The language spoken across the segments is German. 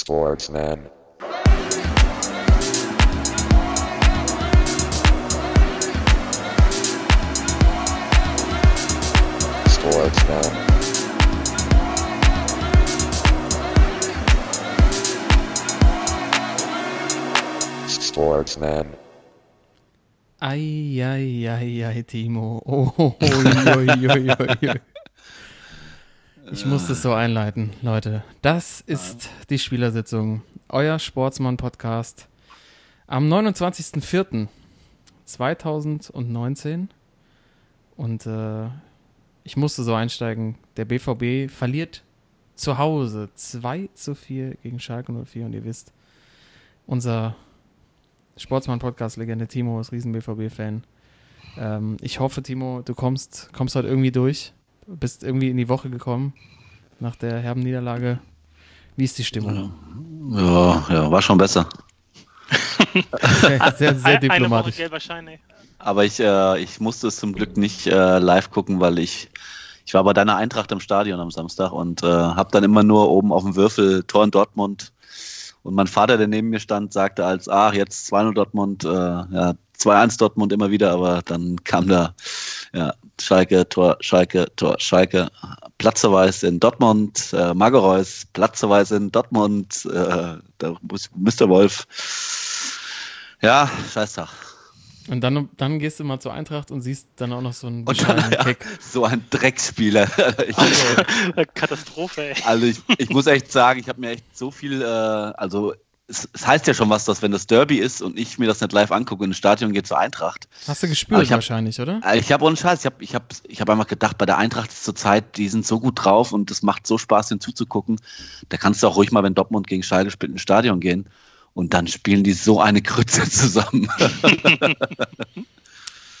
Sportsman. Sportsman. Sportsman. Ai, ai, ai, ai, Timo. Oh, Oj, oj, oj, oj, oj. Ich muss das so einleiten, Leute. Das ist die Spielersitzung, euer Sportsmann-Podcast am 29.04.2019. Und äh, ich musste so einsteigen. Der BVB verliert zu Hause 2 zu 4 gegen Schalke 04. Und ihr wisst, unser Sportsmann-Podcast-Legende Timo ist riesen BVB-Fan. Ähm, ich hoffe, Timo, du kommst, kommst heute irgendwie durch. Du bist irgendwie in die Woche gekommen nach der herben Niederlage. Wie ist die Stimmung? Ja, ja war schon besser. Okay, sehr, sehr Eine Woche diplomatisch. Aber ich, äh, ich musste es zum Glück nicht äh, live gucken, weil ich, ich war bei deiner Eintracht im Stadion am Samstag und äh, habe dann immer nur oben auf dem Würfel Tor in Dortmund. Und mein Vater, der neben mir stand, sagte als, ach, jetzt 2-0 Dortmund, äh, ja, 2-1 Dortmund immer wieder, aber dann kam da, ja, Schalke, Tor, Schalke, Tor, Schalke, Platzerweis in Dortmund, äh, Magereus, Platzerweis in Dortmund, äh, muss- Mr. Wolf. Ja, scheiß Tag. Und dann, dann gehst du mal zur Eintracht und siehst dann auch noch so einen Und dann, ja, Kick. so ein Dreckspieler. ich, Katastrophe, ey. also ich, ich muss echt sagen, ich habe mir echt so viel, äh, also es, es heißt ja schon was, dass wenn das Derby ist und ich mir das nicht live angucke und ins Stadion gehe zur Eintracht. Hast du gespürt ich hab- wahrscheinlich, oder? Äh, Ich habe ohne Scheiß, ich habe ich hab, ich hab einfach gedacht, bei der Eintracht ist zur Zeit, die sind so gut drauf und es macht so Spaß, denen zuzugucken. Da kannst du auch ruhig mal, wenn Dortmund gegen Schalke spielt, ins Stadion gehen. Und dann spielen die so eine Krütze zusammen.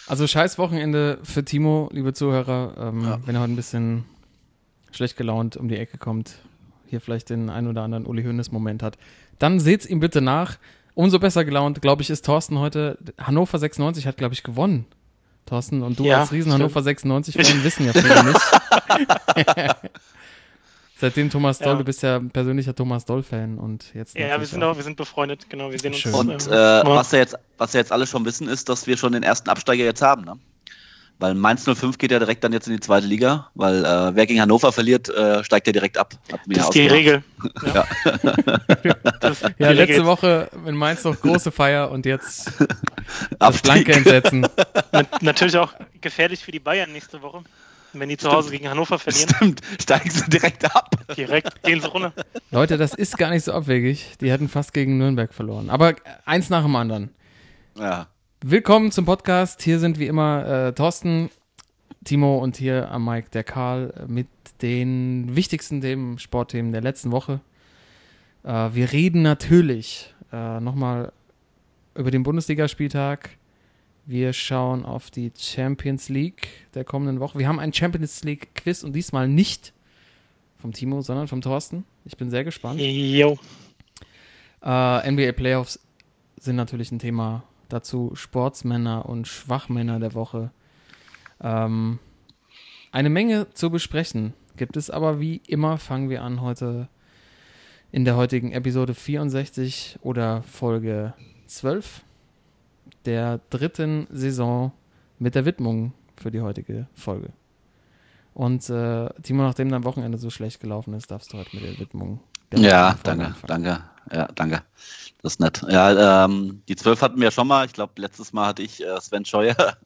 Also scheiß Wochenende für Timo, liebe Zuhörer. Ähm, Ja. Wenn er heute ein bisschen schlecht gelaunt um die Ecke kommt, hier vielleicht den ein oder anderen Uli Hoeneß-Moment hat, dann seht's ihm bitte nach. Umso besser gelaunt, glaube ich, ist Thorsten heute. Hannover 96 hat, glaube ich, gewonnen. Thorsten, und du Ja, als Riesen stimmt. Hannover 96-Fan wissen ja viele nicht. Seitdem Thomas Doll, Ja. du bist ja ein persönlicher Thomas Doll-Fan und jetzt. Ja, ja, wir sind auch, wir sind befreundet, genau. Wir sehen uns. Schön. Und äh, was, ja jetzt, was ja jetzt alle schon wissen, ist, dass wir schon den ersten Absteiger jetzt haben. Ne? Weil Mainz 05 geht ja direkt dann jetzt in die zweite Liga, weil äh, wer gegen Hannover verliert, äh, steigt ja direkt ab. Das ja ist die. Regel. Ja. Das ist die Ja, Regel. letzte Woche in Mainz noch große Feier und jetzt das Abstieg. blanke Entsetzen. Na- Natürlich auch gefährlich für die Bayern nächste Woche. Wenn die zu Hause gegen Hannover verlieren, Stimmt, steigen sie direkt ab. direkt gehen sie runter. Leute, das ist gar nicht so abwegig. Die hätten fast gegen Nürnberg verloren. Aber eins nach dem anderen. Ja. Willkommen zum Podcast. Hier sind wie immer äh, Thorsten, Timo und hier am Mike der Karl mit den wichtigsten Themen, Sportthemen der letzten Woche. Äh, wir reden natürlich äh, nochmal über den Bundesligaspieltag. Wir schauen auf die Champions League der kommenden Woche. Wir haben ein Champions League Quiz und diesmal nicht vom Timo, sondern vom Thorsten. Ich bin sehr gespannt. Jo. Äh, NBA Playoffs sind natürlich ein Thema. Dazu Sportsmänner und Schwachmänner der Woche. Ähm, eine Menge zu besprechen gibt es, aber wie immer fangen wir an heute in der heutigen Episode 64 oder Folge 12 der dritten Saison mit der Widmung für die heutige Folge. Und äh, Timo, nachdem dein Wochenende so schlecht gelaufen ist, darfst du heute mit der Widmung Ja, danke, danke. Ja, danke. Das ist nett. Ja, ähm, die zwölf hatten wir schon mal. Ich glaube, letztes Mal hatte ich äh, Sven Scheuer.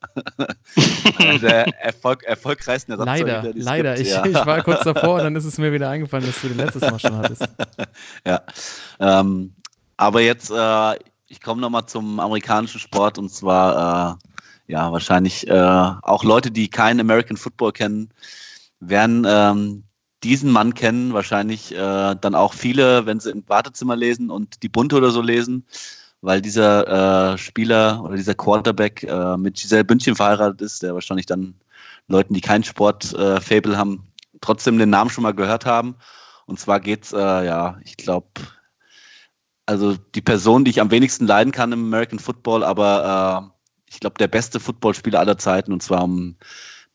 Der Erfolg, erfolgreichsten Ersatztorhüter, Leider, leider. Ich, ja. ich war kurz davor und dann ist es mir wieder eingefallen, dass du den letztes Mal schon hattest. ja. Ähm, aber jetzt, äh, ich komme nochmal zum amerikanischen Sport und zwar, äh, ja, wahrscheinlich äh, auch Leute, die keinen American Football kennen, werden ähm, diesen Mann kennen, wahrscheinlich äh, dann auch viele, wenn sie im Wartezimmer lesen und die Bunte oder so lesen, weil dieser äh, Spieler oder dieser Quarterback äh, mit Giselle Bündchen verheiratet ist, der wahrscheinlich dann Leuten, die keinen Sport-Fable Fable haben, trotzdem den Namen schon mal gehört haben. Und zwar geht's, äh, ja, ich glaube, also die Person, die ich am wenigsten leiden kann im American Football, aber äh, ich glaube, der beste Footballspieler aller Zeiten, und zwar um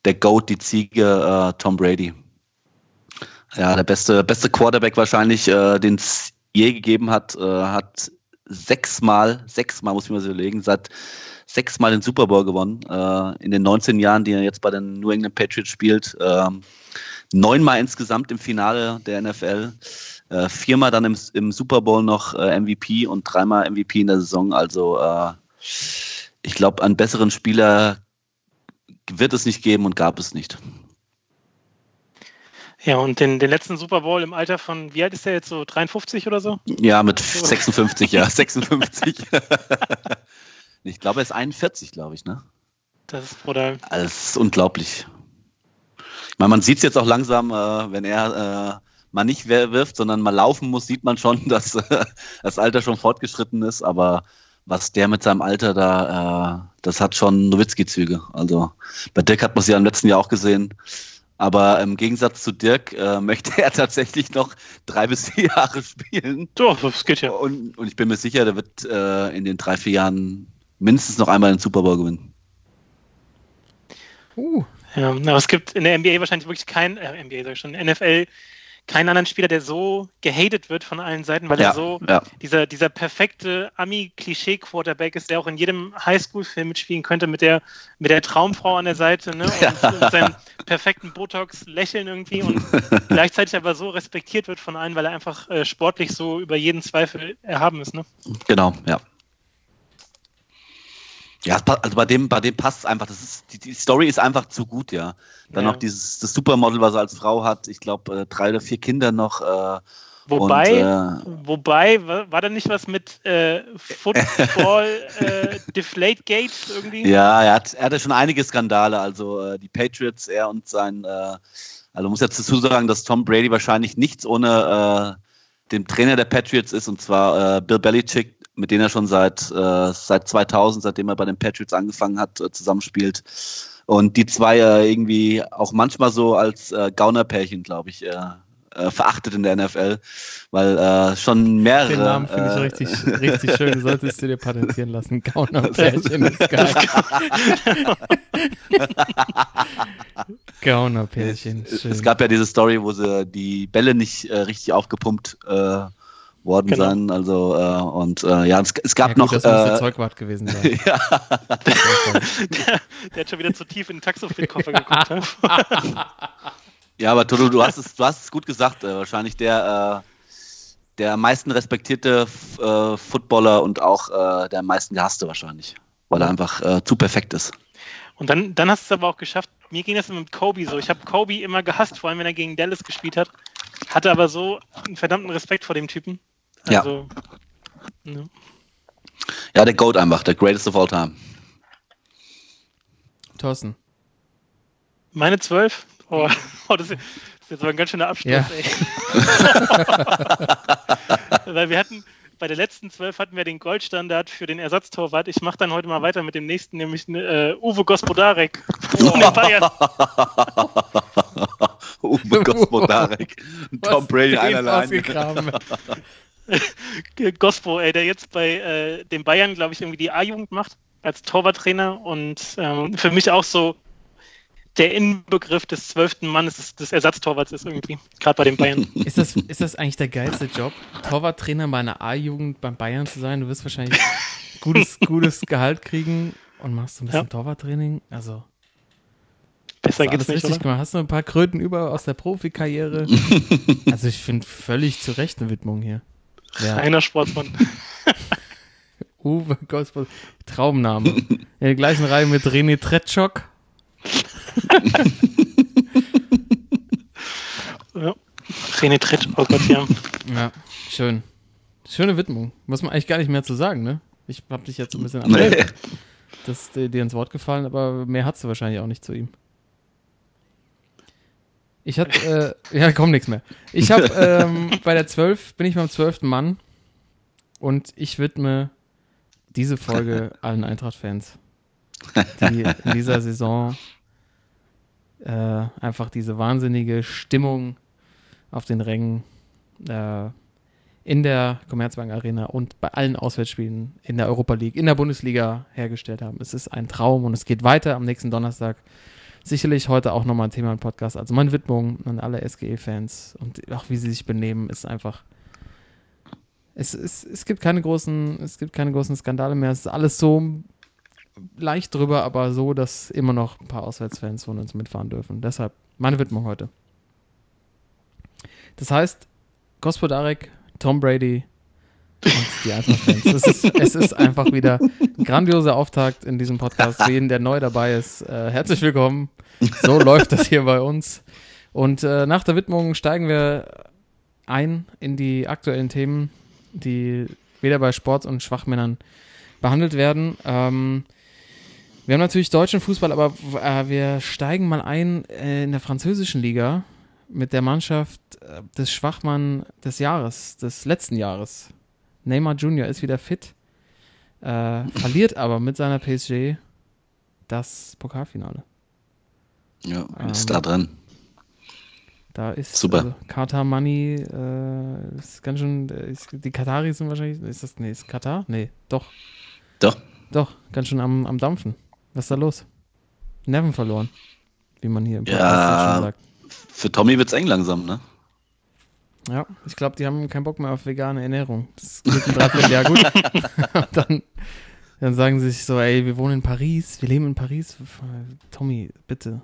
der Goat, die Ziege, äh, Tom Brady. Ja, der beste, beste Quarterback wahrscheinlich, äh, den es je gegeben hat, äh, hat sechsmal, sechsmal muss ich mir so überlegen, seit sechsmal den Super Bowl gewonnen. Äh, in den 19 Jahren, die er jetzt bei den New England Patriots spielt. Ähm, neunmal insgesamt im Finale der NFL. Äh, viermal dann im, im, Super Bowl noch äh, MVP und dreimal MVP in der Saison. Also äh, ich glaube, einen besseren Spieler wird es nicht geben und gab es nicht. Ja, und den, den letzten Super Bowl im Alter von, wie alt ist der jetzt so, 53 oder so? Ja, mit 56, ja, 56. ich glaube, er ist 41, glaube ich, ne? Das ist brutal. Das ist unglaublich. Ich meine, man sieht es jetzt auch langsam, äh, wenn er äh, mal nicht wirft, sondern mal laufen muss, sieht man schon, dass äh, das Alter schon fortgeschritten ist, aber was der mit seinem Alter da, äh, das hat schon Nowitzki-Züge. Also bei Dirk hat man es ja im letzten Jahr auch gesehen. Aber im Gegensatz zu Dirk äh, möchte er tatsächlich noch drei bis vier Jahre spielen. Doch, das geht ja. Und, und ich bin mir sicher, der wird äh, in den drei, vier Jahren mindestens noch einmal den Super Bowl gewinnen. Uh. Ja, aber es gibt in der NBA wahrscheinlich wirklich kein, äh, NBA sag ich schon, NFL keinen anderen Spieler, der so gehatet wird von allen Seiten, weil ja, er so ja. dieser, dieser perfekte Ami-Klischee-Quarterback ist, der auch in jedem Highschool-Film mitspielen könnte mit der, mit der Traumfrau an der Seite ne? und, ja. und seinem perfekten Botox-Lächeln irgendwie und gleichzeitig aber so respektiert wird von allen, weil er einfach äh, sportlich so über jeden Zweifel erhaben ist. Ne? Genau, ja. Ja, also bei dem, bei dem passt es einfach. Das ist, die, die, Story ist einfach zu gut, ja. Dann ja. noch dieses das Supermodel, was er als Frau hat. Ich glaube, äh, drei oder vier Kinder noch. Äh, wobei, und, äh, wobei, war, da nicht was mit äh, Football äh, Deflate Gate irgendwie? Ja, er, hat, er hatte schon einige Skandale. Also äh, die Patriots, er und sein, äh, also muss jetzt dazu sagen, dass Tom Brady wahrscheinlich nichts ohne äh, dem Trainer der Patriots ist, und zwar äh, Bill Belichick, mit denen er schon seit, äh, seit 2000, seitdem er bei den Patriots angefangen hat, äh, zusammenspielt. Und die zwei äh, irgendwie auch manchmal so als äh, Gaunerpärchen, glaube ich, äh, äh, verachtet in der NFL, weil äh, schon mehrere. Den Namen finde ich richtig, richtig schön. Du solltest du dir patentieren lassen. Gaunerpärchen ist geil. Gaunerpärchen. Schön. Es gab ja diese Story, wo sie die Bälle nicht richtig aufgepumpt äh, worden genau. sein. Also äh, und äh, ja, es, es gab ja, gut, noch. Das muss der äh, Zeugwart gewesen sein. ja. der, der, hat schon wieder zu tief in den Taxofit-Koffer geguckt. ja, aber Toto, du hast es, du hast es gut gesagt. Äh, wahrscheinlich der äh, der am meisten respektierte äh, Footballer und auch äh, der am meisten gehasste wahrscheinlich, weil er einfach äh, zu perfekt ist. Und dann, dann hast du es aber auch geschafft. Mir ging das mit Kobe so. Ich habe Kobe immer gehasst, vor allem wenn er gegen Dallas gespielt hat. Hatte aber so einen verdammten Respekt vor dem Typen. Also, ja. Ne. Ja, der Goat einfach, der greatest of all time. Thorsten. Meine zwölf? Oh, oh, das, ist, jetzt aber ein ganz schöner Abschluss, ja. ey. Weil wir hatten, bei der letzten zwölf hatten wir den Goldstandard für den Ersatztorwart. Ich mache dann heute mal weiter mit dem nächsten, nämlich äh, Uwe Gospodarek von Bayern. Uwe Gospodarek. Tom Brady einer alleine. Gospo, ey, der jetzt bei äh, den Bayern, glaube ich, irgendwie die A-Jugend macht als Torwarttrainer und ähm, für mich auch so der Inbegriff des zwölften Mannes des, des Ersatztorwarts ist irgendwie, gerade bei den Bayern. Ist das, ist das eigentlich der geilste Job, Torwarttrainer bei einer A-Jugend beim Bayern zu sein? Du wirst wahrscheinlich gutes, gutes Gehalt kriegen und machst so ein bisschen ja. Torwarttraining. Also. Besser geht's nicht, richtig oder? gemacht. Hast du ein paar Kröten über aus der Profikarriere? also ich finde völlig zu Recht eine Widmung hier. Ja. Reiner Sportsmann. Uwe Gospel. Traumname. In der gleichen Reihe mit René Tretschok. ja. René Tretschok, oh Gott, ja. Ja, schön. Schöne Widmung. Muss man eigentlich gar nicht mehr zu sagen, ne? Ich hab dich jetzt ein bisschen nee. Das ist dir ins Wort gefallen, aber mehr hast du wahrscheinlich auch nicht zu ihm. Ich hatte, äh, ja, kommt nichts mehr. Ich habe ähm, bei der 12 bin ich beim 12. Mann und ich widme diese Folge allen Eintracht-Fans, die in dieser Saison äh, einfach diese wahnsinnige Stimmung auf den Rängen äh, in der Commerzbank Arena und bei allen Auswärtsspielen in der Europa League, in der Bundesliga hergestellt haben. Es ist ein Traum und es geht weiter am nächsten Donnerstag sicherlich heute auch nochmal ein Thema im Podcast. Also meine Widmung an alle SGE-Fans und auch wie sie sich benehmen, ist einfach es, es, es gibt keine großen, es gibt keine großen Skandale mehr. Es ist alles so leicht drüber, aber so, dass immer noch ein paar Auswärtsfans von uns mitfahren dürfen. Deshalb meine Widmung heute. Das heißt, Gospodarek, Tom Brady und die Eintracht-Fans. Es ist, es ist einfach wieder ein grandioser Auftakt in diesem Podcast. Für jeden, der neu dabei ist, äh, herzlich willkommen. So läuft das hier bei uns. Und äh, nach der Widmung steigen wir ein in die aktuellen Themen die weder bei Sport- und Schwachmännern behandelt werden. Ähm, wir haben natürlich deutschen Fußball, aber äh, wir steigen mal ein äh, in der französischen Liga mit der Mannschaft äh, des Schwachmann des Jahres, des letzten Jahres. Neymar Junior ist wieder fit, äh, verliert aber mit seiner PSG das Pokalfinale. Ja, ist ähm, da drin. Da ist Super. Also, Katar Money, äh, ist ganz schön, äh, ist, die Kataris sind wahrscheinlich, ist das, nee, ist Katar? Nee, doch. Doch. Doch, ganz schön am, am Dampfen. Was ist da los? Nerven verloren, wie man hier im Podcast ja, schon sagt. Für Tommy wird es eng langsam, ne? Ja, ich glaube, die haben keinen Bock mehr auf vegane Ernährung. Das geht ein Dreivierteljahr gut. dann, dann sagen sie sich so, ey, wir wohnen in Paris, wir leben in Paris. Tommy, bitte,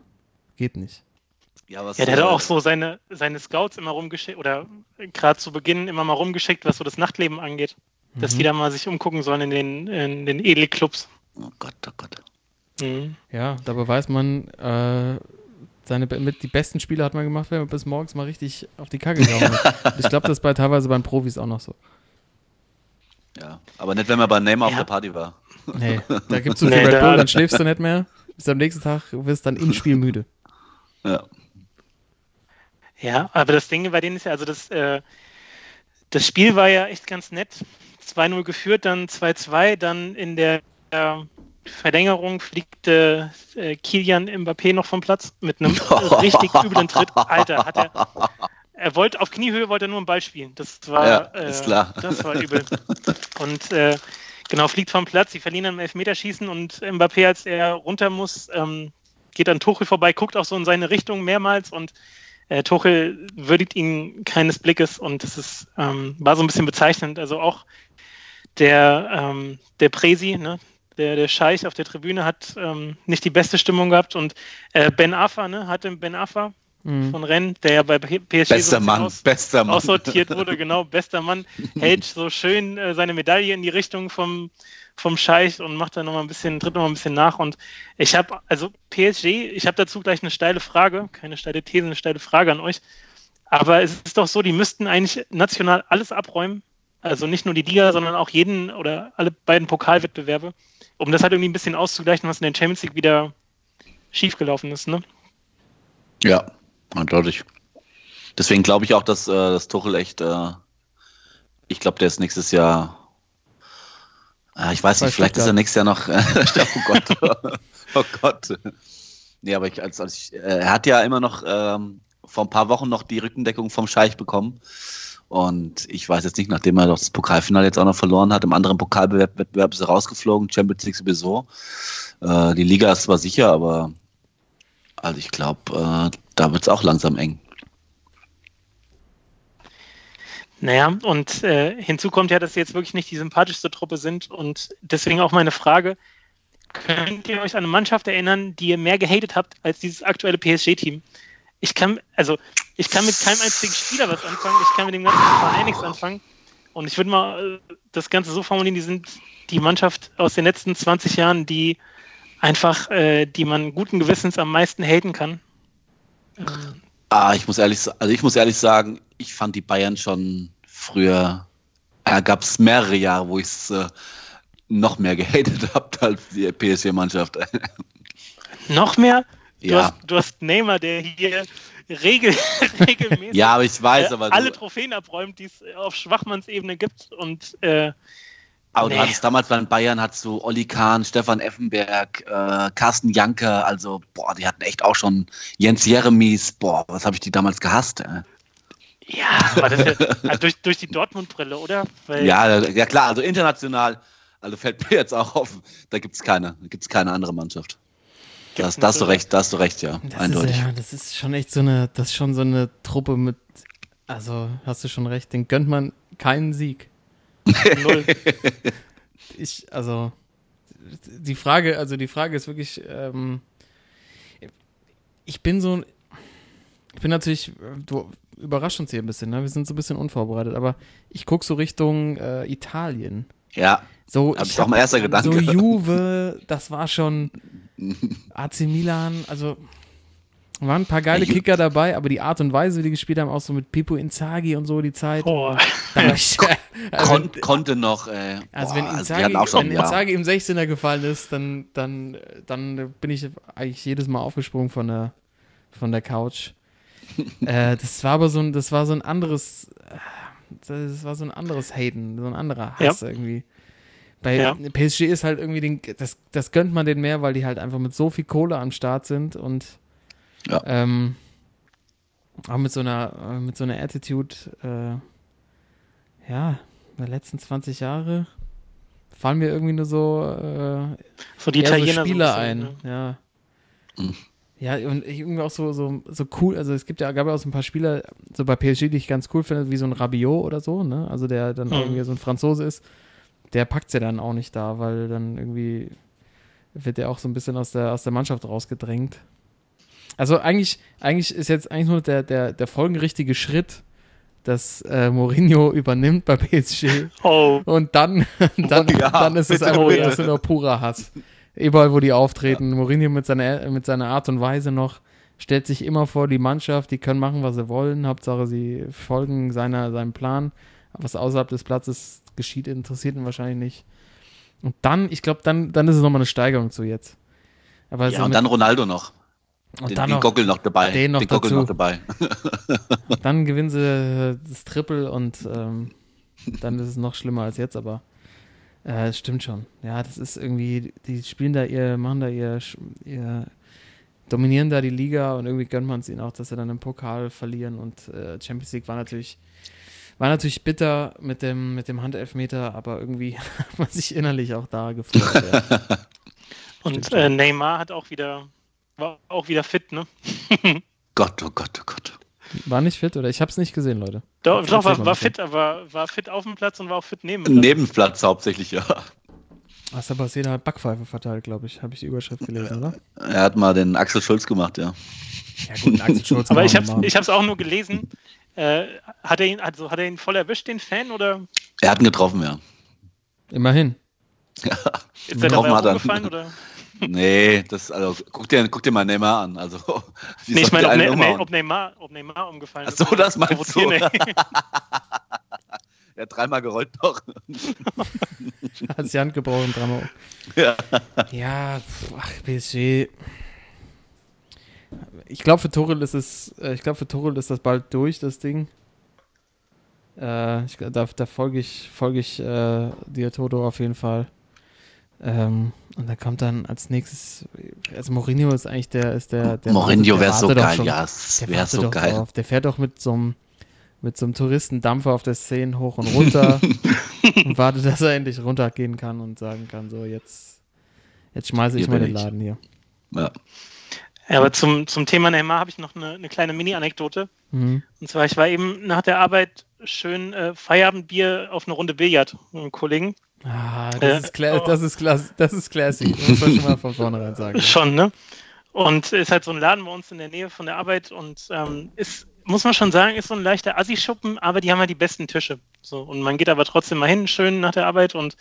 geht nicht. Ja, ja, der hat auch so seine, seine Scouts immer rumgeschickt oder gerade zu Beginn immer mal rumgeschickt, was so das Nachtleben angeht. Mhm. Dass die da mal sich umgucken sollen in den, in den Edelclubs. Oh Gott, oh Gott. Mhm. Ja, da beweist man, äh, seine, mit die besten Spiele hat man gemacht, wenn man bis morgens mal richtig auf die Kacke gehauen hat. ich glaube, das ist bei, teilweise bei den Profis auch noch so. Ja, aber nicht, wenn man bei Neymar ja. auf der Party war. Nee, da gibt es so viel nee, Red Bull, dann schläfst du nicht mehr. Bis am nächsten Tag wirst du dann im Spiel müde. Ja. Ja, aber das Ding bei denen ist ja, also das, äh, das Spiel war ja echt ganz nett. 2-0 geführt, dann 2-2, dann in der äh, Verlängerung fliegt äh, Kilian Mbappé noch vom Platz mit einem richtig üblen Tritt. Alter, hat er. Er wollte auf Kniehöhe wollte er nur einen Ball spielen. Das war, ja, ist äh, klar. das war übel. Und äh, genau, fliegt vom Platz, sie verlieren im Elfmeterschießen und Mbappé, als er runter muss, ähm, geht an Tuchel vorbei, guckt auch so in seine Richtung mehrmals und äh, Tuchel würdigt ihn keines Blickes und das ist, ähm, war so ein bisschen bezeichnend. Also auch der, ähm, der Presi, ne, der, der Scheich auf der Tribüne hat ähm, nicht die beste Stimmung gehabt und äh, Ben Afa, ne, hatte Ben Afa mhm. von Rennes, der ja bei PSG bester so Mann, aus, bester Mann. aussortiert wurde, genau, bester Mann, hält so schön äh, seine Medaille in die Richtung vom, vom Scheich und macht da nochmal ein bisschen, tritt nochmal ein bisschen nach. Und ich habe, also PSG, ich habe dazu gleich eine steile Frage, keine steile These, eine steile Frage an euch. Aber es ist doch so, die müssten eigentlich national alles abräumen. Also nicht nur die Liga, sondern auch jeden oder alle beiden Pokalwettbewerbe, um das halt irgendwie ein bisschen auszugleichen, was in der Champions League wieder schiefgelaufen ist, ne? Ja, eindeutig. Deswegen glaube ich auch, dass äh, das Tuchel echt, äh, ich glaube, der ist nächstes Jahr Ah, ich weiß nicht, vielleicht ist er nächstes Jahr noch. oh Gott. oh Gott. Nee, aber ich, als, als ich, äh, er hat ja immer noch ähm, vor ein paar Wochen noch die Rückendeckung vom Scheich bekommen. Und ich weiß jetzt nicht, nachdem er doch das Pokalfinale jetzt auch noch verloren hat, im anderen Pokalwettbewerb ist er rausgeflogen, Champions League sowieso. Äh, die Liga ist zwar sicher, aber also ich glaube, äh, da wird es auch langsam eng. Naja, und äh, hinzu kommt ja, dass sie jetzt wirklich nicht die sympathischste Truppe sind und deswegen auch meine Frage, könnt ihr euch an eine Mannschaft erinnern, die ihr mehr gehatet habt als dieses aktuelle PSG-Team? Ich kann, also, ich kann mit keinem einzigen Spieler was anfangen, ich kann mit dem ganzen Verein nichts anfangen. Und ich würde mal äh, das Ganze so formulieren, die sind die Mannschaft aus den letzten 20 Jahren, die einfach, äh, die man guten Gewissens am meisten haten kann. Ähm, Ah, ich muss ehrlich, also ich muss ehrlich sagen, ich fand die Bayern schon früher. Da gab es mehrere Jahre, wo ich es äh, noch mehr gehatet habe als die PSG-Mannschaft. noch mehr? Du, ja. hast, du hast Neymar, der hier regel, regelmäßig ja, aber ich weiß, aber alle Trophäen abräumt, die es auf Schwachmannsebene gibt und äh, aber nee. du hattest damals bei Bayern hattest du Olli Kahn, Stefan Effenberg, äh, Carsten Janker, also boah, die hatten echt auch schon Jens Jeremies, boah, was habe ich die damals gehasst, ey. Ja, aber das ist ja, also durch, durch die Dortmund-Brille, oder? Weil ja, ja klar, also international, also fällt mir jetzt auch auf, da gibt es keine, da gibt's keine andere Mannschaft. Da hast, du recht, da hast du recht, ja, das eindeutig. Ist, ja, das ist schon echt so eine, das ist schon so eine Truppe mit, also hast du schon recht, den gönnt man keinen Sieg. Null. ich, also, die Frage, also die Frage ist wirklich, ähm, ich bin so ein, ich bin natürlich, du überrascht uns hier ein bisschen, ne? Wir sind so ein bisschen unvorbereitet, aber ich gucke so Richtung äh, Italien. Ja. So, hab ich auch mal erster Gedanke. So Juve, das war schon AC Milan, also waren ein paar geile Kicker dabei, aber die Art und Weise, wie die gespielt haben, auch so mit Pipo Inzaghi und so die Zeit. Oh. Ich, also, Kon konnte noch. Äh, also boah, wenn Inzaghi, also schon, wenn Inzaghi im 16er gefallen ist, dann, dann, dann bin ich eigentlich jedes Mal aufgesprungen von der, von der Couch. äh, das war aber so ein, das war so ein anderes, das war so ein anderes Haten, so ein anderer Hass ja. irgendwie. Bei ja. PSG ist halt irgendwie, den, das, das gönnt man denen mehr, weil die halt einfach mit so viel Kohle am Start sind und ja. ähm, auch mit so einer, mit so einer Attitude, äh, ja, der letzten 20 Jahre fallen mir irgendwie nur so, äh, so die Italiener so Spieler ein, ne? ja. Mhm. Ja, und irgendwie auch so, so, so cool, also es gibt ja, gab ja auch so ein paar Spieler, so bei PSG, die ich ganz cool finde, wie so ein Rabiot oder so, ne? Also der dann mhm. irgendwie so ein Franzose ist, der packt ja dann auch nicht da, weil dann irgendwie wird der auch so ein bisschen aus der, aus der Mannschaft rausgedrängt. Also eigentlich, eigentlich ist jetzt eigentlich nur der, der, der folgenrichtige Schritt, dass äh, Mourinho übernimmt bei PSG. Oh. Und dann, dann, ja, dann ist es einfach oh, nur purer Hass überall, wo die auftreten. Ja. Mourinho mit seiner, mit seiner Art und Weise noch stellt sich immer vor die Mannschaft, die können machen, was sie wollen. Hauptsache, sie folgen seiner, seinem Plan. Was außerhalb des Platzes geschieht, interessiert ihn wahrscheinlich nicht. Und dann, ich glaube, dann, dann ist es nochmal eine Steigerung zu jetzt. Aber ja, so und dann Ronaldo noch. Und den, dann noch, Gockel noch dabei. Den noch, den dazu. noch dabei. dann gewinnen sie das Triple und ähm, dann ist es noch schlimmer als jetzt, aber äh, stimmt schon. Ja, das ist irgendwie, die spielen da ihr, machen da ihr, ihr dominieren da die Liga und irgendwie gönnt man es ihnen auch, dass sie dann im Pokal verlieren und äh, Champions League war natürlich war natürlich bitter mit dem, mit dem Handelfmeter, aber irgendwie hat man sich innerlich auch da gefreut. Ja. und äh, Neymar hat auch wieder, war auch wieder fit, ne? Gott, oh Gott, oh Gott. War nicht fit oder? Ich habe es nicht gesehen, Leute. Doch, doch war, war fit, aber war fit auf dem Platz und war auch fit neben Platz. Neben Platz hauptsächlich, ja. Ach, Sebastian hat Backpfeife verteilt, glaube ich. Habe ich die Überschrift gelesen, oder? Er hat mal den Axel Schulz gemacht, ja. Ja, gut, Axel Schulz. aber ich habe es auch nur gelesen. Äh, hat, er ihn, also, hat er ihn voll erwischt, den Fan, oder? Er hat ihn getroffen, ja. Immerhin. Ja. Ist er dabei umgefallen, oder? Nee, das, also, guck dir, guck dir mal Neymar an. Also, nee, ich meine, ob, ne, nee, ob, Neymar, ob Neymar umgefallen ist. Ach so, das meinst du? er hat dreimal gerollt noch. hat die Hand gebrochen, dreimal. Ja. Ja, ach, PSG. Ich glaube, für Torel ist es, äh, ich glaube, für Torel ist das bald durch, das Ding. Äh, ich, da, da folge ich, folge ich äh, dir, Toto, auf jeden Fall. Ähm, und da kommt dann als nächstes, also Mourinho ist eigentlich der, ist der, der Mourinho wäre so geil, schon, ja, wäre so geil. Drauf. Der fährt doch mit so einem, mit so einem Touristendampfer auf der Szene hoch und runter und wartet, dass er endlich runtergehen kann und sagen kann, so jetzt, jetzt schmeiße ich mal den Laden hier. Ja. Ja, aber zum, zum Thema Neymar habe ich noch eine, eine kleine Mini-Anekdote. Mhm. Und zwar, ich war eben nach der Arbeit schön äh, Feierabendbier auf eine Runde Billard mit einem Kollegen. Ah, das, äh, ist, kla oh. das, ist, klass das ist classy. Muss man schon mal von vornherein sagen. Schon, ne? Und ist halt so ein Laden bei uns in der Nähe von der Arbeit und ähm, ist, muss man schon sagen, ist so ein leichter Assi-Schuppen, aber die haben halt die besten Tische. So, und man geht aber trotzdem mal hin, schön nach der Arbeit und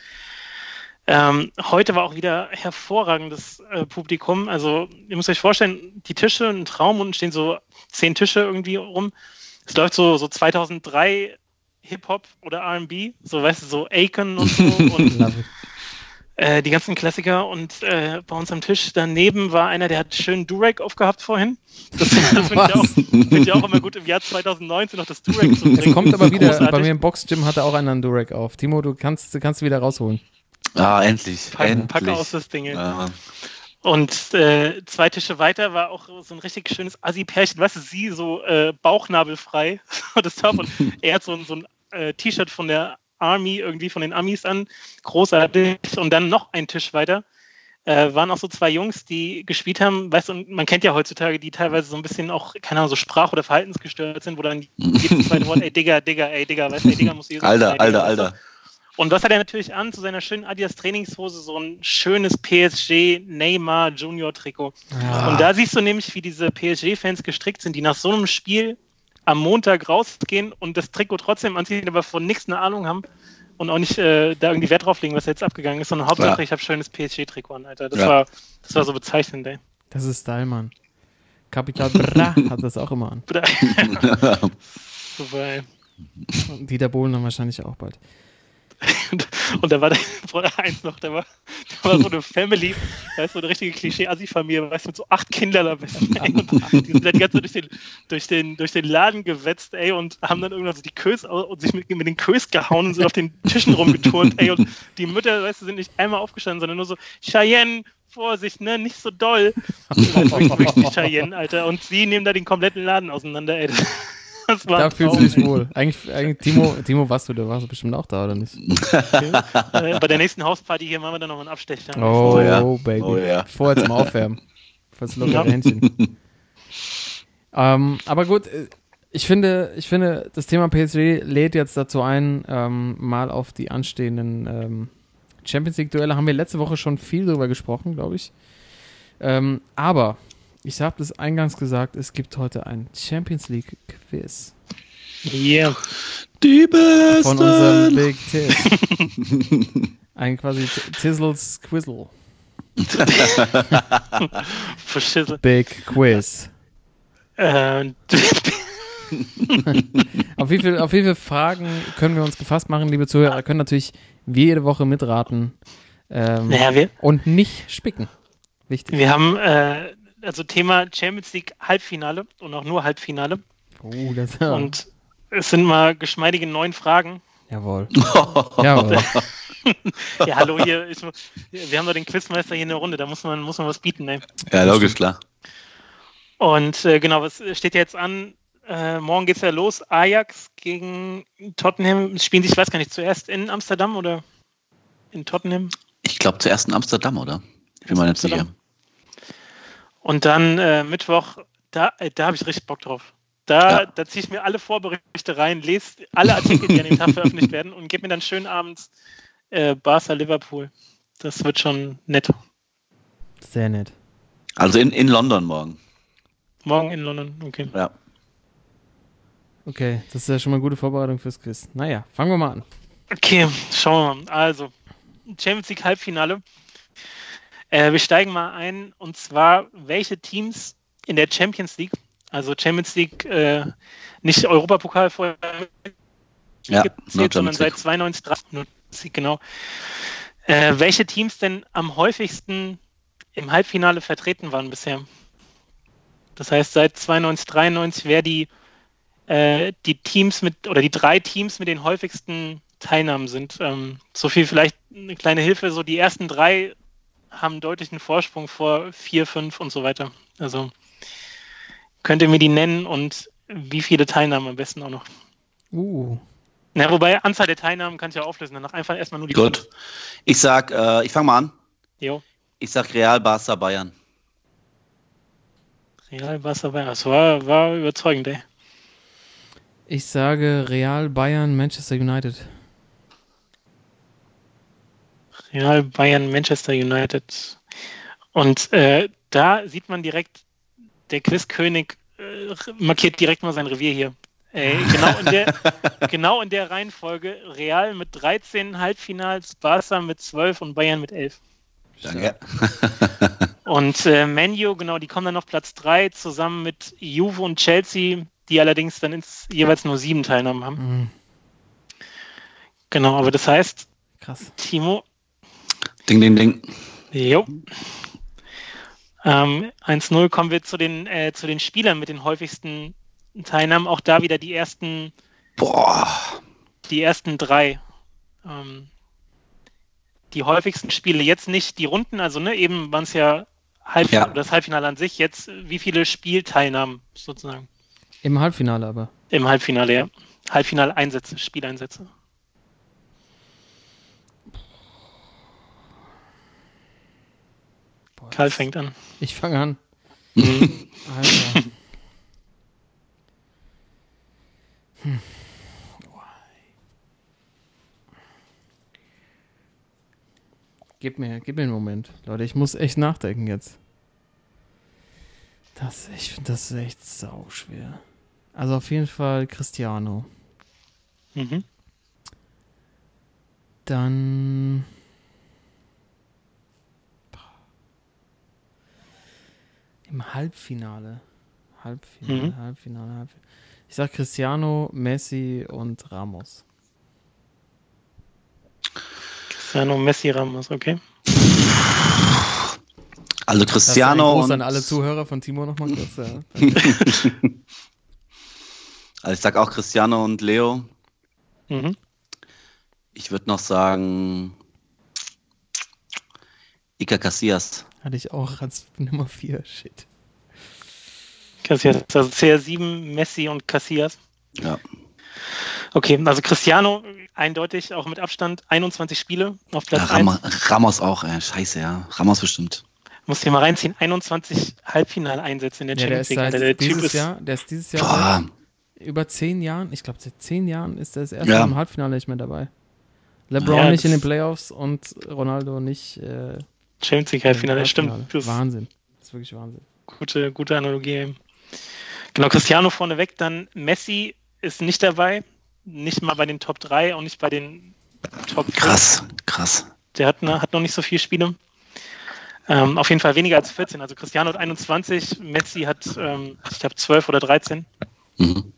ähm, heute war auch wieder hervorragendes äh, Publikum. Also, ihr müsst euch vorstellen, die Tische, ein Traum und stehen so zehn Tische irgendwie rum. Es läuft so, so 2003 Hip-Hop oder RB, so weißt du, so Aiken und so und äh, die ganzen Klassiker. Und äh, bei uns am Tisch daneben war einer, der hat schön Durek aufgehabt vorhin. Das, das finde ich, auch, find ich auch immer gut im Jahr 2019 noch das Durek zu bringen. Es kommt aber wieder, Großartig. bei mir im Boxgym hatte auch einer einen Durek auf. Timo, du kannst, kannst wieder rausholen. Ah, endlich. Pack, endlich. Pack aus das Ding. Ja. Und äh, zwei Tische weiter war auch so ein richtig schönes Assi-Pärchen, weißt du, sie so äh, bauchnabelfrei das Top und er hat so, so ein äh, T-Shirt von der Army, irgendwie von den Amis an, großartig und dann noch ein Tisch weiter. Äh, waren auch so zwei Jungs, die gespielt haben, weißt du, man kennt ja heutzutage, die teilweise so ein bisschen auch, keine Ahnung, so sprach- oder verhaltensgestört sind, wo dann jedes zweite Wort, ey Digga, Digga, ey Digga, weißt du, ey Digga muss jedes Alter, Alter, Alter. Und was hat er natürlich an? Zu seiner schönen Adidas Trainingshose so ein schönes PSG Neymar Junior Trikot. Ja. Und da siehst du nämlich, wie diese PSG-Fans gestrickt sind, die nach so einem Spiel am Montag rausgehen und das Trikot trotzdem anziehen, aber von nichts eine Ahnung haben und auch nicht äh, da irgendwie Wert drauf legen, was jetzt abgegangen ist, sondern Hauptsache ja. ich habe schönes PSG-Trikot an, Alter. Das, ja. war, das war so bezeichnend, ey. Das ist Style, Mann. Kapital Bra hat das auch immer an. Super, ey. Und Dieter Bohlen dann wahrscheinlich auch bald. Und, da war der, eins noch, da war, da war so eine Family, da ist so eine richtige Klischee-Assi-Familie, weißt du, mit so acht Kindern dabei. die sind dann die ganze Zeit durch den, durch, den, durch den Laden gewetzt, ey, und haben dann irgendwann so die Kös und sich mit, mit den Kös gehauen und sind auf den Tischen rumgeturnt, ey, und die Mütter, weißt du, sind nicht einmal aufgestanden, sondern nur so, Cheyenne, Vorsicht, ne, nicht so doll. Cheyenne, Alter. Und sie nehmen da den kompletten Laden auseinander, ey da fühlst du dich wohl. Eigentlich, eigentlich Timo, Timo, warst du, da warst du bestimmt auch da, oder nicht? Okay. Äh, bei der nächsten Hausparty hier machen wir dann noch einen Abstecher. Oh, oh ja. Baby. Oh, ja. Vorher zum Aufwärmen. Fürs lockere ja. Händchen. ähm, aber gut, äh, ich finde, ich finde, das Thema PSG lädt jetzt dazu ein, ähm, mal auf die anstehenden ähm, Champions League-Duelle haben wir letzte Woche schon viel drüber gesprochen, glaube ich. Ähm, aber ich habe das eingangs gesagt, es gibt heute ein Champions League Quiz. Yeah. Die Beste. Von unserem Big Tiz. ein quasi Tizzles Quizzle. Big Quiz. Äh, auf, wie viel, auf wie viele Fragen können wir uns gefasst machen, liebe Zuhörer? Können natürlich jede Woche mitraten ähm, naja, und nicht spicken. Wichtig. Wir haben äh, also Thema Champions League Halbfinale und auch nur Halbfinale. Oh, das ja. Und es sind mal geschmeidige neun Fragen. Jawohl. Jawohl. ja, hallo, hier ist, wir haben doch den Quizmeister hier in der Runde, da muss man, muss man was bieten. Ne? Ja, logisch, klar. Und äh, genau, was steht jetzt an? Äh, morgen geht es ja los. Ajax gegen Tottenham. Spielen sich, ich weiß gar nicht, zuerst in Amsterdam oder in Tottenham? Ich glaube zuerst in Amsterdam, oder? Ich bin mir nicht sicher. Und dann äh, Mittwoch, da, äh, da habe ich richtig Bock drauf. Da, ja. da ziehe ich mir alle Vorberichte rein, lese alle Artikel, die an dem Tag veröffentlicht werden und gebe mir dann schön abends äh, Barca Liverpool. Das wird schon nett. Sehr nett. Also in, in London morgen. Morgen in London, okay. Ja. Okay, das ist ja schon mal eine gute Vorbereitung fürs Quiz. Naja, fangen wir mal an. Okay, schauen wir mal. Also, Champions League Halbfinale. Äh, wir steigen mal ein und zwar, welche Teams in der Champions League, also Champions League, äh, nicht Europapokal vorher ja, gezählt, sondern seit 92, genau. Äh, welche Teams denn am häufigsten im Halbfinale vertreten waren bisher? Das heißt, seit 92, 93 wer die, äh, die Teams mit oder die drei Teams mit den häufigsten Teilnahmen sind. Ähm, so viel vielleicht eine kleine Hilfe. So die ersten drei haben deutlichen Vorsprung vor vier, fünf und so weiter. Also könnt ihr mir die nennen und wie viele Teilnahmen am besten auch noch? Uh. Na, wobei Anzahl der Teilnahmen kann ich ja auflösen. Danach einfach erstmal nur die. Gut. Fünf. Ich sag, äh, ich fange mal an. Jo. Ich sag Real, Barca, Bayern. Real, Barca, Bayern. Das war, war überzeugend, ey. Ich sage Real, Bayern, Manchester United. Real, Bayern, Manchester United. Und äh, da sieht man direkt, der Quizkönig äh, markiert direkt mal sein Revier hier. Äh, genau, in der, genau in der Reihenfolge Real mit 13 Halbfinals, Barca mit 12 und Bayern mit 11. Danke. und äh, Menu, genau, die kommen dann auf Platz 3 zusammen mit Juve und Chelsea, die allerdings dann ins, jeweils nur sieben Teilnahmen haben. Mhm. Genau, aber das heißt, Krass. Timo, Ding, ding, ding. Jo. Ähm, 1-0 kommen wir zu den, äh, zu den Spielern mit den häufigsten Teilnahmen. Auch da wieder die ersten. Boah. Die ersten drei. Ähm, die häufigsten Spiele. Jetzt nicht die Runden, also ne, eben waren es ja, Halb ja. das Halbfinale an sich. Jetzt wie viele Spielteilnahmen sozusagen? Im Halbfinale aber. Im Halbfinale, ja. Halbfinale-Einsätze, Spieleinsätze. Karl fängt an. Ich fange an. Alter. Hm. Gib mir, gib mir einen Moment. Leute, ich muss echt nachdenken jetzt. Das, ich finde das echt sau schwer. Also auf jeden Fall Cristiano. Mhm. Dann. Im Halbfinale. Halbfinale, mhm. Halbfinale, Halbfinale. Ich sag Cristiano, Messi und Ramos. Cristiano, Messi, Ramos, okay. Also Cristiano und... an alle Zuhörer von Timo nochmal kurz. Ja. also ich sag auch Cristiano und Leo. Mhm. Ich würde noch sagen Iker Casillas. Hatte ich auch als Nummer 4. Shit. Casillas, also CR7, Messi und Casillas. Ja. Okay, also Cristiano eindeutig auch mit Abstand 21 Spiele auf Platz ja, Ram 1. Ramos auch, ey, scheiße, ja. Ramos bestimmt. Muss hier mal reinziehen, 21 Halbfinaleinsätze in der Champions League. Der, der, dieses ist, Jahr, der ist dieses Jahr über zehn Jahren, ich glaube seit zehn Jahren ist er das erste ja. Mal im Halbfinale nicht mehr dabei. LeBron ja, nicht in den Playoffs und Ronaldo nicht äh, Champions League Halbfinale, stimmt. Das Wahnsinn. Das ist wirklich Wahnsinn. Gute, gute Analogie. Genau, Cristiano vorneweg, dann Messi ist nicht dabei, nicht mal bei den Top 3 und nicht bei den Top 4. Krass, krass. Der hat, hat noch nicht so viele Spiele. Ähm, auf jeden Fall weniger als 14. Also Cristiano hat 21, Messi hat, ähm, ich glaube, 12 oder 13. Mhm.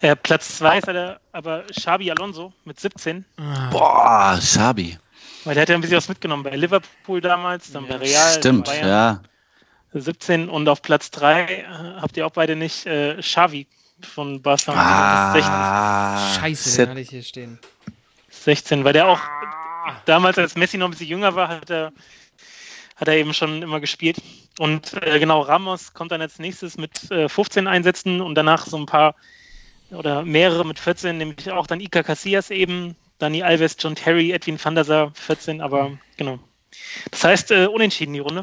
Äh, Platz 2 ist er aber Xabi Alonso mit 17. Ah. Boah, Xabi. Weil der hat ja ein bisschen was mitgenommen bei Liverpool damals, dann bei Real. Stimmt, Bayern, ja. 17 und auf Platz 3 äh, habt ihr auch beide nicht äh, Xavi von Barcelona. Ah, Scheiße, den hatte ich hier stehen. 16, weil der auch damals, als Messi noch ein bisschen jünger war, hat er, hat er eben schon immer gespielt. Und äh, genau, Ramos kommt dann als nächstes mit äh, 15 Einsätzen und danach so ein paar oder mehrere mit 14, nämlich auch dann Ika Casillas eben, Dani Alves, John Terry, Edwin van der Sar, 14, aber genau. Das heißt, äh, unentschieden die Runde.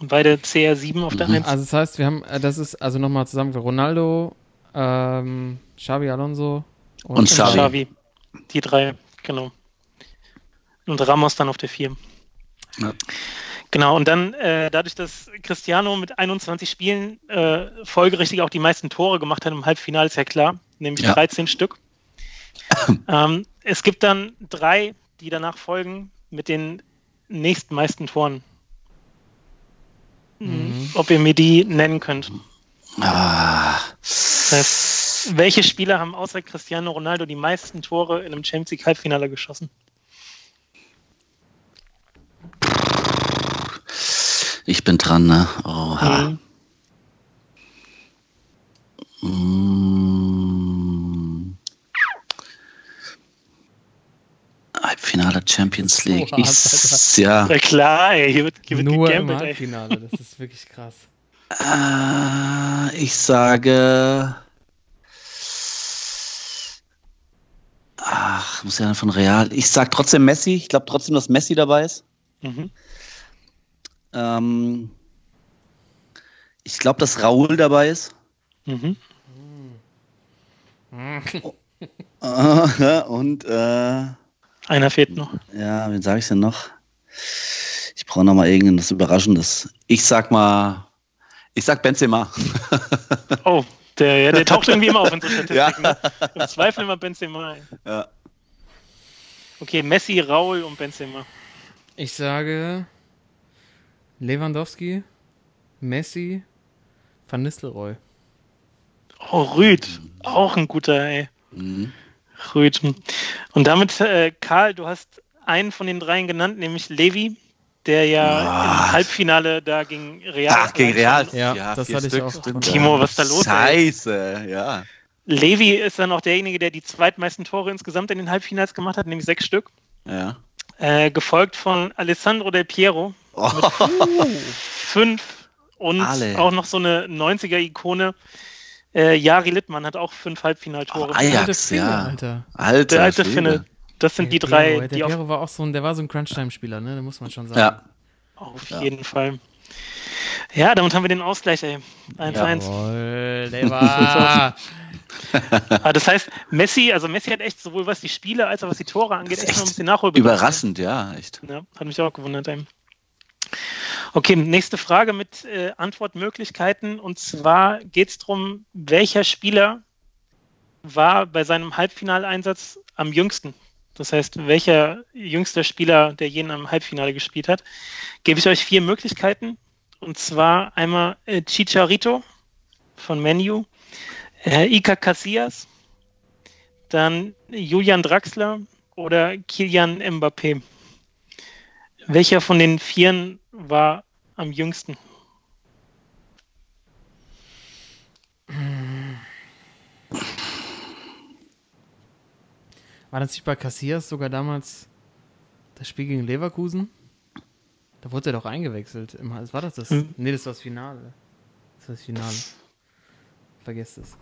Und beide CR7 auf der mhm. 1. Also das heißt, wir haben, äh, das ist also nochmal zusammen Ronaldo, ähm, Xavi Alonso und, und Xavi. Xavi. Die drei, genau. Und Ramos dann auf der 4. Ja. Genau, und dann äh, dadurch, dass Cristiano mit 21 Spielen äh, folgerichtig auch die meisten Tore gemacht hat im Halbfinale, ist ja klar, nämlich ja. 13 Stück. ähm, es gibt dann drei, die danach folgen, mit den nächstmeisten Toren Mhm. Ob ihr mir die nennen könnt. Ah. Das heißt, welche Spieler haben außer Cristiano Ronaldo die meisten Tore in einem Champions League Halbfinale geschossen? Ich bin dran, ne? Oha. Mhm. Mm. Halbfinale Champions League. So ich, ja. Na klar, ey, hier wird, hier wird Nur im Halbfinale, ey. das ist wirklich krass. Äh, ich sage. Ach, muss ja von Real. Ich sage trotzdem Messi. Ich glaube trotzdem, dass Messi dabei ist. Mhm. Ähm, ich glaube, dass Raúl dabei ist. Mhm. Mhm. und äh, einer fehlt noch. Ja, wen sage ich denn noch? Ich brauche noch mal irgendwas Überraschendes. Ich sag mal, ich sag Benzema. oh, der, ja, der taucht irgendwie immer auf in so Statistiken. Ja. Im Zweifel immer Benzema. Ja. Okay, Messi, Raul und Benzema. Ich sage Lewandowski, Messi, Van Nistelrooy. Oh, Rüd. Auch ein guter, ey. Mhm. Rüthen. Und damit, äh, Karl, du hast einen von den dreien genannt, nämlich Levi, der ja oh. im Halbfinale da gegen Real. Ach, gegen Real. Ja, ja das hatte Stück, ich auch. Timo, was ist da los? Scheiße, ey? ja. Levi ist dann auch derjenige, der die zweitmeisten Tore insgesamt in den Halbfinals gemacht hat, nämlich sechs Stück. Ja. Äh, gefolgt von Alessandro Del Piero oh. mit fünf und Alle. auch noch so eine 90er-Ikone äh, Jari Littmann hat auch fünf Halbfinaltore. Oh, Ajax, Finne, ja. Alter. Alter, der alte Finne. Das sind der die drei. Piero, der Piero war auch so ein, der war so ein Crunch-Time-Spieler, ne? Da muss man schon sagen. Ja. Auf ja. jeden Fall. Ja, damit haben wir den Ausgleich, ey. 1-1. Jawohl, der war. Aber das heißt, Messi, also Messi hat echt sowohl was die Spiele als auch was die Tore angeht, echt, echt noch ein bisschen Nachholbedarf. Überraschend, ja, echt. Ja, hat mich auch gewundert. Okay, nächste Frage mit äh, Antwortmöglichkeiten. Und zwar geht es darum, welcher Spieler war bei seinem Halbfinaleinsatz am jüngsten? Das heißt, welcher jüngster Spieler, der jenen am Halbfinale gespielt hat, gebe ich euch vier Möglichkeiten. Und zwar einmal äh, Chicharito von Menu, äh, Ika Casillas, dann Julian Draxler oder Kilian Mbappé. Welcher von den Vieren war am jüngsten? War das nicht bei Cassias sogar damals das Spiel gegen Leverkusen? Da wurde er doch eingewechselt. War das das? Hm. Nee, das war das Finale. Das war das Finale. Vergesst es.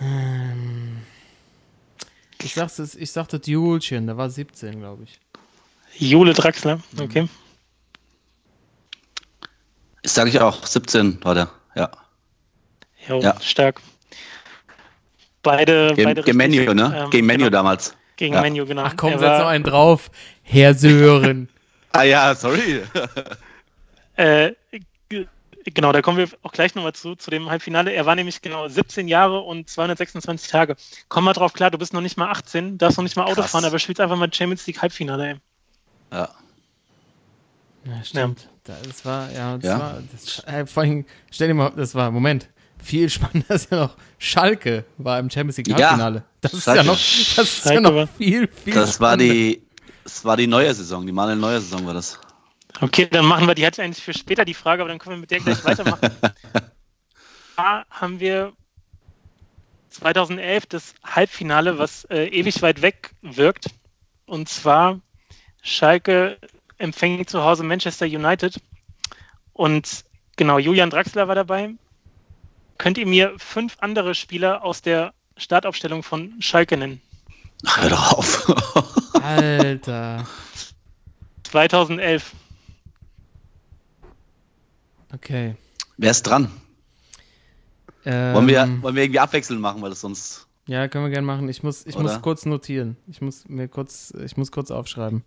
Ähm ich, sagte, ich sagte Julchen, der war 17, glaube ich. Jule Draxler, okay. Das sage ich auch, 17 war der, ja. Jo, ja, stark. Beide, Ge beide Gegen Menu, ne? Ähm, Gegen Menu genau. damals. Gegen ja. Menu, genau. Ach komm, setz noch einen drauf, Herr Sören. ah ja, sorry. äh, genau, da kommen wir auch gleich nochmal zu, zu dem Halbfinale. Er war nämlich genau 17 Jahre und 226 Tage. Komm mal drauf klar, du bist noch nicht mal 18, darfst noch nicht mal Auto fahren, aber spielst einfach mal Champions League Halbfinale, ey. Ja. Ja, stimmt. Ja. Das war, ja, das ja. war, das, äh, vor allem, stell dir mal, das war, Moment, viel spannender ist ja noch, Schalke war im Champions League Halbfinale. Ja, das ist ja noch, das ist ja noch viel, viel Das war die, das war die neue Saison, die Manuel neue Saison war das. Okay, dann machen wir die halt eigentlich für später die Frage, aber dann können wir mit der gleich weitermachen. da haben wir 2011 das Halbfinale, was äh, ewig weit weg wirkt. Und zwar Schalke empfängt zu Hause Manchester United. Und genau, Julian Draxler war dabei. Könnt ihr mir fünf andere Spieler aus der Startaufstellung von Schalke nennen? Hör doch auf. Alter. 2011. Okay. Wer ist dran? Ähm, wollen, wir, wollen wir irgendwie abwechselnd machen, weil es sonst. Ja, können wir gerne machen. Ich muss, ich muss kurz notieren. Ich muss mir kurz, ich muss kurz aufschreiben.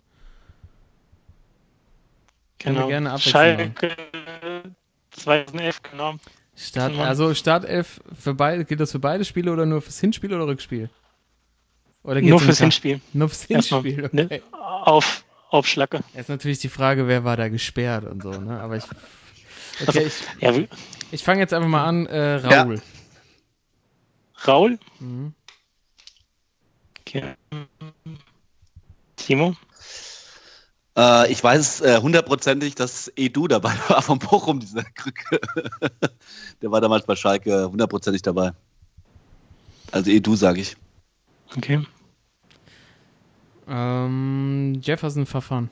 Genau. wir gerne Schalke 2011, genau. Start, also Startelf für beide, gilt das für beide Spiele oder nur fürs Hinspiel oder Rückspiel? Oder nur fürs Hinspiel. Nur fürs Hinspiel, okay. Ne? Auf, auf Schlacke. Jetzt natürlich die Frage, wer war da gesperrt und so, ne? Aber ich Okay, ich, ja, ich fange jetzt einfach mal an. Äh, Raul. Ja. Raul? Mhm. Okay. Timo? Äh, ich weiß äh, hundertprozentig, dass Edu dabei war vom Bochum, dieser Krücke. Der war damals bei Schalke hundertprozentig dabei. Also Edu, sage ich. Okay. Ähm, Jefferson Verfahren.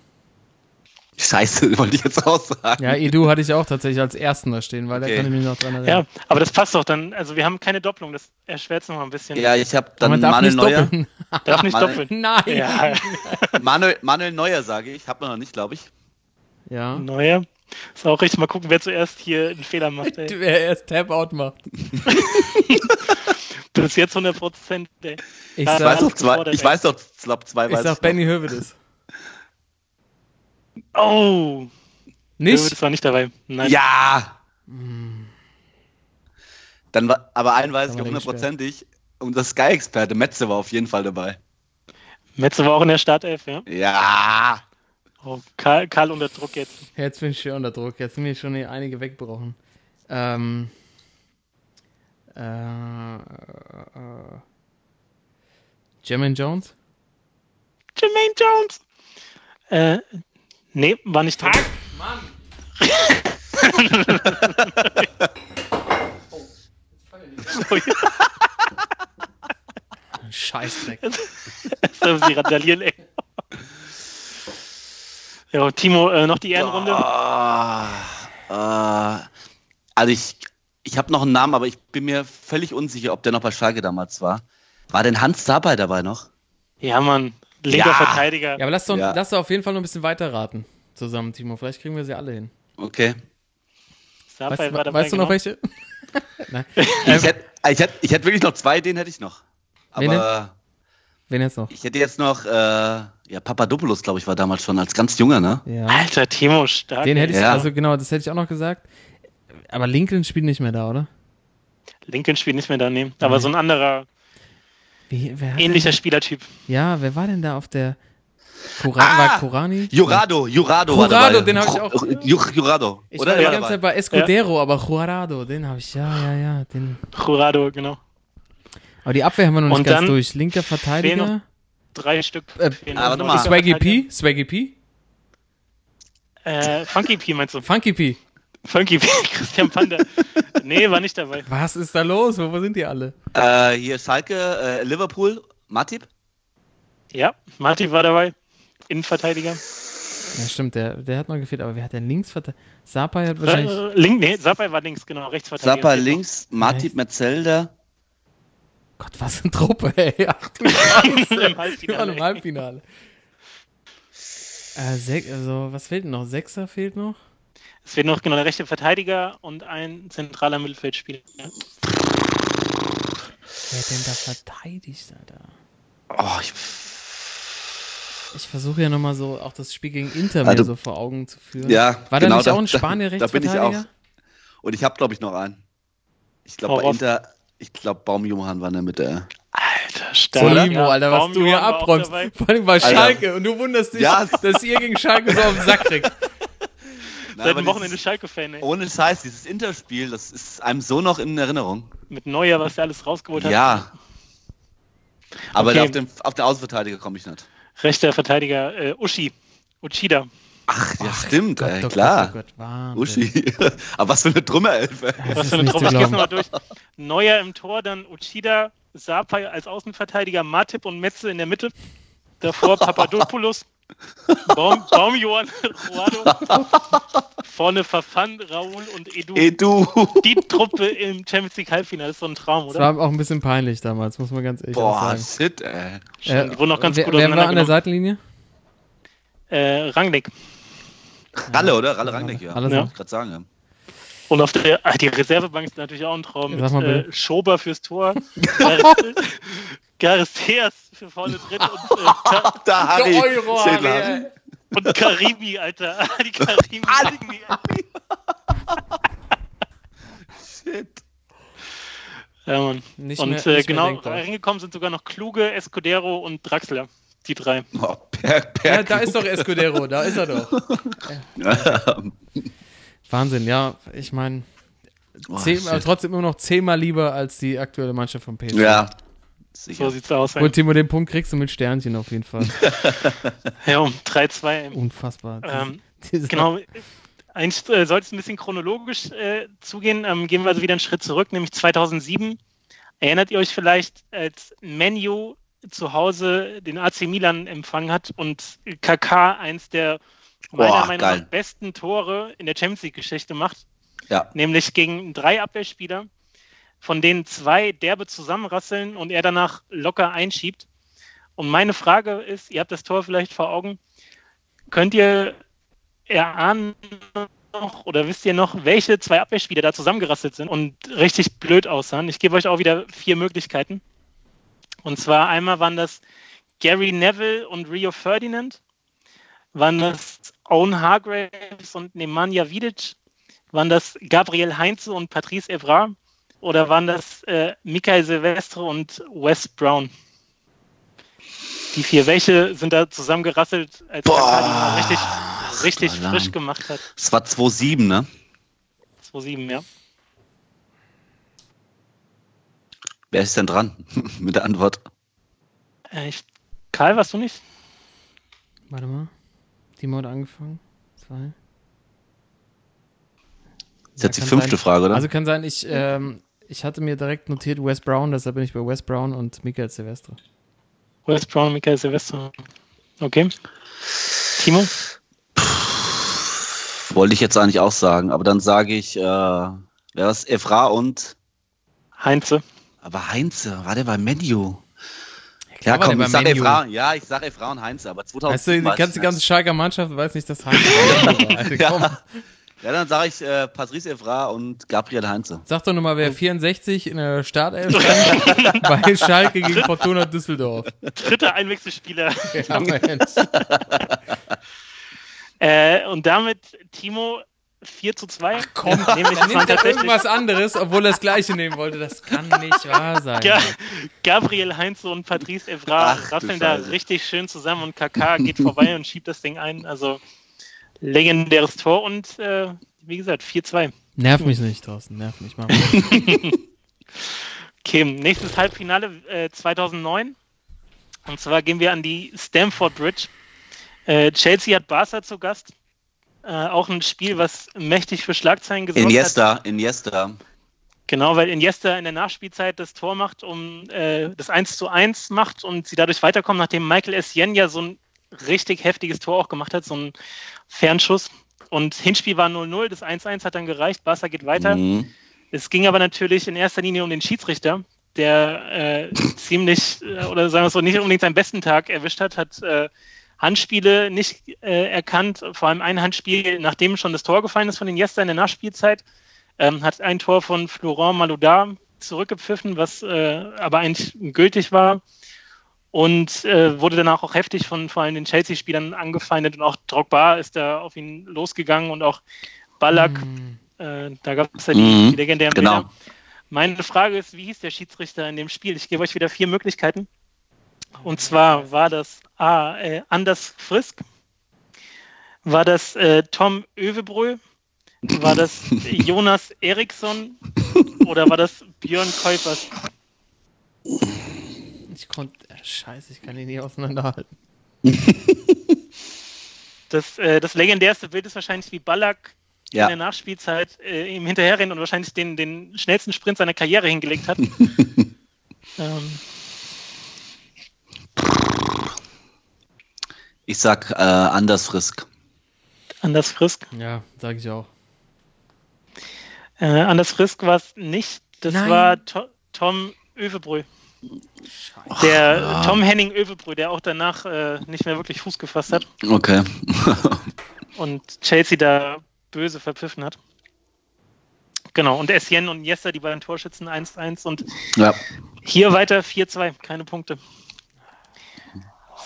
Scheiße, wollte ich jetzt auch sagen. Ja, Edu hatte ich auch tatsächlich als ersten da stehen, weil okay. da kann ich mich noch dran erinnern. Ja, aber das passt doch dann. Also wir haben keine Doppelung, das erschwert es noch ein bisschen. Ja, ich habe dann Manuel Neuer. Doppeln. darf nicht Manuel, doppeln. Nein. Ja. Manuel, Manuel Neuer sage ich. Hat man noch nicht, glaube ich. Ja. Neuer. Ist auch richtig. Mal gucken, wer zuerst hier einen Fehler macht. Ey. Wer erst Tap-Out macht. du bist jetzt 100 Prozent, ey. Ich, sag, weiß doch zwei, ich weiß doch, ich glaube, zwei Ich sag Benny Hövedes. Oh! Nicht? Das war nicht dabei. Nein. Ja! Dann war, aber einen weiß ich hundertprozentig. Unser Sky-Experte Metze war auf jeden Fall dabei. Metze war auch in der Startelf, ja? Ja! Oh, Karl, Karl unter Druck jetzt. Jetzt bin ich schon unter Druck. Jetzt sind mir schon einige weggebrochen. Ähm. Äh, äh, äh. Jermaine Jones? Jermaine Jones! Äh, Nee, war nicht drin. Fuck, Mann! oh, Scheißdreck. Jetzt haben sie randalieren, ey. Ja, Timo, äh, noch die Ehrenrunde? Oh, uh, also ich, ich habe noch einen Namen, aber ich bin mir völlig unsicher, ob der noch bei Schalke damals war. War denn Hans dabei dabei noch? Ja, Mann linker ja. Verteidiger. Ja, aber lass doch, ja. lass doch auf jeden Fall noch ein bisschen weiter raten zusammen, Timo. Vielleicht kriegen wir sie alle hin. Okay. Weißt, weißt du noch welche? ich, hätte, ich, hätte, ich hätte wirklich noch zwei, den hätte ich noch. Wen Aber Wen jetzt noch? ich hätte jetzt noch, äh, ja, Papadopoulos, glaube ich, war damals schon als ganz junger, ne? Ja. Alter, Timo stark. Den hätte ich, Ja. also genau, das hätte ich auch noch gesagt. Aber Lincoln spielt nicht mehr da, oder? Lincoln spielt nicht mehr. Aber Nee. so ein anderer, Wie, ähnlicher denn, Spielertyp. Ja, wer war denn da auf der Kura Ah! war Kurani? Jurado, Jurado war Jurado, den hab ich auch. Ju- Jurado, Ich oder? war die Ja, ganze dabei. Zeit bei Escudero, aber Jurado, den habe ich, ja, ja, ja. Den. Jurado, genau. Aber die Abwehr haben wir noch nicht Und ganz dann durch. Linker Verteidiger. Drei Stück. Äh, ah, noch. warte mal. Swaggy P? Swaggy P? Äh, Funky P meinst du? Funky P. Funky Christian Panda. nee, war nicht dabei. Was ist da los? Wo, wo sind die alle? Äh, hier Schalke, äh, Liverpool, Matip. Ja, Martin war dabei. Innenverteidiger. Ja, stimmt, der, der hat noch gefehlt, aber wer hat denn Linksverteidiger? Sapai hat wahrscheinlich. Äh, link, nee, Sapai war links, genau, Rechtsverteidiger. Zappa links, Matip? Metzelder. Gott, was eine Truppe, ey. Ach du Scheiße. Im Halbfinale. im Halbfinale. Äh, also, was fehlt denn noch? Sechser fehlt noch? Es fehlt noch genau der rechte Verteidiger und ein zentraler Mittelfeldspieler. Wer denn da verteidigt, Alter? Oh, ich, Ich versuche ja nochmal so auch das Spiel gegen Inter mir Also- so vor Augen zu führen. ja, War genau, da nicht da- auch ein da- Spanier Da bin ich auch. Rechtsverteidiger? Und ich habe, glaube ich, noch einen. Ich glaube, bei. Inter, ich glaube, Baumjohann war in der Mitte. Alter, stark. Ja, Alter, was du hier abräumst. Vor allem bei Alter. Schalke. Und du wunderst dich, Ja. dass ihr gegen Schalke so auf den Sack kriegt. Seit dem Wochenende Schalke-Fan, ey. Ohne Scheiß, dieses Interspiel, das ist einem so noch in Erinnerung. Mit Neuer, was er alles rausgeholt hat. Ja. Aber Okay. auf, den, auf den Außenverteidiger komme ich nicht. Rechter Verteidiger äh, Uschi. Uchida. Ach, ja, Ach, stimmt, Gott, ey, oh klar. Gott, oh Gott. Uschi. Aber was für eine Trümmerelfe. Was für eine Truppe. Ich geh's glauben. nochmal durch. Neuer im Tor, dann Uchida, Sapai als Außenverteidiger, Matip und Metze in der Mitte. Davor Papadopoulos, Baum, Baumjohann, Ruado. Vorne Verfan, Raul und Edu. Ey, du. Die Truppe im Champions League Halbfinale ist so ein Traum, Das oder? war auch ein bisschen peinlich damals, muss man ganz ehrlich Boah, sagen. shit, ey. Schon, die wurden auch ganz wer, gut wer war an der. Seitenlinie? Äh, Rangnick. Ralle, oder? Ralle Rangnick, ja. Alles Ja. Wollte ich gerade sagen, ja. Und auf der ah, die Reservebank ist natürlich auch ein Traum. Sag Mit, äh. Schober fürs Tor, Garcias für vorne drin und, äh, Da, Harry. Der Euro. Harry, und Karimi, Alter. Die Karimi. Shit. ja, Mann. Nicht und mehr, äh, genau, reingekommen sind sogar noch Kluge, Escudero und Draxler. Die drei. Oh, per, per Ja, da ist doch Escudero, da ist er doch. Wahnsinn, ja, ich meine, Oh, zehn, shit. aber trotzdem immer noch zehnmal lieber als die aktuelle Mannschaft von PSG. Ja, So sicher. sieht's aus. Und Timo, den Punkt kriegst du mit Sternchen auf jeden Fall. Ja, 3-2. Unfassbar. Ähm, Genau. Eigentlich äh, sollte es ein bisschen chronologisch äh, zugehen. Ähm, gehen wir also wieder einen Schritt zurück, nämlich 2007. Erinnert ihr euch vielleicht, als Menu zu Hause den AC Milan empfangen hat und KK eins der meiner Boah, Meinung nach besten Tore in der Champions League-Geschichte macht? Ja. Nämlich gegen drei Abwehrspieler, von denen zwei derbe zusammenrasseln und er danach locker einschiebt. Und meine Frage ist, ihr habt das Tor vielleicht vor Augen, könnt ihr erahnen noch oder wisst ihr noch, welche zwei Abwehrspieler da zusammengerasselt sind und richtig blöd aussahen? Ich gebe euch auch wieder vier Möglichkeiten. Und zwar einmal waren das Gary Neville und Rio Ferdinand, waren das Owen Hargraves und Nemanja Vidic, waren das Gabriel Heinze und Patrice Evra oder waren das äh, Michael Silvestre und Wes Brown? Die vier, welche sind da zusammengerasselt, als Boah. Die richtig, richtig frisch gemacht hat? Es war 2-7, ne? 2-7, ja. Wer ist denn dran mit der Antwort? Äh, ich, Karl, warst du nicht? Warte mal. Timo hat angefangen. Zwei. Das ist jetzt die fünfte sein. Frage, oder? Also kann sein, ich, ähm, ich hatte mir direkt notiert Wes Brown, deshalb bin ich bei Wes Brown und Michael Silvestre. Wes Brown und Michael Silvestre. Okay. Timo? Wollte ich jetzt eigentlich auch sagen, aber dann sage ich, äh, wer was? Evra und. Heinze. Aber Heinze, war der bei Menu? klar Ja, war komm, ich bei sag Menu. Evra. Ja, ich sag Evra und Heinze, aber 2000. Weißt du, die ganze, ganze Schalker Mannschaft weiß nicht, dass Heinz war. Alter, komm. Ja, dann sage ich äh, Patrice Evra und Gabriel Heinze. Sag doch nochmal, wer 64 in der Startelf stand bei Schalke gegen Fortuna Düsseldorf. Dritter Einwechselspieler. Ja, Mensch. äh, und damit, Timo, 4 zu 2. Ach komm, nämlich dann nimmt er irgendwas anderes, obwohl er das gleiche nehmen wollte. Das kann nicht wahr sein. Ga Gabriel Heinze und Patrice Evra rasseln da richtig schön zusammen und KK geht vorbei und schiebt das Ding ein. Also legendäres Tor und äh, wie gesagt 4-2. Nerv mich nicht, Thorsten, nerv mich mal. okay, nächstes Halbfinale äh, 2009. Und zwar gehen wir an die Stamford Bridge. Äh, Chelsea hat Barca zu Gast. Äh, auch ein Spiel, was mächtig für Schlagzeilen gesorgt Iniesta, hat. Iniesta, Iniesta. Genau, weil Iniesta in der Nachspielzeit das Tor macht, um äh, das 1 zu 1 macht und sie dadurch weiterkommen, nachdem Michael Essien ja so ein richtig heftiges Tor auch gemacht hat, so ein Fernschuss. Und Hinspiel war 0-0, das 1-1 hat dann gereicht, Barca geht weiter. Mhm. Es ging aber natürlich in erster Linie um den Schiedsrichter, der äh, ziemlich, äh, oder sagen wir es so, nicht unbedingt seinen besten Tag erwischt hat, hat äh, Handspiele nicht äh, erkannt, vor allem ein Handspiel, nachdem schon das Tor gefallen ist von den Jester in der Nachspielzeit, ähm, hat ein Tor von Florent Malouda zurückgepfiffen, was äh, aber eigentlich gültig war und äh, wurde danach auch heftig von vor allem den Chelsea-Spielern angefeindet und auch Drogba ist da auf ihn losgegangen und auch Ballack, mm. äh, da gab es ja die, mm, die legendären genau. Bilder. Meine Frage ist, wie hieß der Schiedsrichter in dem Spiel? Ich gebe euch wieder vier Möglichkeiten. Und zwar war das A. Äh, Anders Frisk, war das äh, Tom Övebrö, war das Jonas Eriksson oder war das Björn Käufers? Ich konnte. Äh, scheiße, ich kann ihn nie auseinanderhalten. das, äh, das legendärste Bild ist wahrscheinlich, wie Ballack ja. in der Nachspielzeit äh, ihm hinterherrennt und wahrscheinlich den, den schnellsten Sprint seiner Karriere hingelegt hat. ähm. Ich sag äh, Anders Frisk. Anders Frisk? Ja, sage ich auch. Äh, Anders Frisk war es nicht. Das Nein. war to Tom Övebrö. Der ja. Tom Henning Övebrü, der auch danach äh, nicht mehr wirklich Fuß gefasst hat. Okay. und Chelsea da böse verpfiffen hat. Genau, und Essien und Jester, die beiden Torschützen 1-1 und ja. hier weiter 4-2, keine Punkte.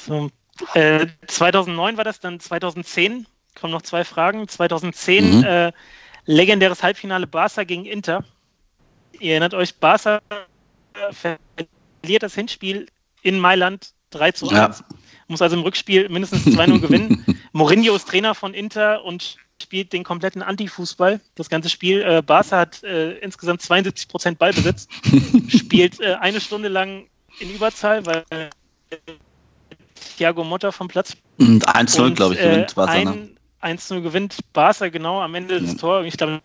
So, äh, 2009 war das, dann 2010 kommen noch zwei Fragen. 2010 mhm. äh, legendäres Halbfinale Barca gegen Inter. Ihr erinnert euch, Barca verliert das Hinspiel in Mailand 3 zu 1. Ja. Muss also im Rückspiel mindestens 2-0 gewinnen. Mourinho ist Trainer von Inter und spielt den kompletten Antifußball. Das ganze Spiel. Äh, Barca hat äh, insgesamt 72 Prozent Ballbesitz, spielt äh, eine Stunde lang in Überzahl, weil äh, Thiago Motta vom Platz. 1-0, glaube ich, gewinnt Barca. Ein, 1-0 gewinnt Barca genau am Ende des ja. Tors. Ich glaube,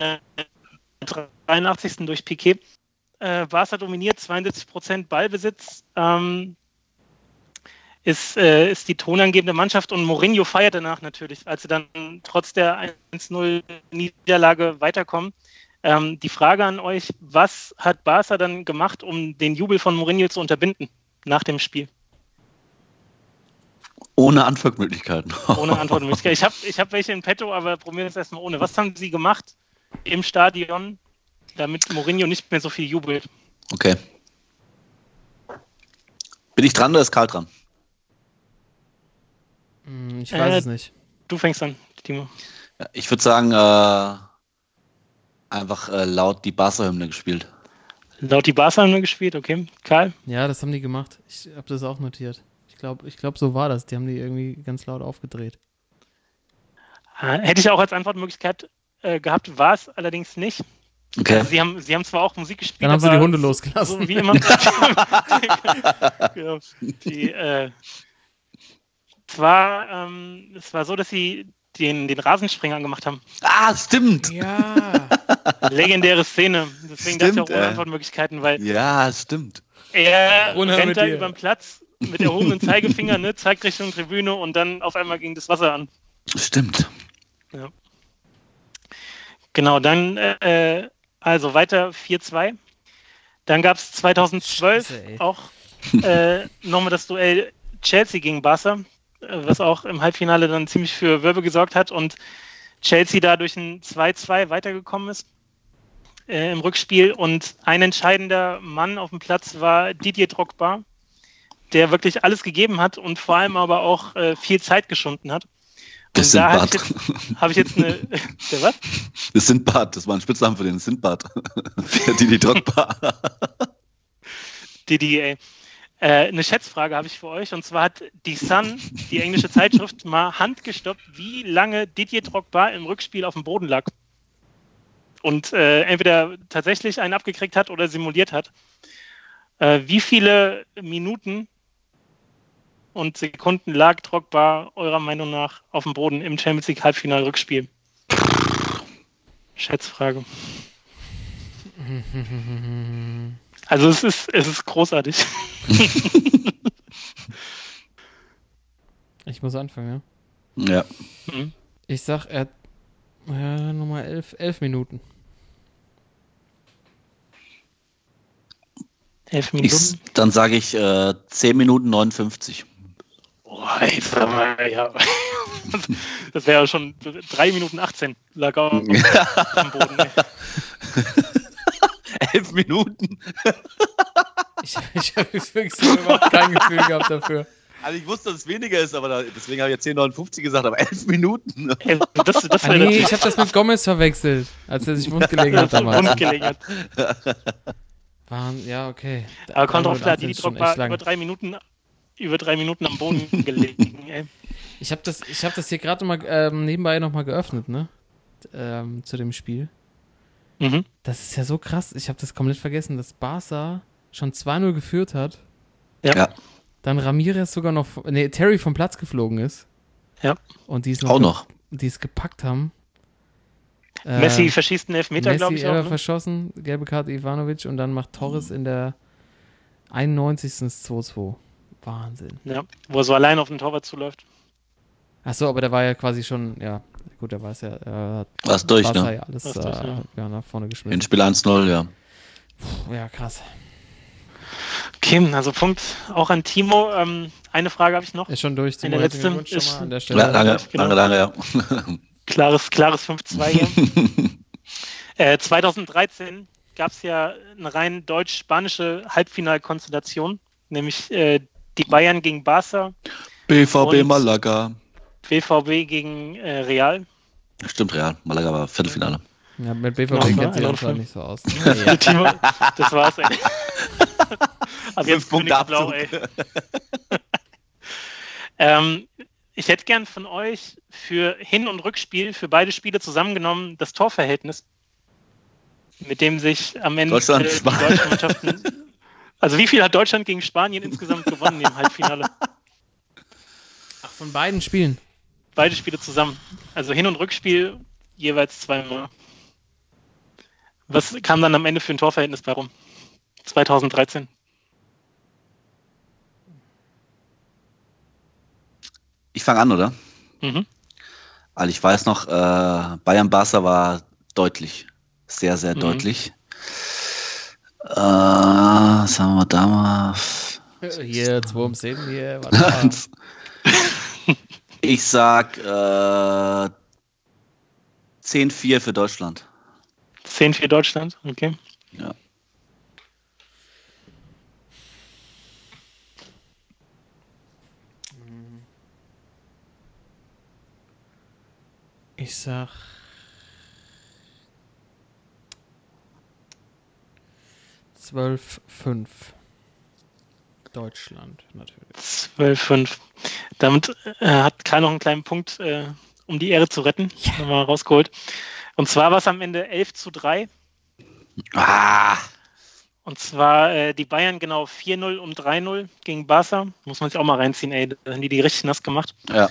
83. durch Piquet äh, Barca dominiert, 72% Ballbesitz. Ähm, ist, äh, ist die tonangebende Mannschaft und Mourinho feiert danach natürlich, als sie dann trotz der 1-0 Niederlage weiterkommen. Ähm, die Frage an euch, was hat Barca dann gemacht, um den Jubel von Mourinho zu unterbinden nach dem Spiel? Ohne Antwortmöglichkeiten. ohne Antwortmöglichkeiten. Ich habe ich hab welche in petto, aber probieren wir es erstmal ohne. Was haben Sie gemacht im Stadion, damit Mourinho nicht mehr so viel jubelt. Okay. Bin ich dran oder ist Karl dran? Hm, ich weiß äh, es nicht. Du fängst an, Timo. Ja, ich würde sagen, äh, einfach äh, laut die Barca-Hymne gespielt. Laut die Barca-Hymne gespielt, okay. Karl? Ja, das haben die gemacht. Ich habe das auch notiert. Ich glaube, ich glaub, so war das. Die haben die irgendwie ganz laut aufgedreht. Äh, hätte ich auch als Antwortmöglichkeit äh, gehabt, war es allerdings nicht. Okay. Also sie, haben, sie haben zwar auch Musik gespielt. Dann haben sie die Hunde losgelassen. So wie immer. genau. die, äh, zwar, ähm, es war so, dass sie den, den Rasenspringer angemacht haben. Ah, stimmt. Ja. Legendäre Szene. Deswegen stimmt, dachte ich auch ohne Antwortmöglichkeiten, weil. Ja, stimmt. Er rennt da über den Platz mit erhobenen Zeigefinger, ne, zeigt Richtung Tribüne und dann auf einmal ging das Wasser an. Stimmt. Ja. Genau, dann äh, also weiter 4-2. Dann gab es 2012 Scheiße, auch äh, nochmal das Duell Chelsea gegen Barca, äh, was auch im Halbfinale dann ziemlich für Wirbel gesorgt hat. Und Chelsea da durch ein 2-2 weitergekommen ist äh, im Rückspiel und ein entscheidender Mann auf dem Platz war Didier Drogba, der wirklich alles gegeben hat und vor allem aber auch äh, viel Zeit geschunden hat. Der Sindbad. Da habe ich, jetzt eine. Der was? Das Sindbad, das war ein Spitznamen für den Sindbad. Didi Drogba. Didi, ey. Äh, eine Schätzfrage habe ich für euch und zwar hat die Sun, die englische Zeitschrift, mal handgestoppt, wie lange Didier Drogba im Rückspiel auf dem Boden lag. Und äh, entweder tatsächlich einen abgekriegt hat oder simuliert hat. Äh, wie viele Minuten und Sekunden lag Drogba eurer Meinung nach auf dem Boden im Champions League Halbfinal-Rückspiel? Schätzfrage. Also es ist, es ist großartig. ich muss anfangen, ja? Ja. Mhm. Ich sag, er hat ja, Nummer elf, elf Minuten. Elf Minuten? Ich, dann sage ich äh, 10 Minuten 59. Oh, ey, ja. Das wäre ja schon 3 Minuten 18 lag auf, am Boden. Ey. Elf Minuten. ich ich habe wirklich so überhaupt kein Gefühl gehabt dafür. Also ich wusste, dass es weniger ist, aber da, deswegen habe ich jetzt 10,59 gesagt, aber 11 Minuten. Das, das ah, nee, ich habe das mit Gomez verwechselt, als er sich wundgelegen hat damals. Wundgelegen hat. Waren, ja, okay. Aber klar, die war über drei Minuten, über drei Minuten am Boden gelegen. Ey. Ich habe das, hab das hier gerade mal ähm, nebenbei nochmal geöffnet, ne? Ähm, zu dem Spiel. Mhm. Das ist ja so krass. Ich habe das komplett vergessen, dass Barca schon 2-0 geführt hat. Ja. ja. Dann Ramirez sogar noch, nee, Terry vom Platz geflogen ist. Ja. Und die es noch, auch noch. Die es gepackt haben. Messi äh, verschießt einen Elfmeter, glaube ich. Messi ne? verschossen, gelbe Karte Ivanovic und dann macht Torres in der 91. 2-2. Wahnsinn. Ja, wo er so allein auf den Torwart zuläuft. Achso, aber der war ja quasi schon, ja, gut, der war es ja. Äh, war es durch, ne? Ja alles äh, durch, ja. ja. nach vorne geschmissen. Hinspiel 1-0, ja. Puh, ja, krass. Okay, also Punkt auch an Timo. Ähm, eine Frage habe ich noch. Ist schon durch. Timo, Eine letzte ist, an der Stelle. Ja, lange, genau. lange, lange, ja. Klares, klares 5-2 hier. äh, 2013 gab es ja eine rein deutsch-spanische Halbfinalkonstellation, nämlich äh, die Bayern gegen Barca. BVB Malaga. BVB gegen äh, Real. Stimmt, Real. Malaga war Viertelfinale. Ja, mit BVB genau, kennt sich auch nicht so aus. ja. das war's, ey. Aber jetzt Punkt blau, ey. ähm, ich hätte gern von euch für Hin- und Rückspiel, für beide Spiele zusammengenommen, das Torverhältnis, mit dem sich am Ende Deutschland, die deutschen Mannschaften. Also wie viel hat Deutschland gegen Spanien insgesamt gewonnen im Halbfinale? Ach, von beiden Spielen? Beide Spiele zusammen. Also Hin- und Rückspiel jeweils zweimal. Was kam dann am Ende für ein Torverhältnis bei rum? 2013. Ich fange an, oder? Mhm. Weil ich weiß noch, äh, Bayern Barca war deutlich, sehr, sehr mhm. deutlich. Äh, was haben wir da mal? Hier, 2 um 7 hier. ich sag äh, 10-4 für Deutschland. 10-4 Deutschland, okay. Ja. Ich sag. Zwölf, fünf. Deutschland natürlich. Zwölf, fünf. Damit äh, hat Kai noch einen kleinen Punkt, äh, um die Ehre zu retten. Ja. Nochmal rausgeholt. Und zwar war es am Ende 11 zu 3. Ah! Und zwar äh, die Bayern genau 4-0 und 3-0 gegen Barca. Muss man sich auch mal reinziehen, ey. Da haben die die richtig nass gemacht. Ja.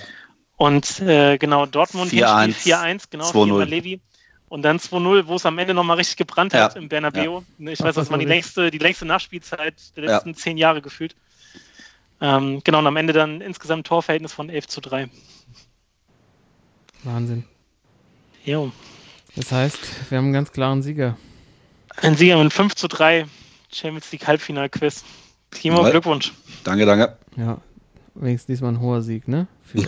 Und äh, genau, Dortmund 4-1, genau, viermal Levi. Und dann 2-0, wo es am Ende nochmal richtig gebrannt ja. hat im Bernabeu. Ja. Ich weiß, das war die längste, die längste Nachspielzeit der letzten ja. zehn Jahre gefühlt. Ähm, genau, und am Ende dann insgesamt Torverhältnis von 11 zu 3. Wahnsinn. Jo. Das heißt, wir haben einen ganz klaren Sieger. Ein Sieger mit 5 zu 3 Champions League Halbfinal-Quiz. Timo, Glückwunsch. Danke, danke. Ja, wenigstens diesmal ein hoher Sieg, ne?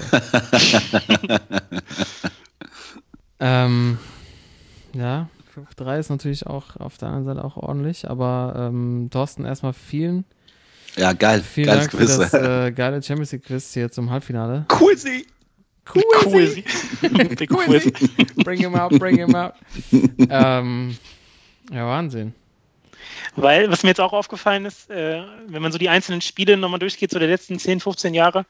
Ähm, ja, 5-3 ist natürlich auch auf der anderen Seite auch ordentlich, aber ähm, Thorsten, erstmal vielen. Ja, geil. Vielen Dank Quiz. für das äh, geile Champions League Quiz hier zum Halbfinale. Coolsy! Coolsy! Coolsy! bring him out, bring him out. ähm, ja, Wahnsinn. Weil, was mir jetzt auch aufgefallen ist, äh, wenn man so die einzelnen Spiele nochmal durchgeht, so der letzten 10, 15 Jahre,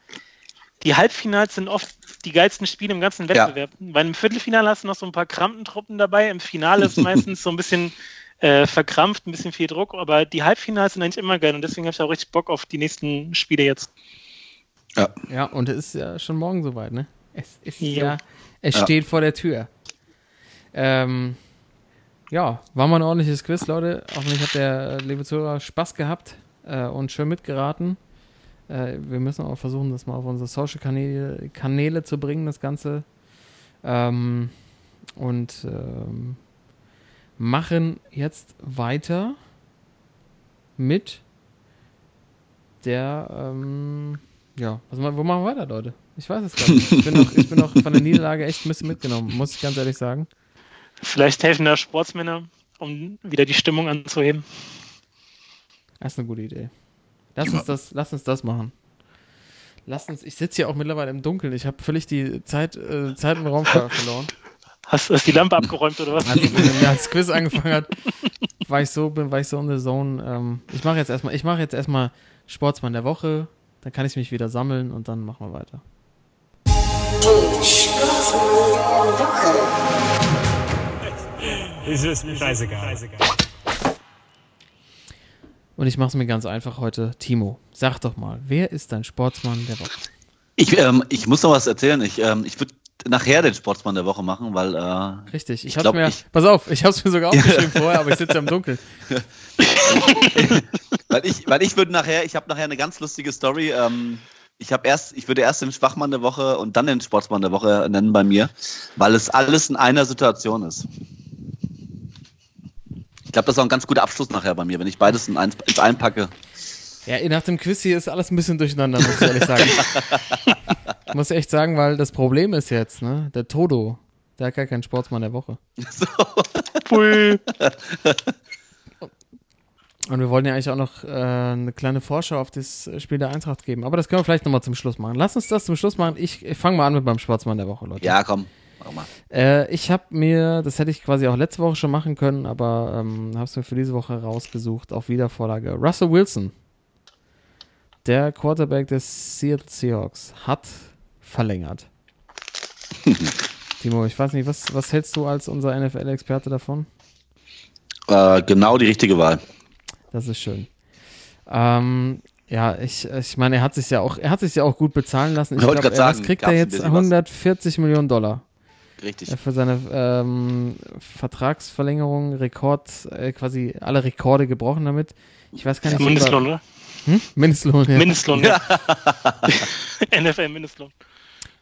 die Halbfinals sind oft die geilsten Spiele im ganzen Wettbewerb. Ja. Weil im Viertelfinale hast du noch so ein paar Krampentruppen dabei, im Finale ist meistens so ein bisschen äh, verkrampft, ein bisschen viel Druck, aber die Halbfinals sind eigentlich immer geil und deswegen habe ich auch richtig Bock auf die nächsten Spiele jetzt. Ja, ja und es ist ja schon morgen soweit, ne? Es ist ja, ja es ja. steht vor der Tür. Ähm, ja, war mal ein ordentliches Quiz, Leute. Hoffentlich hat der liebe Zuhörer Spaß gehabt äh, und schön mitgeraten. Äh, wir müssen auch versuchen, das mal auf unsere Social-Kanäle Kanäle zu bringen, das Ganze. Ähm, und ähm, machen jetzt weiter mit der, ähm, ja, was, wo machen wir weiter, Leute? Ich weiß es gar nicht. Ich bin, noch, ich bin noch von der Niederlage echt ein bisschen mitgenommen, muss ich ganz ehrlich sagen. Vielleicht helfen da Sportsmänner, um wieder die Stimmung anzuheben. Das ist eine gute Idee. Lass uns das, lass uns das machen. Lass uns, ich sitze hier auch mittlerweile im Dunkeln. Ich habe völlig die Zeit, äh, Zeit und Raum verloren. Hast du die Lampe abgeräumt oder was? Als, als das Quiz angefangen hat, war ich so, bin, war ich so in der Zone. Ähm, ich mache jetzt erstmal, ich mache jetzt erstmal Sportsmann der Woche, dann kann ich mich wieder sammeln und dann machen wir weiter. Sportsmann der Woche. Ist es mir scheißegal. Und ich mache es mir ganz einfach heute. Timo, sag doch mal, wer ist dein Sportsmann der Woche? Ich, ähm, ich muss noch was erzählen. Ich, ähm, ich würde nachher den Sportsmann der Woche machen, weil. Äh, Richtig, ich, ich hab's mir. Ich, pass auf, ich hab's mir sogar aufgeschrieben vorher, aber ich sitze im Dunkeln. weil ich, weil ich würde nachher, ich habe nachher eine ganz lustige Story. Ähm, ich habe erst, ich würde erst den Schwachmann der Woche und dann den Sportsmann der Woche nennen bei mir, weil es alles in einer Situation ist. Ich glaube, das ist auch ein ganz guter Abschluss nachher bei mir, wenn ich beides in eins, ins einpacke. Ja, nach dem Quiz hier ist alles ein bisschen durcheinander, muss ich ehrlich sagen. ich muss echt sagen, weil das Problem ist jetzt, ne, der Todo, der hat gar keinen Sportsmann der Woche. So. Pui. Und wir wollen ja eigentlich auch noch äh, eine kleine Vorschau auf das Spiel der Eintracht geben. Aber das können wir vielleicht nochmal zum Schluss machen. Lass uns das zum Schluss machen. Ich, ich fange mal an mit meinem Sportsmann der Woche, Leute. Ja, komm. Mach mal. Äh, ich habe mir, das hätte ich quasi auch letzte Woche schon machen können, aber ähm, habe es mir für diese Woche rausgesucht auf Wiedervorlage. Russell Wilson der Quarterback des Seattle Seahawks hat verlängert. Timo, ich weiß nicht, was, was hältst du als unser NFL-Experte davon? Äh, genau die richtige Wahl. Das ist schön. Ähm, ja, ich, ich meine, er hat sich ja auch, er hat sich ja auch gut bezahlen lassen. Ich glaube, was kriegt er jetzt? 140 was? Millionen Dollar. Richtig. Für seine ähm, Vertragsverlängerung, Rekord, äh, quasi alle Rekorde gebrochen damit. Ich weiß gar nicht. Mindestlohn, oder? Hm? Mindestlohn, ja. Mindestlohn, ja. NFL-Mindestlohn.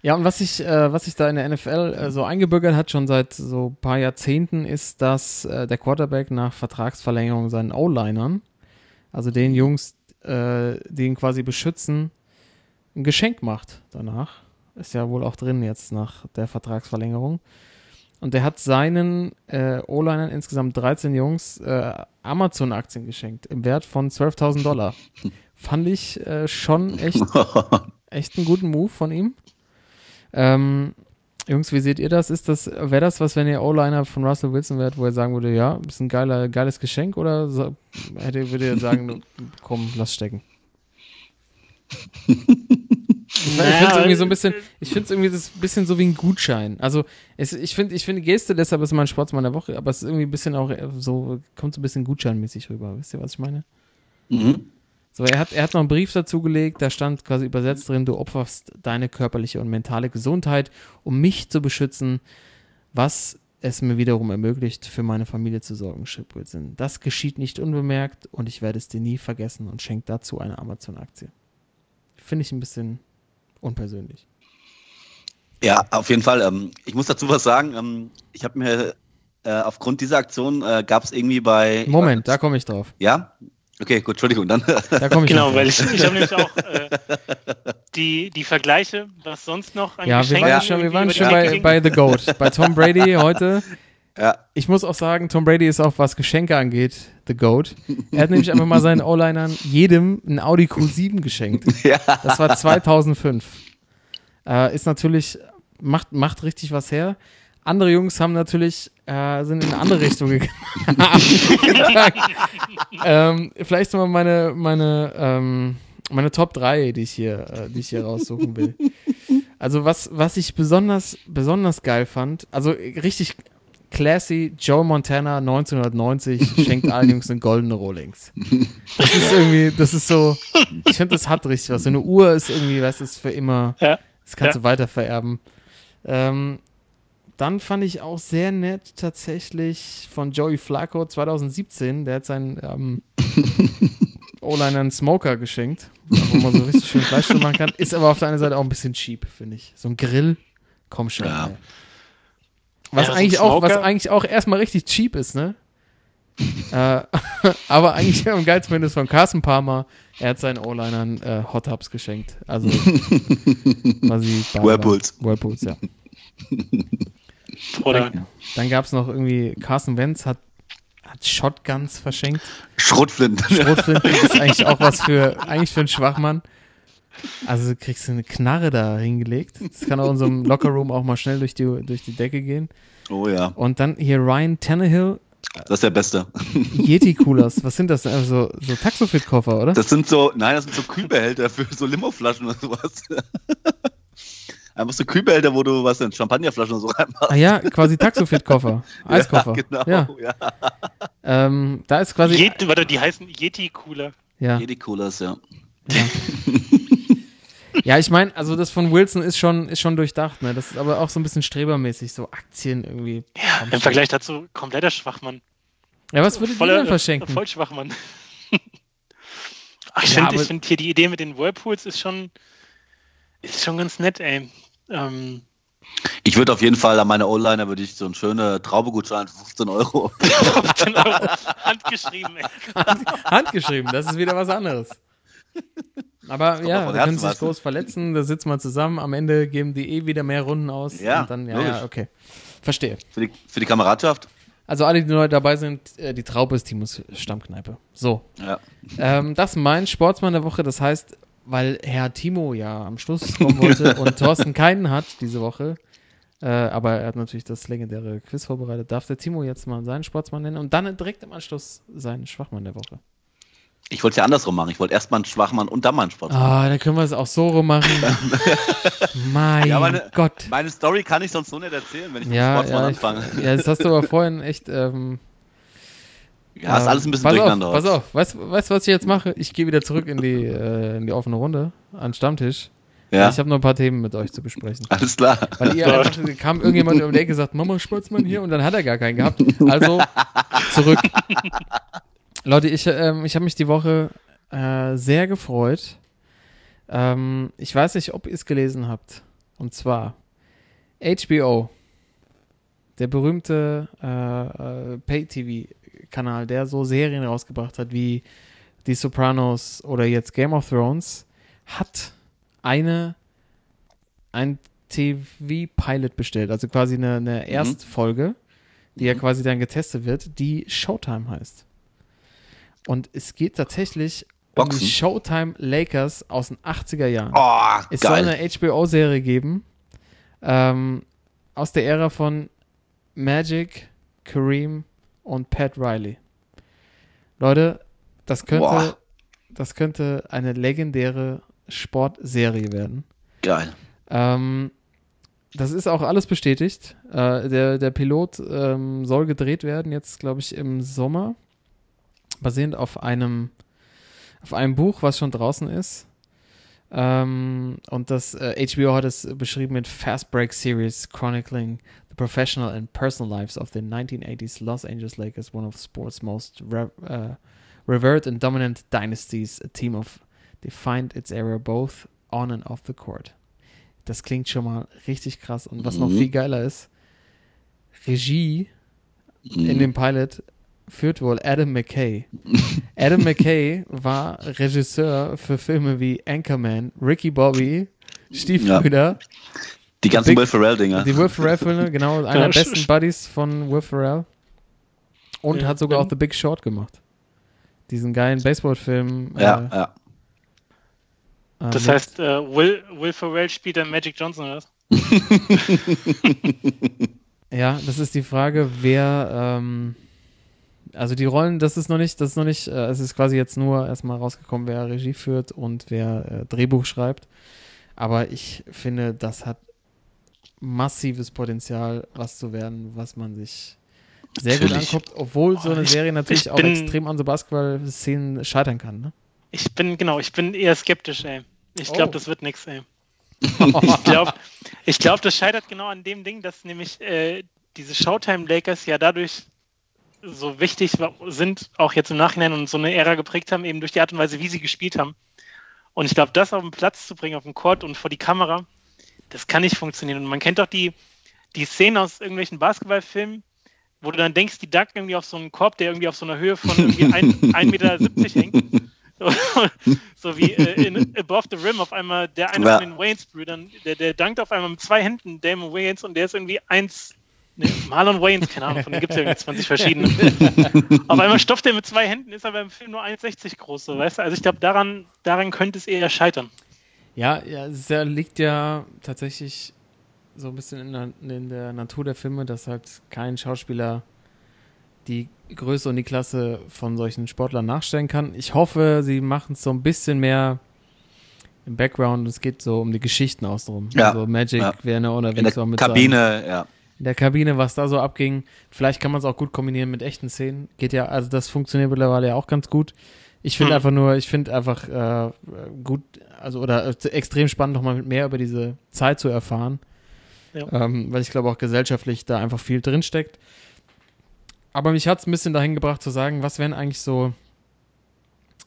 Ja, und was sich äh, was sich da in der NFL äh, so eingebürgert hat, schon seit so ein paar Jahrzehnten, ist, dass äh, der Quarterback nach Vertragsverlängerung seinen O-Linern, also den Jungs, äh, die ihn quasi beschützen, ein Geschenk macht danach. Ist ja wohl auch drin jetzt nach der Vertragsverlängerung. Und der hat seinen äh, O-Linern insgesamt 13 Jungs äh, Amazon-Aktien geschenkt im Wert von 12.000 Dollar. Fand ich äh, schon echt, echt einen guten Move von ihm. Ähm, Jungs, wie seht ihr das? Ist das, wäre das was, wenn ihr O-Liner von Russell Wilson wärt, wo er sagen würde, ja, ist ein geiler, geiles Geschenk oder so, hätte, würde er sagen, komm, lass stecken? Ich, naja, ich finde es irgendwie so ein bisschen, ich finde es irgendwie das bisschen so wie ein Gutschein. Also es, ich finde, ich finde Geste, deshalb ist mein Sportsmann der Woche, aber es ist irgendwie ein bisschen auch so, kommt so ein bisschen gutscheinmäßig rüber. Wisst ihr, was ich meine? Mhm. So, er hat, er hat noch einen Brief dazu gelegt, da stand quasi übersetzt drin, du opferst deine körperliche und mentale Gesundheit, um mich zu beschützen, was es mir wiederum ermöglicht, für meine Familie zu sorgen, Wilson. Das geschieht nicht unbemerkt und ich werde es dir nie vergessen und schenke dazu eine Amazon-Aktie. Finde ich ein bisschen unpersönlich. Ja, auf jeden Fall. Ähm, ich muss dazu was sagen. Ähm, ich habe mir äh, aufgrund dieser Aktion äh, gab es irgendwie bei. Moment, da komme ich drauf. Ja? Okay, gut, Entschuldigung, dann. Da komme ich Genau, weil ich, ich habe nämlich auch äh, die, die Vergleiche, was sonst noch an Ja, wir waren schon, wir waren schon bei, bei The Goat, bei Tom Brady heute. Ja. Ich muss auch sagen, Tom Brady ist auch, was Geschenke angeht, The Goat. Er hat nämlich einfach mal seinen O-Linern jedem ein Audi Q7 geschenkt. Ja. Das war 2005. Äh, ist natürlich, macht, macht richtig was her. Andere Jungs haben natürlich, äh, sind in eine andere Richtung gegangen. ähm, vielleicht mal meine, meine, ähm, meine Top 3, die ich hier, äh, die ich hier raussuchen will. Also was, was ich besonders, besonders geil fand, also richtig classy, Joe Montana 1990 schenkt allen Jungs eine goldene Rolex. Das ist irgendwie, das ist so, ich finde, das hat richtig was. So eine Uhr ist irgendwie, was ist für immer, ja. das kannst ja. du weiter vererben. Ähm, dann fand ich auch sehr nett tatsächlich von Joey Flacco 2017. Der hat seinen ähm, O-Liner einen Smoker geschenkt, wo man so richtig schön Fleisch machen kann. Ist aber auf der einen Seite auch ein bisschen cheap, finde ich. So ein Grill, komm schon. Ja. Was, ja, eigentlich auch, was eigentlich auch erstmal richtig cheap ist, ne? äh, aber eigentlich am geilsten ist von Carsten Palmer. Er hat seinen O-Linern äh, Hot Tubs geschenkt. Also quasi Whirlpools. Whirlpools, ja. Oder? Dann, dann gab es noch irgendwie, Carson Wentz hat, hat Shotguns verschenkt. Schrotflinten. Schrotflinten ist eigentlich auch was für, eigentlich für einen Schwachmann. Also kriegst du eine Knarre da hingelegt. Das kann auch in unserem Lockerroom auch mal schnell durch die, durch die Decke gehen. Oh ja. Und dann hier Ryan Tannehill. Das ist der Beste. Yeti-Coolers. Was sind das? Also, so Taxofit-Koffer, oder? Das sind so, nein, das sind so Kühlbehälter für so Limoflaschen oder sowas. Einfach so Kühlbehälter, wo du was in Champagnerflaschen so reinmachst. Ah ja, quasi Taxofit-Koffer. Eiskoffer. Ja, genau. Ja. ja. Ähm, da ist quasi. Yeti, warte, die heißen Yeti-Cooler. Ja. Yeti-Coolers, ja. Ja, ja ich meine, also das von Wilson ist schon, ist schon durchdacht, ne? Das ist aber auch so ein bisschen strebermäßig, so Aktien irgendwie. Ja, im Vergleich dazu kompletter Schwachmann. Ja, was würdet ihr denn verschenken? Voll Schwachmann. Ach, ich ja, finde find hier die Idee mit den Whirlpools ist schon, ist schon ganz nett, ey. Ähm, ich würde auf jeden Fall an meine O-Liner würde ich so einen schönen Traubegutschein für 15 Euro. 15 Euro. Handgeschrieben, ey. Hand, handgeschrieben, das ist wieder was anderes. Aber ja, da können sich groß verletzen, da sitzen wir zusammen, am Ende geben die eh wieder mehr Runden aus. Ja, und dann, ja, ja, okay. Verstehe. Für die, für die Kameradschaft? Also alle, die neu dabei sind, äh, die Traube ist Timos Stammkneipe. So. Ja. Ähm, das ist mein Sportsmann der Woche. Das heißt, weil Herr Timo ja am Schluss kommen wollte und Thorsten keinen hat diese Woche, äh, aber er hat natürlich das legendäre Quiz vorbereitet, darf der Timo jetzt mal seinen Sportsmann nennen und dann direkt im Anschluss seinen Schwachmann der Woche. Ich wollte es ja andersrum machen. Ich wollte erst mal einen Schwachmann und dann mal einen Sportsmann. Ah, da können wir es auch so rum machen. mein ja, meine, Gott. Meine Story kann ich sonst so nicht erzählen, wenn ich ja, mit dem Sportsmann ja, anfange. ja, das hast du aber vorhin echt ähm, ja, ist alles ein bisschen pass durcheinander. Auf, pass auf, weißt du, was ich jetzt mache? Ich gehe wieder zurück in die, äh, in die offene Runde, an den Stammtisch. Ja. Ich habe noch ein paar Themen mit euch zu besprechen. Alles klar. Weil ihr einfach, kam irgendjemand um die Ecke und gesagt, Mama, Sportsmann hier und dann hat er gar keinen gehabt. Also zurück. Leute, ich, ähm, ich habe mich die Woche äh, sehr gefreut. Ähm, ich weiß nicht, ob ihr es gelesen habt. Und zwar HBO, der berühmte äh, äh, Pay-TV Kanal, der so Serien rausgebracht hat wie Die Sopranos oder jetzt Game of Thrones, hat eine ein TV-Pilot bestellt, also quasi eine, eine mhm. Erstfolge, die mhm. ja quasi dann getestet wird, die Showtime heißt. Und es geht tatsächlich Boxen. um die Showtime Lakers aus den 80er Jahren. Oh, es geil. soll eine HBO-Serie geben ähm, aus der Ära von Magic, Kareem und Pat Riley. Leute, das könnte, das könnte eine legendäre Sportserie werden. Geil. Ähm, das ist auch alles bestätigt. Äh, der, der Pilot ähm, soll gedreht werden, jetzt glaube ich im Sommer, basierend auf einem, auf einem Buch, was schon draußen ist. Ähm, und das äh, HBO hat es beschrieben mit Fast Break Series chronicling professional and personal lives of the 1980s Los Angeles Lakers, one of sports' most re uh, revered and dominant dynasties, a team of defined its era both on and off the court. Das klingt schon mal richtig krass. Und was mhm. noch viel geiler ist, Regie mhm. in dem Pilot führt wohl Adam McKay. Adam McKay war Regisseur für Filme wie Anchorman, Ricky Bobby, Stiefbrüder. Ja. Die ganzen Big, Will Ferrell-Dinger. Die Will Ferrell-Filme, genau. Einer der besten Buddies von Will Ferrell. Und ja, hat sogar auch The Big Short gemacht. Diesen geilen Baseballfilm. Ja, äh, ja. Äh, das heißt, äh, Will, Will Ferrell spielt dann Magic Johnson, oder was? ja, das ist die Frage, wer. Ähm, also die Rollen, das ist noch nicht, das ist noch nicht, äh, es ist quasi jetzt nur erstmal rausgekommen, wer Regie führt und wer äh, Drehbuch schreibt. Aber ich finde, das hat massives Potenzial, was zu werden, was man sich sehr natürlich. gut anguckt, obwohl so eine ich, Serie natürlich auch extrem an so Basketball-Szenen scheitern kann. Ne? Ich bin, genau, ich bin eher skeptisch, ey. Ich glaube, oh. das wird nichts, ey. ich glaube, ich glaub, das scheitert genau an dem Ding, dass nämlich äh, diese Showtime Lakers ja dadurch so wichtig sind, auch jetzt im Nachhinein und so eine Ära geprägt haben, eben durch die Art und Weise, wie sie gespielt haben. Und ich glaube, das auf den Platz zu bringen, auf den Court und vor die Kamera, das kann nicht funktionieren. Und man kennt doch die, die Szenen aus irgendwelchen Basketballfilmen, wo du dann denkst, die ducken irgendwie auf so einen Korb, der irgendwie auf so einer Höhe von irgendwie 1,70 Meter hängt. so wie äh, in Above the Rim auf einmal der eine ja. von den Waynes-Brüdern, der, der dankt auf einmal mit zwei Händen, Damon Waynes, und der ist irgendwie 1, Ne, Marlon Waynes, keine Ahnung, von denen gibt es ja irgendwie 20 verschiedene. Auf einmal stopft er mit zwei Händen, ist aber im Film nur 1,60 groß, so, weißt du? Also ich glaube, daran, daran könnte es eher scheitern. Ja, ja, es liegt ja tatsächlich so ein bisschen in der, in der Natur der Filme, dass halt kein Schauspieler die Größe und die Klasse von solchen Sportlern nachstellen kann. Ich hoffe, sie machen es so ein bisschen mehr im Background. Es geht so um die Geschichten außenrum. Ja. Also Magic ja. wäre unterwegs in der mit Kabine, ja in der Kabine, was da so abging. Vielleicht kann man es auch gut kombinieren mit echten Szenen. Geht ja, also das funktioniert mittlerweile ja auch ganz gut. Ich finde mhm. einfach nur, ich finde einfach äh, gut, also oder äh, extrem spannend, nochmal mehr über diese Zeit zu erfahren. Ja. Ähm, weil ich glaube auch gesellschaftlich da einfach viel drinsteckt. Aber mich hat es ein bisschen dahin gebracht zu sagen, was wären eigentlich so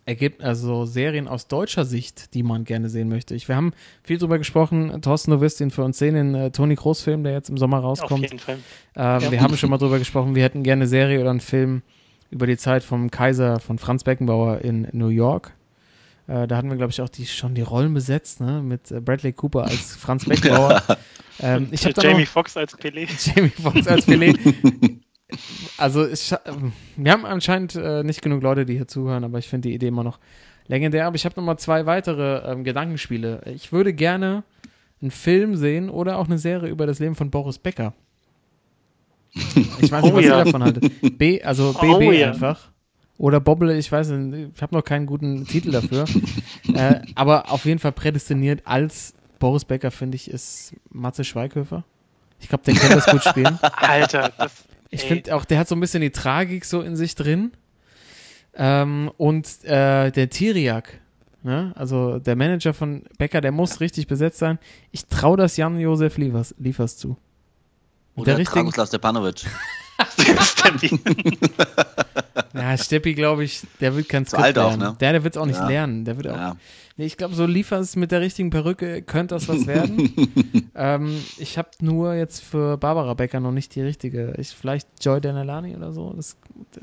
ergibt, also Serien aus deutscher Sicht, die man gerne sehen möchte. Ich, wir haben viel drüber gesprochen. Thorsten, du wirst ihn für uns sehen, den äh, Toni Kroos-Film, der jetzt im Sommer rauskommt. Auf jeden Fall. Ähm, ja. Wir haben schon mal drüber gesprochen, wir hätten gerne eine Serie oder einen Film über die Zeit vom Kaiser von Franz Beckenbauer in New York. Äh, da hatten wir, glaube ich, auch die, schon die Rollen besetzt, ne? mit äh, Bradley Cooper als Franz Beckenbauer. ähm, ich Jamie Foxx als Pelé. Jamie Foxx als Pelé. Also wir haben anscheinend äh, nicht genug Leute, die hier zuhören, aber ich finde die Idee immer noch legendär. Aber ich habe noch mal zwei weitere ähm, Gedankenspiele. Ich würde gerne einen Film sehen oder auch eine Serie über das Leben von Boris Becker. Ich weiß nicht, oh, was ja. ihr davon haltet. B, also BB oh, einfach. Oder Bobble, ich weiß nicht, ich habe noch keinen guten Titel dafür. äh, aber auf jeden Fall prädestiniert als Boris Becker, finde ich, ist Matze Schweighöfer. Ich glaube, der kann das gut spielen. Alter, das, ich finde auch, der hat so ein bisschen die Tragik so in sich drin. Ähm, und äh, der Tiriak, ne? also der Manager von Becker, der muss richtig besetzt sein. Ich traue das Jan-Josef Liefers, Liefers zu. Oder der Dragoslav Stepanovic. Steppi. ja, Steppi, glaube ich, der wird kein Skript lernen. Auch, ne? Der, der wird es auch nicht ja. lernen. Der wird auch. Ja. Nee, ich glaube, so Liefers mit der richtigen Perücke könnte das was werden. ähm, ich habe nur jetzt für Barbara Becker noch nicht die richtige. Ich, vielleicht Joy Denelani oder so. Das,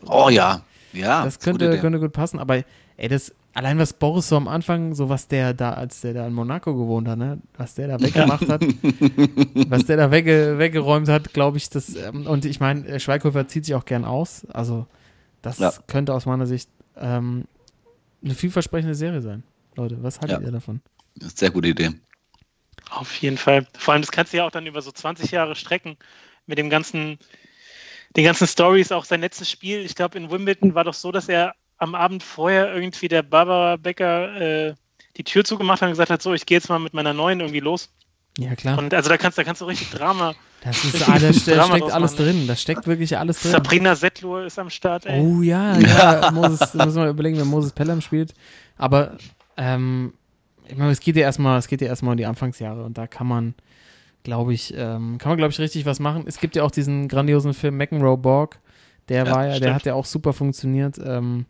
oh ja, ja. Das könnte, könnte gut passen. Aber ey, das allein was Boris so am Anfang, so was der da, als der da in Monaco gewohnt hat, ne, was der da weggemacht hat, was der da wegge weggeräumt hat, glaube ich, das, ähm, und ich meine, Schweighöfer zieht sich auch gern aus, also das ja. könnte aus meiner Sicht ähm, eine vielversprechende Serie sein. Leute, was haltet ja. ihr davon? Das ist eine sehr gute Idee. Auf jeden Fall. Vor allem, das kannst du ja auch dann über so 20 Jahre strecken mit dem ganzen, den ganzen Stories. Auch sein letztes Spiel, ich glaube, in Wimbledon war doch so, dass er am Abend vorher irgendwie der Barbara Becker äh, die Tür zugemacht hat und gesagt hat, so, ich gehe jetzt mal mit meiner neuen irgendwie los. Ja, klar. Und also da kannst, da kannst du richtig Drama. Das ist, ah, da steckt alles drin. Da steckt wirklich alles drin. Sabrina Settlur ist am Start, ey. Oh ja, ja. Moses, müssen wir überlegen, wer Moses Pelham spielt. Aber ähm, ich meine, es geht ja erstmal, es geht ja erstmal in die Anfangsjahre und da kann man, glaube ich, ähm, kann man, glaube ich, richtig was machen. Es gibt ja auch diesen grandiosen Film McEnroe Borg. Der ja, war ja, stimmt. der hat ja auch super funktioniert. Ähm,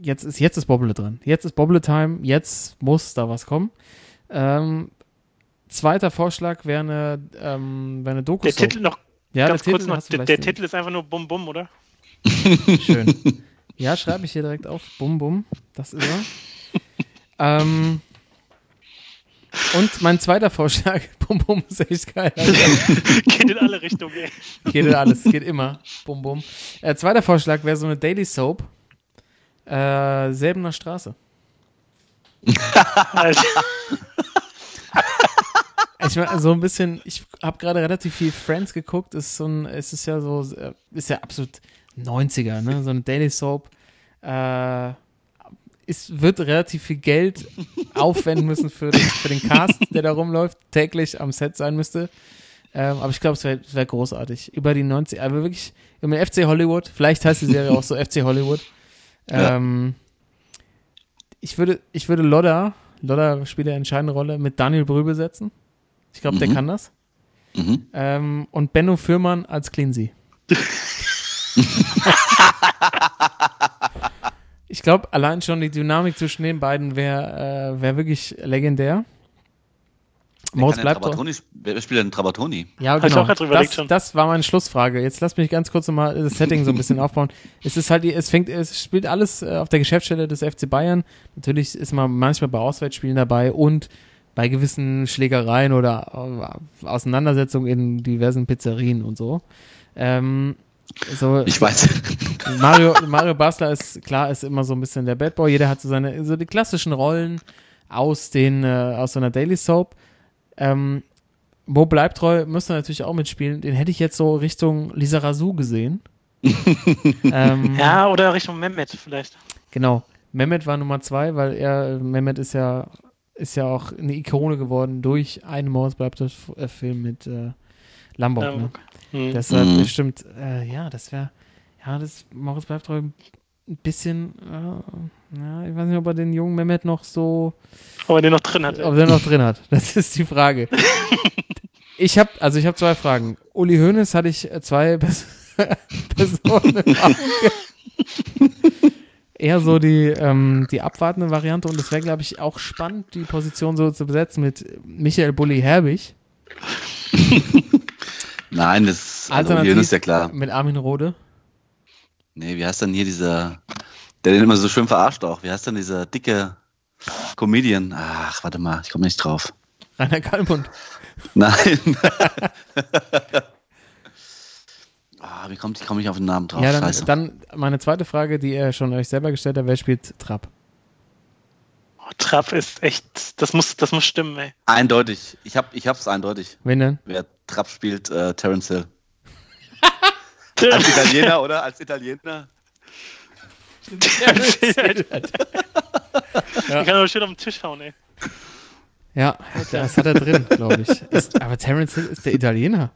jetzt ist, jetzt ist Bobble dran. Jetzt ist Bobble Time. Jetzt muss da was kommen. Ähm, zweiter Vorschlag wäre eine, ähm, wär eine Doku. Der Titel noch, ja, ganz der kurz Titel noch, der, der Titel ist einfach nur Bum Bum, oder? Schön. Ja, schreibe ich hier direkt auf. Bum, bum. Das ist er. Ähm, und mein zweiter Vorschlag, Bum Bum ist echt geil. geht in alle Richtungen, ey. Geht in alles, geht immer. Bum Bum. Äh, zweiter Vorschlag wäre so eine Daily Soap. Äh, Selbener Straße. ich meine, so ein bisschen, ich habe gerade relativ viel Friends geguckt, ist so ein, es ist ja so, äh, ist ja absolut 90er, ne? So eine Daily Soap. Äh, es wird relativ viel Geld aufwenden müssen für den, für den Cast, der da rumläuft, täglich am Set sein müsste. Ähm, aber ich glaube, es wäre wär großartig. Über die 90, aber wirklich, über den FC Hollywood, vielleicht heißt die Serie auch so FC Hollywood. Ähm, ja. ich würde, ich würde Lodda, Lodda spielt eine entscheidende Rolle, mit Daniel Brühl besetzen. Ich glaube, mhm. der kann das. Mhm. Ähm, und Benno Fürmann als Cleansy. ich glaube, allein schon die Dynamik zwischen den beiden wäre äh, wär wirklich legendär. Moritz bleibt Trabatoni, Wer spielt denn Trabatoni? Ja, genau. Das, das, war meine Schlussfrage. Jetzt lass mich ganz kurz nochmal das Setting so ein bisschen aufbauen. Es ist halt, es fängt, es spielt alles äh, auf der Geschäftsstelle des FC Bayern. Natürlich ist man manchmal bei Auswärtsspielen dabei und bei gewissen Schlägereien oder äh, Auseinandersetzungen in diversen Pizzerien und so. Ähm, so, ich weiß. Mario, Mario Basler ist klar, ist immer so ein bisschen der Bad Boy. Jeder hat so seine, so die klassischen Rollen aus den, äh, aus so einer Daily Soap. Ähm, Bo bleibt treu, müsste natürlich auch mitspielen. Den hätte ich jetzt so Richtung Lisa Razou gesehen. ähm, ja, oder Richtung Mehmet vielleicht. Genau. Mehmet war Nummer zwei, weil er, Mehmet ist ja, ist ja auch eine Ikone geworden durch einen Morris bleibt Film mit äh, Lambok. Ne? Lambok. Ne? Mhm. Deshalb mhm. bestimmt, äh, ja, das wäre, ja, das Moritz bleibt treu ein bisschen, äh, ja, ich weiß nicht, ob er den jungen Mehmet noch so. Ob er den noch drin hat. Ob er den noch drin hat. Das ist die Frage. ich habe, also ich habe zwei Fragen. Uli Hoeneß hatte ich zwei Pers Personen im Auge. Eher so die, ähm, die abwartende Variante und es wäre, glaube ich, auch spannend, die Position so zu besetzen mit Michael Bulli Herbig. Nein, das Alternativ ist ja klar. Mit Armin Rode? Nee, wie heißt denn hier dieser, der den immer so schön verarscht auch? Wie heißt denn dieser dicke Comedian? Ach, warte mal, ich komme nicht drauf. Rainer Kalmund. Nein. ah, wie kommt, ich komme nicht auf den Namen drauf? Ja, dann, dann, meine zweite Frage, die ihr schon euch selber gestellt habt, wer spielt Trapp? Oh, Trapp ist echt, das muss, das muss stimmen, ey. Eindeutig. Ich habe ich hab's eindeutig. Wen denn? Wer Trapp spielt, äh, Terence Hill. Als Italiener, oder? Als Italiener. Terence Hill. ja. Ich kann aber schön auf den Tisch hauen, ey. Ja, das hat er drin, glaube ich. Ist, aber Terence Hill ist der Italiener.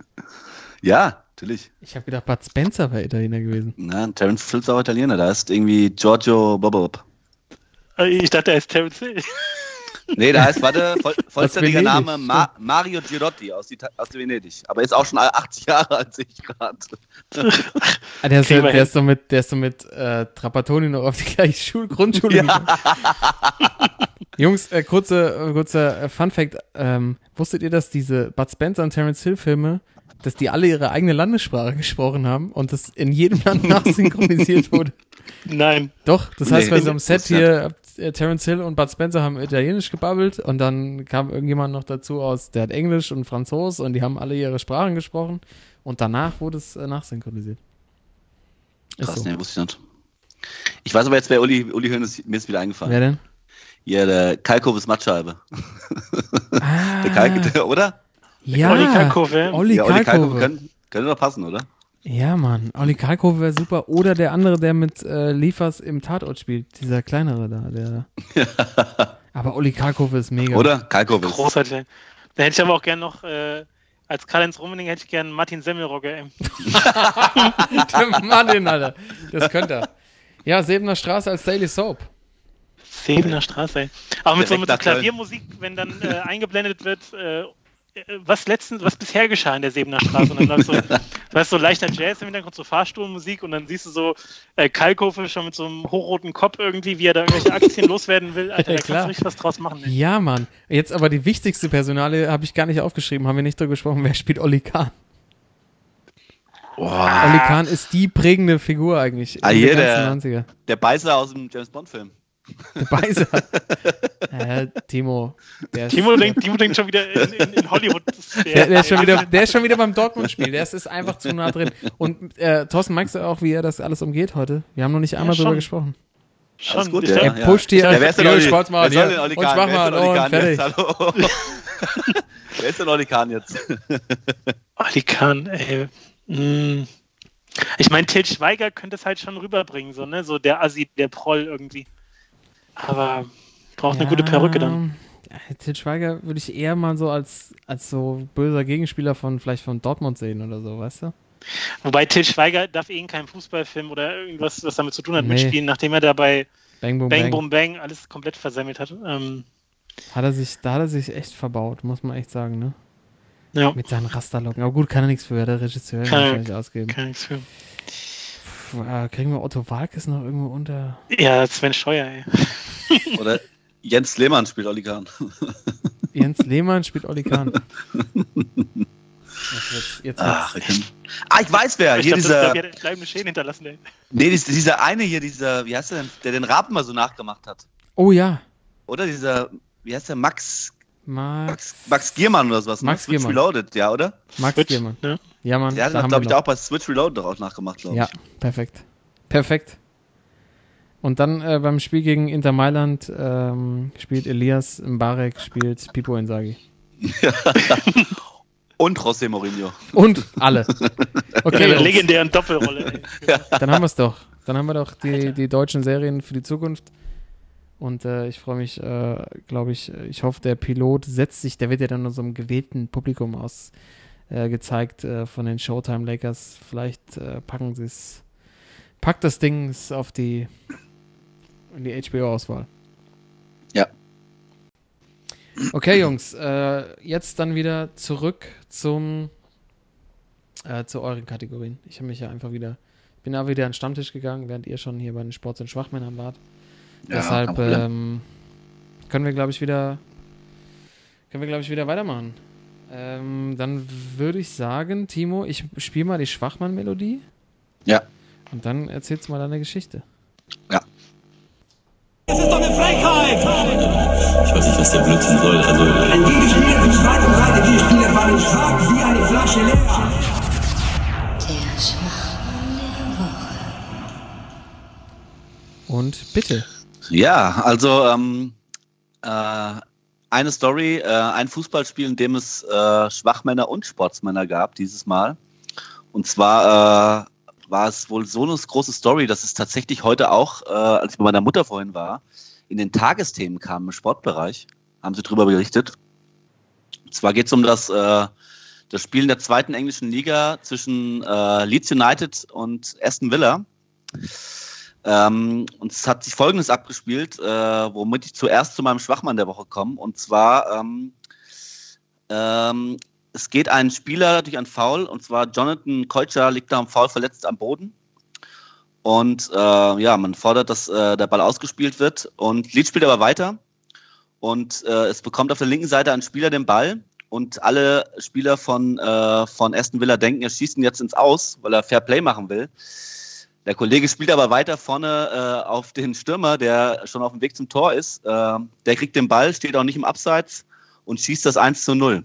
Ja, natürlich. Ich habe gedacht, Bud Spencer wäre Italiener gewesen. Nein, Terence Hill ist auch Italiener. Da ist irgendwie Giorgio Bobob. Ich dachte, er ist Terence Hill. Nee, da heißt, warte, voll, vollständiger Name Ma Mario Girotti aus, aus Venedig. Aber ist auch schon 80 Jahre alt, sehe ich gerade. Ah, der, ist, der, ist so mit, der ist so mit äh, Trapattoni noch auf die gleiche Schul Grundschule ja. Jungs, äh, kurze, äh, kurzer äh, Fun-Fact. Ähm, wusstet ihr, dass diese Bud Spencer und Terence Hill-Filme dass die alle ihre eigene Landessprache gesprochen haben und das in jedem Land nachsynchronisiert wurde. Nein. Doch, das heißt, nee, bei so einem Set hier, äh, Terence Hill und Bud Spencer haben Italienisch gebabbelt und dann kam irgendjemand noch dazu aus, der hat Englisch und Franzos und die haben alle ihre Sprachen gesprochen und danach wurde es äh, nachsynchronisiert. Ist Krass, so. nee, wusste ich nicht. Ich weiß aber jetzt, wer Uli, Uli Hoeneß, mir ist wieder eingefallen. Wer denn? Ja, der Kalkoves Matscheibe. Ah. Der Kalk, der, oder? Ja, Olli Kalkofe. Olli ja, Olli Kalkofe. Könnte, könnte doch passen, oder? Ja, Mann. Olli Kalkofe wäre super. Oder der andere, der mit äh, Liefers im Tatort spielt. Dieser kleinere da. Der aber Olli Kalkofe ist mega. Oder? Kalkofe. Großartig. Da hätte ich aber auch gern noch, äh, als Karl-Heinz Rummening hätte ich gern Martin Semmelrogge. der Martin, Alter. Das könnte er. Ja, Sebener Straße als Daily Soap. Sebener Straße, ey. Aber mit so, mit Klaviermusik, wenn dann äh, eingeblendet wird, äh, was letztens, was bisher geschah in der Sebener Straße. Und dann läuft so, weißt, so leichter Jazz im Hintergrund, so Fahrstuhlmusik und dann siehst du so äh, Kalkofe schon mit so einem hochroten Kopf irgendwie, wie er da irgendwelche Aktien loswerden will. Alter, ja, da kannst du richtig was draus machen. Ey. Ja, Mann. Jetzt aber die wichtigste Personale habe ich gar nicht aufgeschrieben, haben wir nicht darüber gesprochen. Wer spielt Olli Kahn? Boah. Oli Kahn ist die prägende Figur eigentlich. Ah, hier der, 90er. der Beißer aus dem James Bond-Film. Der Beißer. äh, Timo. Timo, denkt, Timo denkt schon wieder in, in, in Hollywood. Der, der, ist schon wieder, der ist schon wieder beim Dortmund-Spiel. Der ist, ist einfach zu nah drin. Und äh, Thorsten, magst du auch, wie er das alles umgeht heute? Wir haben noch nicht einmal ja, drüber gesprochen. Schon, gut, ja, er pusht hier. Ja, wer ist denn Oli, Sportsmann wer hier. Und schwach mal und fertig. Jetzt, hallo. wer ist denn Oli Kahn jetzt? Oli Kahn, ey. Mm. Ich meine, Til Schweiger könnte es halt schon rüberbringen, so, ne? So der Assi, der Proll irgendwie. Aber braucht ja, eine gute Perücke dann. Til Schweiger würde ich eher mal so als, als so böser Gegenspieler von vielleicht von Dortmund sehen oder so, weißt du? Wobei Til Schweiger darf eh in keinem Fußballfilm oder irgendwas, was damit zu tun hat, nee. mitspielen, nachdem er dabei Bang Boom Bang, Bang, Boom, Bang alles komplett versemmelt hat. Ähm, hat er sich, da hat er sich echt verbaut, muss man echt sagen, ne? Ja. Mit seinen Rasterlocken. Aber gut, kann er nichts für, der Regisseur kann nicht ausgeben. Kann nichts für. Puh, äh, kriegen wir Otto Walkes noch irgendwo unter? Ja, Sven Scheuer, ey. Oder Jens Lehmann spielt Olli Kahn. Jens Lehmann spielt Olli Kahn. Jetzt jetzt Ach, ich, ah, ich weiß wer. Ich hier glaub, dieser, das, das bleibende Schäden hinterlassen, ey. Nee, dieser eine hier, dieser, wie heißt der denn, der den Rapen mal so nachgemacht hat. Oh ja. Oder dieser, wie heißt der, Max, Max, Max, Max Giermann oder sowas. Max Switch Giermann. Reloaded, ja, oder? Max Switch, Giermann. Ja, ja Mann. Der hat, da glaube ich, auch bei Switch Reloaded daraus nachgemacht, glaube ich. Ja, perfekt. Perfekt. Und dann äh, beim Spiel gegen Inter Mailand ähm, spielt Elias Mbarek, spielt Pipo Insagi. Und José Mourinho. Und alle. Okay. In der legendären Doppelrolle. Dann haben wir es doch. Dann haben wir doch die, die deutschen Serien für die Zukunft. Und äh, ich freue mich, äh, glaube ich, ich hoffe, der Pilot setzt sich, der wird ja dann einem gewählten Publikum aus äh, gezeigt äh, von den Showtime Lakers. Vielleicht äh, packen sie es, packt das Ding auf die, in die HBO-Auswahl. Ja. Okay, Jungs, äh, jetzt dann wieder zurück zum, zu euren Kategorien. Ich habe mich ja einfach wieder, bin auch wieder an den Stammtisch gegangen, während ihr schon hier bei den Sports- und Schwachmännern wart. Ja, Deshalb ähm, können wir, glaube ich, wieder können wir, glaube ich, wieder weitermachen. Ähm, dann würde ich sagen, Timo, ich spiele mal die Schwachmann-Melodie. Ja. Und dann erzählst du mal deine Geschichte. Ja. Was der Blödsinn soll. Also, Ein Gegenspieler für Schwein und beide Gegenspieler fallen stark wie eine Flasche leer. Der. Und bitte. Ja, also ähm, äh, eine Story, äh, ein Fußballspiel, in dem es äh, Schwachmänner und Sportsmänner gab dieses Mal. Und zwar äh, war es wohl so eine große Story, dass es tatsächlich heute auch, äh, als ich bei meiner Mutter vorhin war, in den Tagesthemen kam im Sportbereich, haben sie darüber berichtet. Und zwar geht es um das, äh, das Spiel in der zweiten englischen Liga zwischen äh, Leeds United und Aston Villa. Ähm, und es hat sich Folgendes abgespielt, äh, womit ich zuerst zu meinem Schwachmann der Woche komme. Und zwar, ähm, ähm, es geht ein Spieler durch ein Foul, und zwar Jonathan Keutscher liegt da am Foul verletzt am Boden. Und äh, ja, man fordert, dass äh, der Ball ausgespielt wird. Und Leeds spielt aber weiter. Und äh, es bekommt auf der linken Seite ein Spieler den Ball. Und alle Spieler von, äh, von Aston Villa denken, er schießt ihn jetzt ins Aus, weil er Fair Play machen will. Der Kollege spielt aber weiter vorne äh, auf den Stürmer, der schon auf dem Weg zum Tor ist. Äh, der kriegt den Ball, steht auch nicht im Abseits und schießt das 1 zu 0.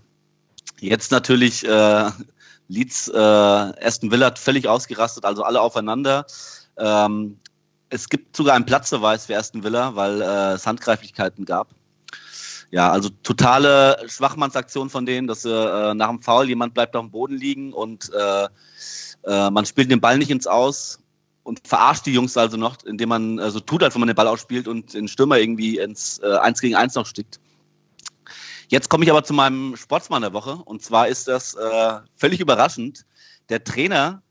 Jetzt natürlich äh, Leeds, äh, Aston Villa völlig ausgerastet, also alle aufeinander. Ähm, es gibt sogar einen Platzverweis für Aston Villa, weil äh, es Handgreiflichkeiten gab. Ja, also totale Schwachmannsaktion von denen, dass äh, nach dem Foul jemand bleibt auf dem Boden liegen und äh, äh, man spielt den Ball nicht ins Aus und verarscht die Jungs also noch, indem man äh, so tut, als wenn man den Ball ausspielt und den Stürmer irgendwie ins äh, 1 gegen 1 noch stickt. Jetzt komme ich aber zu meinem Sportsmann der Woche und zwar ist das äh, völlig überraschend der Trainer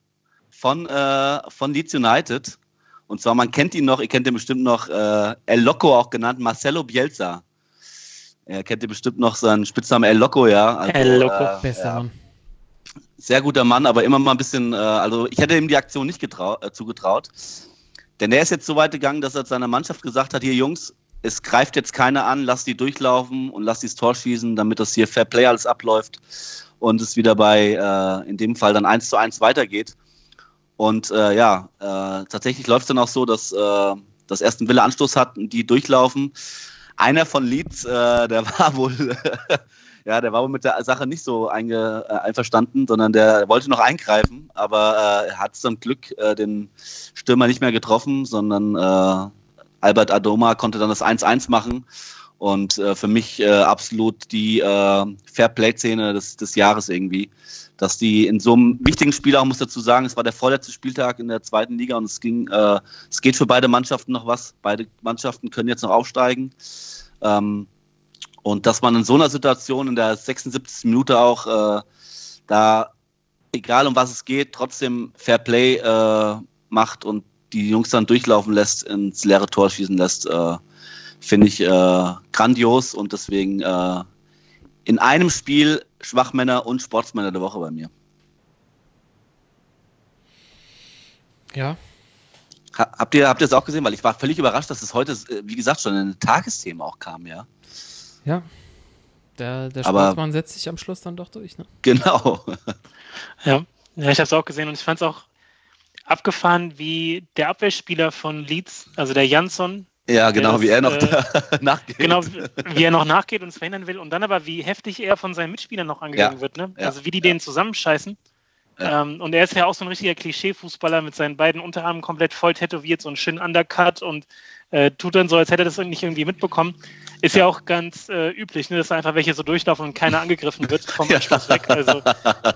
von, äh, von Leeds United und zwar, man kennt ihn noch, ihr kennt ihn bestimmt noch, äh, El Loco auch genannt, Marcelo Bielsa. Er kennt ihr bestimmt noch seinen Spitznamen El Loco, ja. Also, El Loco, äh, bester ja. Mann sehr guter Mann, aber immer mal ein bisschen, äh, also ich hätte ihm die Aktion nicht äh, zugetraut. Denn er ist jetzt so weit gegangen, dass er seiner Mannschaft gesagt hat, hier Jungs, es greift jetzt keiner an, lass die durchlaufen und lass die das Tor schießen, damit das hier Fair Play alles abläuft und es wieder bei, äh, in dem Fall dann eins zu eins weitergeht. Und äh, ja, äh, tatsächlich läuft es dann auch so, dass äh, das ersten Wille Anstoß hat und die durchlaufen. Einer von Leeds, äh, der war wohl, ja, der war wohl mit der Sache nicht so einge, äh, einverstanden, sondern der wollte noch eingreifen, aber äh, er hat zum Glück äh, den Stürmer nicht mehr getroffen, sondern äh, Albert Adoma konnte dann das 1-1 machen. Und äh, für mich äh, absolut die äh, Fair-Play-Szene des, des Jahres irgendwie dass die in so einem wichtigen Spiel auch muss dazu sagen, es war der vorletzte Spieltag in der zweiten Liga und es ging, äh, es geht für beide Mannschaften noch was. Beide Mannschaften können jetzt noch aufsteigen. Ähm, und dass man in so einer Situation in der 76. Minute auch äh, da, egal um was es geht, trotzdem Fair Play äh, macht und die Jungs dann durchlaufen lässt, ins leere Tor schießen lässt, äh, finde ich äh, grandios und deswegen äh, in einem Spiel Schwachmänner und Sportsmänner der Woche bei mir. Ja. habt ihr, habt ihr das auch gesehen? Weil ich war völlig überrascht, dass es heute, äh, wie gesagt, schon ein Tagesthema auch kam, ja. Ja. Der, der Sportsmann Aber, setzt sich am Schluss dann doch durch, ne? Genau. ja. ja, ich habe es auch gesehen und ich fand es auch abgefahren, wie der Abwehrspieler von Leeds, also der Jansson, ja, genau, wie er noch äh, nachgeht. Genau, wie er noch nachgeht und es verhindern will und dann aber, wie heftig er von seinen Mitspielern noch angegangen ja. wird. Ne? Ja. Also wie die ja. den zusammenscheißen. Ähm, und er ist ja auch so ein richtiger Klischee-Fußballer mit seinen beiden Unterarmen komplett voll tätowiert, so einen schönen Undercut und äh, tut dann so, als hätte er das nicht irgendwie mitbekommen. Ist ja auch ganz äh, üblich, ne, dass einfach welche so durchlaufen und keiner angegriffen wird vom Anschluss weg. Also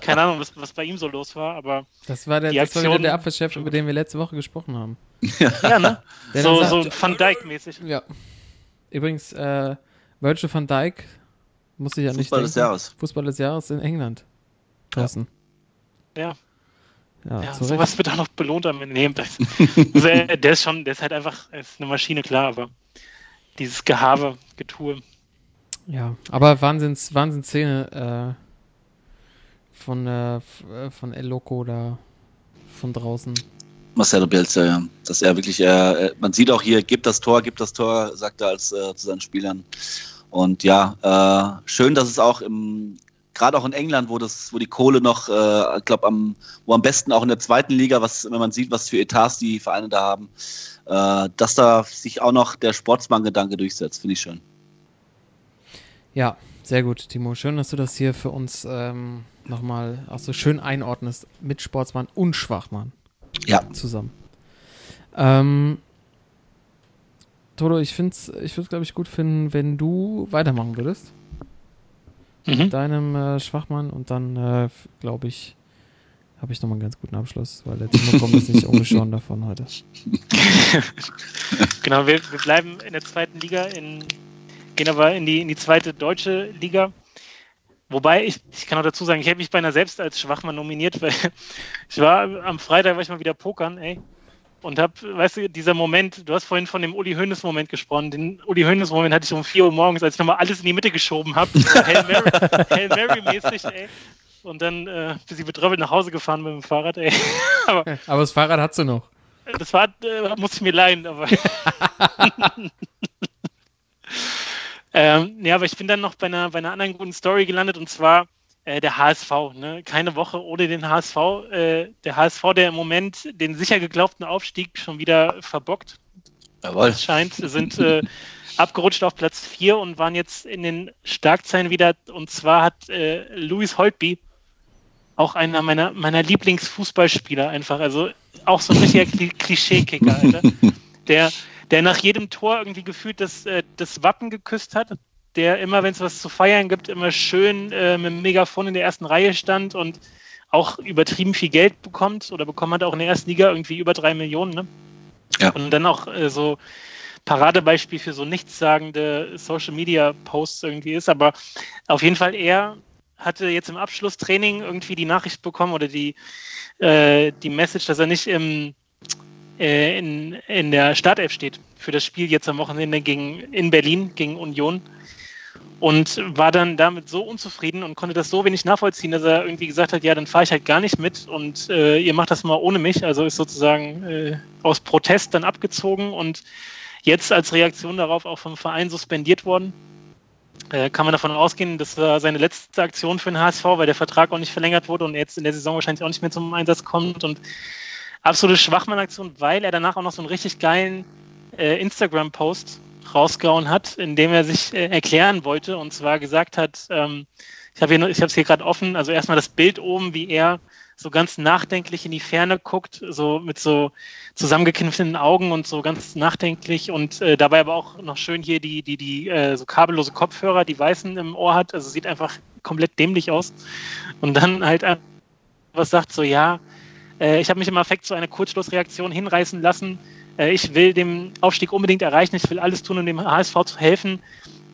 keine Ahnung, was, was bei ihm so los war, aber. Das war der, das war der Abwehrchef, über den wir letzte Woche gesprochen haben. ja, ne? Der so, sagt, so Van Dijk-mäßig. Ja. Übrigens, äh, Virgil van Dijk muss ich ja nicht Fußball des Jahres. Fußball des Jahres in England. Thorsten. Ja. Ja, ja sowas wird auch noch belohnt am Ende. Also, der ist schon, der ist halt einfach, ist eine Maschine, klar, aber dieses Gehabe, Getue. Ja, aber Wahnsinns, Wahnsinnsszene äh, von, äh, von El Loco da von draußen. Marcelo Bielsa, ja. Dass er wirklich, äh, man sieht auch hier, gibt das Tor, gibt das Tor, sagt er als äh, zu seinen Spielern. Und ja, äh, schön, dass es auch im gerade auch in England, wo das, wo die Kohle noch, äh, glaube am, wo am besten auch in der zweiten Liga, was, wenn man sieht, was für Etats die Vereine da haben, äh, dass da sich auch noch der Sportsmann-Gedanke durchsetzt, finde ich schön. Ja, sehr gut, Timo. Schön, dass du das hier für uns ähm, nochmal auch so schön einordnest mit Sportsmann und Schwachmann. Ja. Zusammen. Ähm, Toto, ich finde es, ich würde glaube ich, gut finden, wenn du weitermachen würdest mhm. mit deinem äh, Schwachmann und dann, äh, glaube ich, habe ich nochmal einen ganz guten Abschluss, weil der Timo kommt jetzt nicht ungeschoren davon heute. genau, wir, wir, bleiben in der zweiten Liga, in, gehen aber in die, in die zweite deutsche Liga. Wobei, ich, ich kann auch dazu sagen, ich hätte mich beinahe selbst als Schwachmann nominiert, weil ich war am Freitag war ich mal wieder pokern, ey und hab, weißt du, dieser Moment, du hast vorhin von dem Uli Hoeneß Moment gesprochen. Den Uli Hoeneß Moment hatte ich um 4 Uhr morgens, als ich nochmal alles in die Mitte geschoben habe. Hail Mary-mäßig, ey. Und dann äh, bin ich betröppelt nach Hause gefahren mit dem Fahrrad, ey. aber, aber das Fahrrad hast du noch. Das Fahrrad äh, muss ich mir leihen, aber. ähm, ja, aber ich bin dann noch bei einer, bei einer anderen guten Story gelandet und zwar äh, der HSV. Ne? Keine Woche ohne den HSV. Äh, der HSV, der im Moment den sicher geglaubten Aufstieg schon wieder verbockt. Jawohl. Scheint, sind äh, abgerutscht auf Platz 4 und waren jetzt in den Starkzeilen wieder. Und zwar hat äh, Louis Holtby, auch einer meiner, meiner Lieblingsfußballspieler, einfach, also auch so ein richtiger Klischeekicker, Alter, der, der nach jedem Tor irgendwie gefühlt das, äh, das Wappen geküsst hat der immer, wenn es was zu feiern gibt, immer schön äh, mit dem Megafon in der ersten Reihe stand und auch übertrieben viel Geld bekommt oder bekommen hat auch in der ersten Liga irgendwie über drei Millionen. Ne? Ja. Und dann auch äh, so Paradebeispiel für so nichtssagende Social Media Posts irgendwie ist. Aber auf jeden Fall, er hatte jetzt im Abschlusstraining irgendwie die Nachricht bekommen oder die, äh, die Message, dass er nicht im, äh, in, in der Startelf steht für das Spiel jetzt am Wochenende gegen, in Berlin gegen Union und war dann damit so unzufrieden und konnte das so wenig nachvollziehen, dass er irgendwie gesagt hat, ja, dann fahre ich halt gar nicht mit und äh, ihr macht das mal ohne mich. Also ist sozusagen äh, aus Protest dann abgezogen und jetzt als Reaktion darauf auch vom Verein suspendiert worden. Äh, kann man davon ausgehen, das war seine letzte Aktion für den HSV, weil der Vertrag auch nicht verlängert wurde und jetzt in der Saison wahrscheinlich auch nicht mehr zum Einsatz kommt und absolute Schwachmann-Aktion, weil er danach auch noch so einen richtig geilen äh, Instagram-Post rausgehauen hat, in dem er sich äh, erklären wollte und zwar gesagt hat, ähm, ich habe es hier gerade offen, also erstmal das Bild oben, wie er so ganz nachdenklich in die Ferne guckt, so mit so zusammengekniffenen Augen und so ganz nachdenklich und äh, dabei aber auch noch schön hier die, die, die äh, so kabellose Kopfhörer, die weißen im Ohr hat, also sieht einfach komplett dämlich aus. Und dann halt was sagt so, ja, äh, ich habe mich im Affekt zu einer Kurzschlussreaktion hinreißen lassen. Äh, ich will den Aufstieg unbedingt erreichen, ich will alles tun, um dem HSV zu helfen.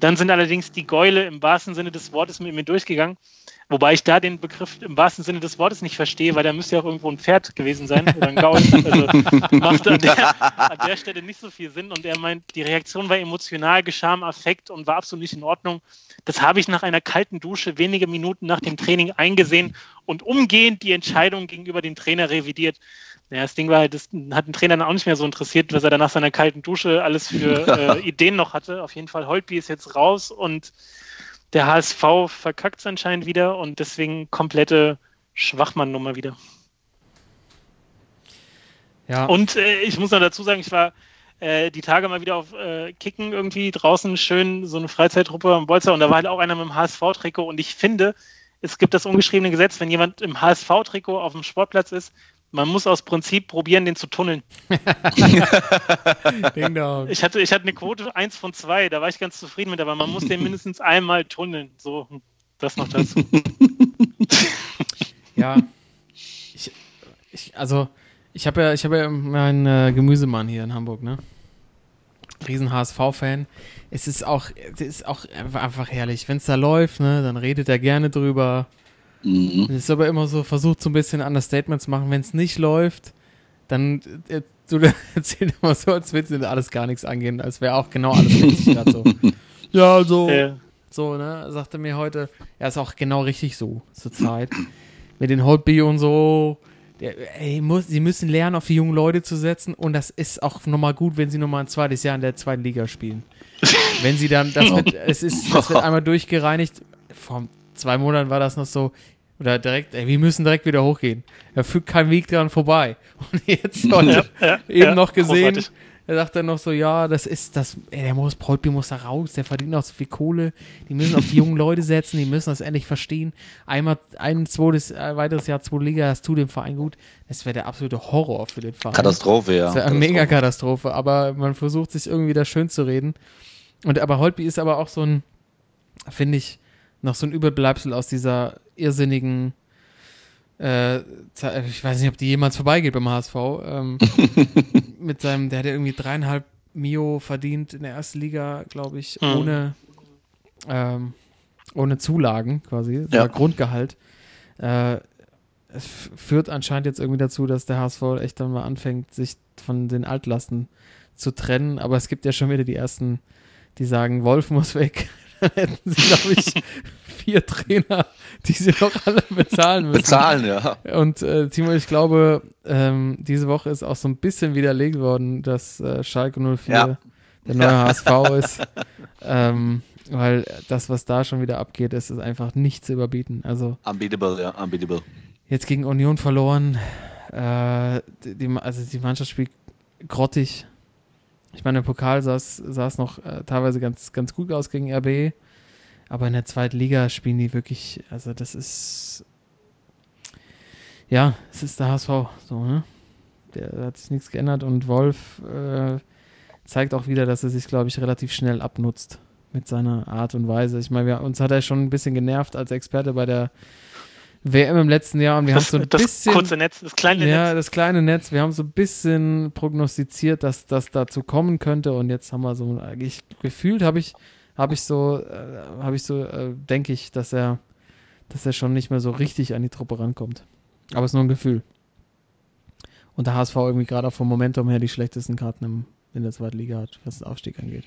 Dann sind allerdings die Gäule im wahrsten Sinne des Wortes mit mir durchgegangen. Wobei ich da den Begriff im wahrsten Sinne des Wortes nicht verstehe, weil da müsste ja auch irgendwo ein Pferd gewesen sein oder ein Gaul. Also macht an der, an der Stelle nicht so viel Sinn. Und er meint, die Reaktion war emotional, geschah im Affekt und war absolut nicht in Ordnung. Das habe ich nach einer kalten Dusche wenige Minuten nach dem Training eingesehen und umgehend die Entscheidung gegenüber dem Trainer revidiert. Ja, das Ding war halt, das hat den Trainer dann auch nicht mehr so interessiert, was er dann nach seiner kalten Dusche alles für äh, Ideen noch hatte. Auf jeden Fall, Holtby ist jetzt raus und der HSV verkackt es anscheinend wieder und deswegen komplette Schwachmann-Nummer wieder. Ja. Und äh, ich muss noch dazu sagen, ich war äh, die Tage mal wieder auf äh, Kicken irgendwie draußen schön, so eine Freizeittruppe am Bolzer und da war halt auch einer mit dem HSV-Trikot und ich finde, es gibt das ungeschriebene Gesetz, wenn jemand im HSV-Trikot auf dem Sportplatz ist, man muss aus Prinzip probieren, den zu tunneln. ich, hatte, ich hatte eine Quote 1 von 2, da war ich ganz zufrieden mit, aber man muss den mindestens einmal tunneln. So, das noch dazu. ja. Ich, ich, also, ich habe ja, ich habe ja meinen äh, Gemüsemann hier in Hamburg, ne? Riesen HSV-Fan. Es ist auch, es ist auch einfach herrlich. Wenn es da läuft, ne, dann redet er gerne drüber. Mhm. Es ist aber immer so, versucht so ein bisschen Understatement zu machen. Wenn es nicht läuft, dann äh, du erzählst immer so, als würde dir alles gar nichts angehen, als wäre auch genau alles richtig gerade so. Ja, so. Ja. So, ne? Sagte mir heute, er ist auch genau richtig so zur Zeit. Mit den Holtby und so. Der, ey, muss, sie müssen lernen, auf die jungen Leute zu setzen und das ist auch nochmal gut, wenn sie nochmal ein zweites Jahr in der zweiten Liga spielen. wenn sie dann, das wird, es ist, das wird einmal durchgereinigt. Vor zwei Monaten war das noch so, oder direkt, ey, wir müssen direkt wieder hochgehen. Er führt kein Weg dran vorbei. Und jetzt heute ja, ja, eben ja, noch gesehen, großartig. er sagt dann noch so, ja, das ist das, ey, der muss, Paulby muss da raus, der verdient auch so viel Kohle. Die müssen auf die jungen Leute setzen, die müssen das endlich verstehen. Einmal ein zweites, ein weiteres Jahr zweite Liga, das tut dem Verein gut. Das wäre der absolute Horror für den Verein. Katastrophe, ja. Das wäre eine mega Katastrophe, aber man versucht sich irgendwie da schön zu reden. Und aber Holtby ist aber auch so ein, finde ich, noch so ein Überbleibsel aus dieser irrsinnigen, äh, ich weiß nicht, ob die jemals vorbeigeht beim HSV, ähm, mit seinem, der hat ja irgendwie dreieinhalb Mio verdient in der ersten Liga, glaube ich, mhm. ohne, ähm, ohne Zulagen quasi, ja. Grundgehalt. Äh, es führt anscheinend jetzt irgendwie dazu, dass der HSV echt dann mal anfängt, sich von den Altlasten zu trennen. Aber es gibt ja schon wieder die ersten, die sagen, Wolf muss weg, hätten sie, glaube ich, vier Trainer, die sie noch alle bezahlen müssen. Bezahlen, ja. Und äh, Timo, ich glaube, ähm, diese Woche ist auch so ein bisschen widerlegt worden, dass äh, Schalke 04 ja. der neue ja. HSV ist. Ähm, weil das, was da schon wieder abgeht, ist, ist einfach nicht zu überbieten. Also, unbeatable, ja, unbeatable. Jetzt gegen Union verloren. Äh, die, also die Mannschaft spielt grottig. Ich meine, im Pokal sah es noch äh, teilweise ganz, ganz gut aus gegen RB. Aber in der zweiten Liga spielen die wirklich, also das ist. Ja, es ist der HSV, so, ne? Der hat sich nichts geändert und Wolf äh, zeigt auch wieder, dass er sich, glaube ich, relativ schnell abnutzt mit seiner Art und Weise. Ich meine, uns hat er schon ein bisschen genervt als Experte bei der WM im letzten Jahr und wir das, haben so ein das bisschen. Das kurze Netz, das kleine Netz. Ja, das kleine Netz. Wir haben so ein bisschen prognostiziert, dass das dazu kommen könnte und jetzt haben wir so, ich, gefühlt habe ich, habe ich so, äh, habe ich so, äh, denke ich, dass er, dass er schon nicht mehr so richtig an die Truppe rankommt. Aber es ist nur ein Gefühl. Und der HSV irgendwie gerade vom Momentum her die schlechtesten Karten im, in der zweiten Liga hat, was den Aufstieg angeht.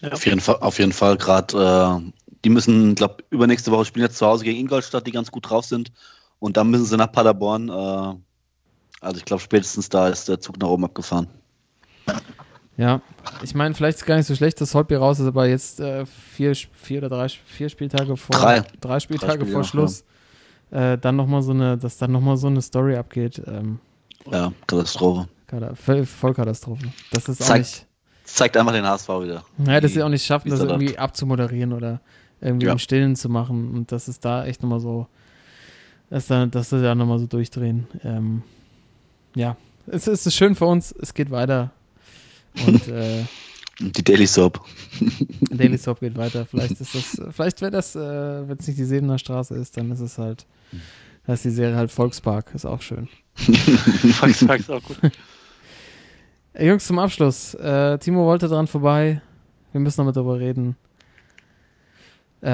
Ja. Auf jeden Fall, auf jeden Fall gerade äh, die müssen, glaube übernächste Woche spielen jetzt zu Hause gegen Ingolstadt, die ganz gut drauf sind. Und dann müssen sie nach Paderborn. Äh, also ich glaube, spätestens da ist der Zug nach oben abgefahren. Ja, ich meine, vielleicht ist es gar nicht so schlecht, dass Holtby raus ist, aber jetzt äh, vier, vier oder drei vier Spieltage vor drei, drei Spieltage drei vor Schluss, ja. äh, dann noch mal so eine, dass dann nochmal so eine Story abgeht. Ähm, Ja, Katastrophe. Vollkatastrophe. Das ist zeigt, Zeigt einfach den HSV wieder. Ja, dass sie auch nicht schaffen, das irgendwie hat. abzumoderieren oder irgendwie ja. im Stillen zu machen. Und das ist da echt nochmal so, dass, da, dass sie da nochmal so durchdrehen. Ähm, ja, es, es ist schön für uns, es geht weiter. Und äh, die Daily Soap. Daily Soap geht weiter. Vielleicht ist das, vielleicht wäre das, äh, wenn es nicht die Sebener Straße ist, dann ist es halt, da ist die Serie halt Volkspark, ist auch schön. Volkspark ist auch gut. Jungs, zum Abschluss. Äh, Timo wollte dran vorbei. Wir müssen noch mit darüber reden. Äh,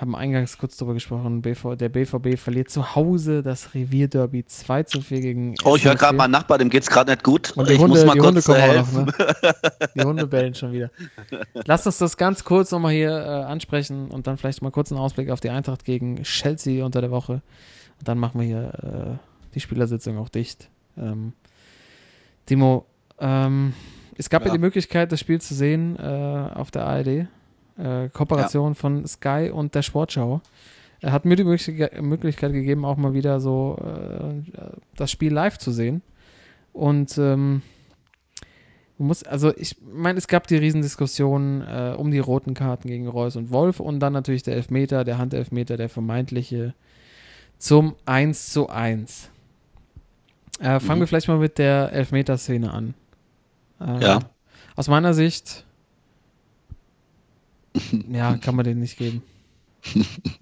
haben eingangs kurz darüber gesprochen. BV, der BVB verliert zu Hause das Revierderby 2 zu 4 gegen. Oh, ich höre gerade meinen Nachbar, dem geht es gerade nicht gut. Und die ich Hunde, muss mal die kurz Hunde helfen. Noch, ne? Die Hunde bellen schon wieder. Lass uns das ganz kurz nochmal hier äh, ansprechen und dann vielleicht mal kurz einen Ausblick auf die Eintracht gegen Chelsea unter der Woche. Und dann machen wir hier äh, die Spielersitzung auch dicht. Ähm, Timo, ähm, es gab ja. ja. die Möglichkeit, das Spiel zu sehen äh, auf der ARD äh, Kooperation ja. von Sky und der Sportschau. Er hat mir die Möglichkeit gegeben, auch mal wieder so äh, das Spiel live zu sehen. Und ähm, muss, also ich meine, es gab die Riesendiskussion äh, um die roten Karten gegen Reus und Wolf und dann natürlich der Elfmeter, der Handelfmeter, der vermeintliche zum 1 zu 1. Äh, fangen mhm. wir vielleicht mal mit der Elfmeterszene an. Äh, ja. Aus meiner Sicht ja, kann man den nicht geben.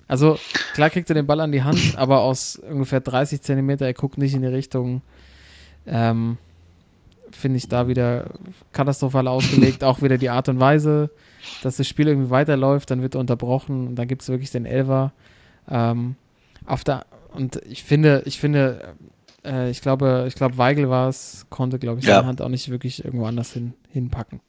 Also, klar kriegt er den Ball an die Hand, aber aus ungefähr 30 Zentimeter, er guckt nicht in die Richtung. Ähm, Finde ich da wieder katastrophal ausgelegt. Auch wieder die Art und Weise, dass das Spiel irgendwie weiterläuft, dann wird er unterbrochen und dann gibt es wirklich den Elver. Ähm, auf der, und ich finde, ich finde, äh, ich glaube, ich glaube, Weigel war es, konnte, glaube ich, seine Hand auch nicht wirklich irgendwo anders hin, hinpacken.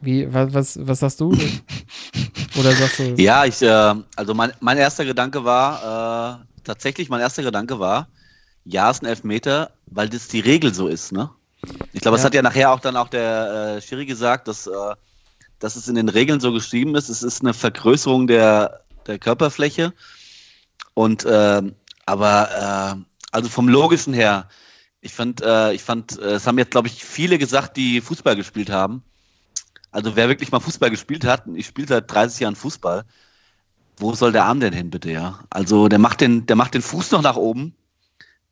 Wie, was, was, was sagst du? Oder sagst du? Ja, ich, äh, also mein, mein erster Gedanke war, äh, tatsächlich mein erster Gedanke war, ja, es ist ein Elfmeter, weil das die Regel so ist, ne? Ich glaube, ja. das hat ja nachher auch dann auch der äh, Schiri gesagt, dass, äh, dass es in den Regeln so geschrieben ist, es ist eine Vergrößerung der, der Körperfläche. Und äh, aber also vom Logischen her, ich fand, äh, ich fand, äh, es haben jetzt, glaube ich, viele gesagt, die Fußball gespielt haben also wer wirklich mal Fußball gespielt hat, ich spiele seit 30 Jahren Fußball, wo soll der Arm denn hin, bitte, ja? Also der macht den, der macht den Fuß noch nach oben.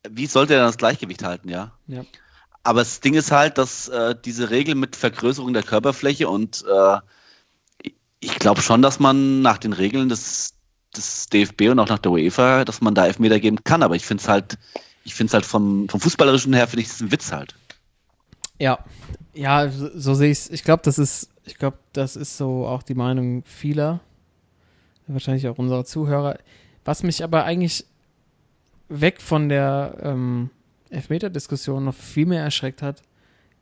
Wie sollte er das Gleichgewicht halten, ja? Ja. Aber das Ding ist halt, dass äh, diese Regel mit Vergrößerung der Körperfläche und äh, ich glaube schon, dass man nach den Regeln des, des DFB und auch nach der UEFA, dass man da Elfmeter geben kann. Aber ich finde es halt, ich finde es halt vom, vom Fußballerischen her, finde ich es ein Witz halt. Ja, ja, so, so sehe ich es. Ich glaube, das ist ich glaube, das ist so auch die Meinung vieler, wahrscheinlich auch unserer Zuhörer. Was mich aber eigentlich weg von der ähm, Elfmeter-Diskussion noch viel mehr erschreckt hat,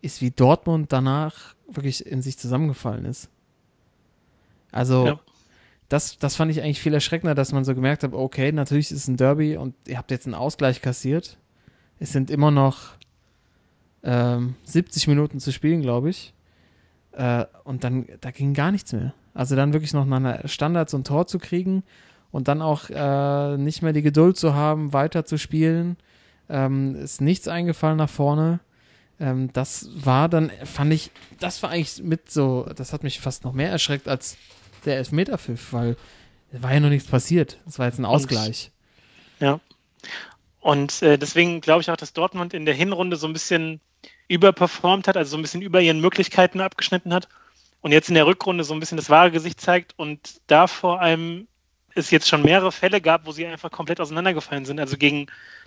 ist, wie Dortmund danach wirklich in sich zusammengefallen ist. Also, ja. Das, das fand ich eigentlich viel erschreckender, dass man so gemerkt hat, okay, natürlich ist es ein Derby und ihr habt jetzt einen Ausgleich kassiert. Es sind immer noch ähm, 70 Minuten zu spielen, glaube ich. Äh, und dann, da ging gar nichts mehr. Also dann wirklich noch nach einer Standards und Tor zu kriegen und dann auch äh, nicht mehr die Geduld zu haben, weiter zu spielen. Ähm, ist nichts eingefallen nach vorne. Ähm, das war dann, fand ich, das war eigentlich mit so, das hat mich fast noch mehr erschreckt als der Elfmeterpfiff, weil war ja noch nichts passiert. Es war jetzt ein Ausgleich. Und, ja. Und äh, deswegen glaube ich auch, dass Dortmund in der Hinrunde so ein bisschen überperformt hat, also so ein bisschen über ihren Möglichkeiten abgeschnitten hat und jetzt in der Rückrunde so ein bisschen das wahre Gesicht zeigt und da vor allem es jetzt schon mehrere Fälle gab, wo sie einfach komplett auseinandergefallen sind. Also gegen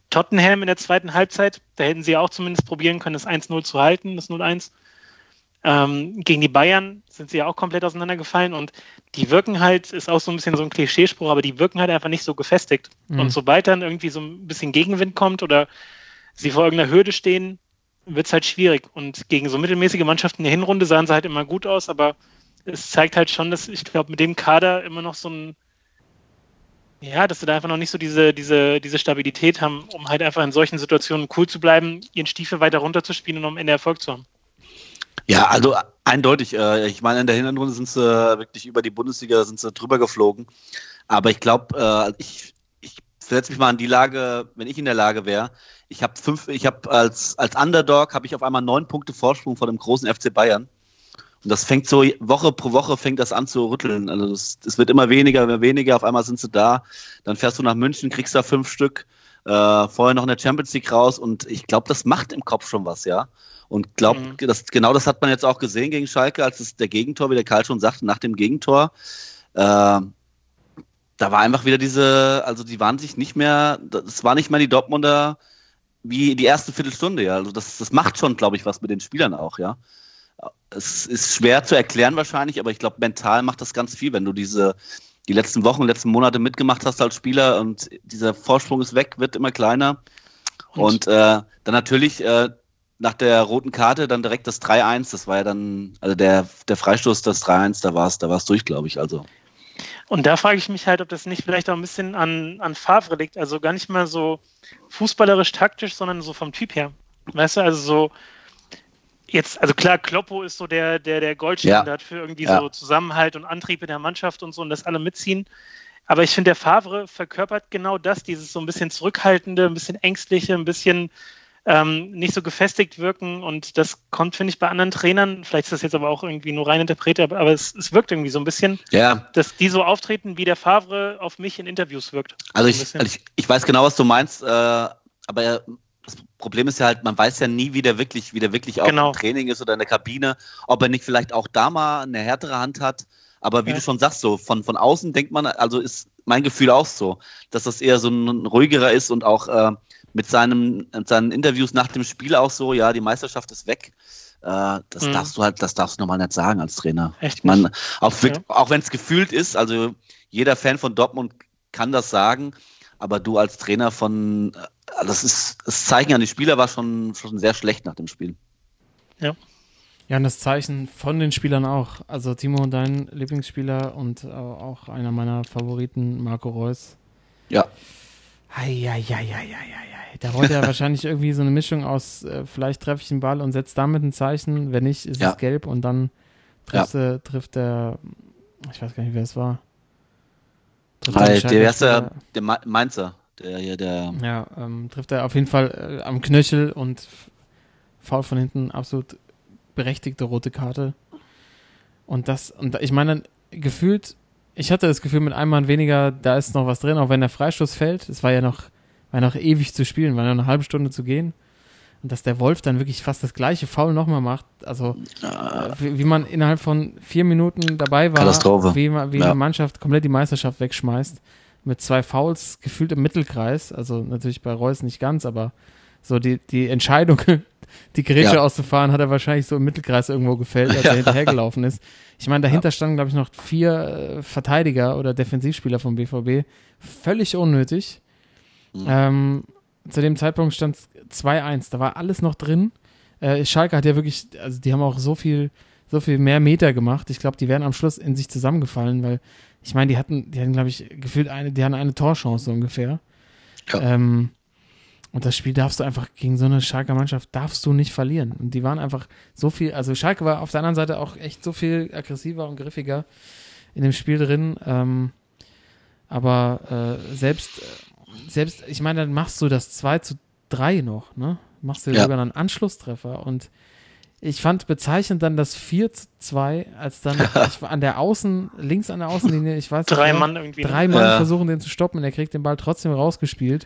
Tottenham in der zweiten Halbzeit, da hätten sie auch zumindest probieren können, das 1-0 zu halten, das 0-1. Ähm, gegen die Bayern sind sie ja auch komplett auseinandergefallen und die wirken halt, ist auch so ein bisschen so ein Klischeespruch, aber die wirken halt einfach nicht so gefestigt. Mhm. Und sobald dann irgendwie so ein bisschen Gegenwind kommt oder sie vor irgendeiner Hürde stehen, wird es halt schwierig. Und gegen so mittelmäßige Mannschaften in der Hinrunde sahen sie halt immer gut aus, aber es zeigt halt schon, dass ich glaube, mit dem Kader immer noch so ein, ja, dass sie da einfach noch nicht so diese, diese, diese Stabilität haben, um halt einfach in solchen Situationen cool zu bleiben, ihren Stiefel weiter runterzuspielen und um am Ende Erfolg zu haben. Ja, also eindeutig. Äh, ich meine, in der Hinrunde sind sie wirklich über die Bundesliga sind sie drüber geflogen. Aber ich glaube, äh, ich versetze mich mal in die Lage, wenn ich in der Lage wäre. Ich habe fünf, ich habe als, als Underdog habe ich auf einmal neun Punkte Vorsprung vor dem großen FC Bayern. Und das fängt so Woche pro Woche fängt das an zu rütteln. Also es wird immer weniger, immer weniger. Auf einmal sind sie da. Dann fährst du nach München, kriegst da fünf Stück. Äh, vorher noch in der Champions League raus. Und ich glaube, das macht im Kopf schon was, ja. Und glaubt, mhm. das, genau das hat man jetzt auch gesehen gegen Schalke, als es der Gegentor, wie der Karl schon sagte, nach dem Gegentor. Äh, da war einfach wieder diese, also die waren sich nicht mehr, das war nicht mehr die Dortmunder wie die erste Viertelstunde, ja. Also das, das macht schon, glaube ich, was mit den Spielern auch, ja. Es ist schwer zu erklären wahrscheinlich, aber ich glaube, mental macht das ganz viel, wenn du diese, die letzten Wochen, letzten Monate mitgemacht hast als Spieler und dieser Vorsprung ist weg, wird immer kleiner. Und, und äh, dann natürlich äh, nach der roten Karte dann direkt das 3-1, das war ja dann, also der, der Freistoß, das 3-1, da war es da war's durch, glaube ich. Also. Und da frage ich mich halt, ob das nicht vielleicht auch ein bisschen an, an Favre liegt. Also gar nicht mal so fußballerisch taktisch, sondern so vom Typ her. Weißt du, also so jetzt, also klar, Kloppo ist so der, der, der Goldstandard ja. für irgendwie ja. so Zusammenhalt und Antrieb in der Mannschaft und so und das alle mitziehen. Aber ich finde, der Favre verkörpert genau das, dieses so ein bisschen zurückhaltende, ein bisschen ängstliche, ein bisschen ähm, nicht so gefestigt wirken. Und das kommt, finde ich, bei anderen Trainern, vielleicht ist das jetzt aber auch irgendwie nur rein interpretiert, aber, es, es, wirkt irgendwie so ein bisschen, ja. dass die so auftreten, wie der Favre auf mich in Interviews wirkt. Also, ich, also ich, ich, weiß genau, was du meinst, äh, aber das Problem ist ja halt, man weiß ja nie, wie der wirklich, wie der wirklich auch genau. im Training ist oder in der Kabine, ob er nicht vielleicht auch da mal eine härtere Hand hat. Aber wie ja. du schon sagst, so von, von außen denkt man, also ist mein Gefühl auch so, dass das eher so ein ruhigerer ist und auch äh, mit, seinem, mit seinen Interviews nach dem Spiel auch so, ja, die Meisterschaft ist weg. Äh, das mhm. darfst du halt, das darfst du nochmal nicht sagen als Trainer. Echt? Man, auch, ja. auch wenn es gefühlt ist, also jeder Fan von Dortmund kann das sagen, aber du als Trainer von, äh, das ist, das Zeichen an die Spieler war schon, schon sehr schlecht nach dem Spiel. Ja. Ja, und das Zeichen von den Spielern auch. Also Timo, dein Lieblingsspieler und äh, auch einer meiner Favoriten, Marco Reus. Ja. Eieieiei. Da wollte er wahrscheinlich irgendwie so eine Mischung aus, äh, vielleicht treffe ich den Ball und setze damit ein Zeichen, wenn nicht, ist ja. es gelb und dann trifft, ja. er, trifft der, ich weiß gar nicht, wer es war. Weil der erste, der Mainzer, der hier, der. Ja, ähm, trifft er auf jeden Fall äh, am Knöchel und faul von hinten, absolut berechtigte rote Karte. Und das, und ich meine, gefühlt ich hatte das Gefühl, mit einem Mann weniger, da ist noch was drin, auch wenn der Freistoß fällt. Es war ja noch, war noch ewig zu spielen, war noch eine halbe Stunde zu gehen. Und dass der Wolf dann wirklich fast das gleiche Foul nochmal macht, also äh, wie, wie, man innerhalb von vier Minuten dabei war, Katastrophe. wie, wie ja. die Mannschaft komplett die Meisterschaft wegschmeißt, mit zwei Fouls gefühlt im Mittelkreis, also natürlich bei Reus nicht ganz, aber so die, die Entscheidung, die Grätsche ja. auszufahren, hat er wahrscheinlich so im Mittelkreis irgendwo gefällt, als ja. er hinterhergelaufen ist. Ich meine, dahinter standen, glaube ich, noch vier äh, Verteidiger oder Defensivspieler vom BVB. Völlig unnötig. Mhm. Ähm, zu dem Zeitpunkt stand es 2-1. Da war alles noch drin. Äh, Schalke hat ja wirklich, also die haben auch so viel, so viel mehr Meter gemacht. Ich glaube, die wären am Schluss in sich zusammengefallen, weil ich meine, die hatten, die hatten, glaube ich, gefühlt eine, die hatten eine Torchance so ungefähr. Ja. Ähm, und das Spiel darfst du einfach gegen so eine Schalker Mannschaft darfst du nicht verlieren. Und die waren einfach so viel, also Schalke war auf der anderen Seite auch echt so viel aggressiver und griffiger in dem Spiel drin. Ähm, aber äh, selbst, selbst, ich meine, dann machst du das 2 zu 3 noch, ne? Machst du ja. sogar einen Anschlusstreffer. Und ich fand bezeichnend dann das 4 zu 2, als dann an der Außen, links an der Außenlinie, ich weiß nicht, drei Mann irgendwie. Drei Mann ja. versuchen den zu stoppen und er kriegt den Ball trotzdem rausgespielt.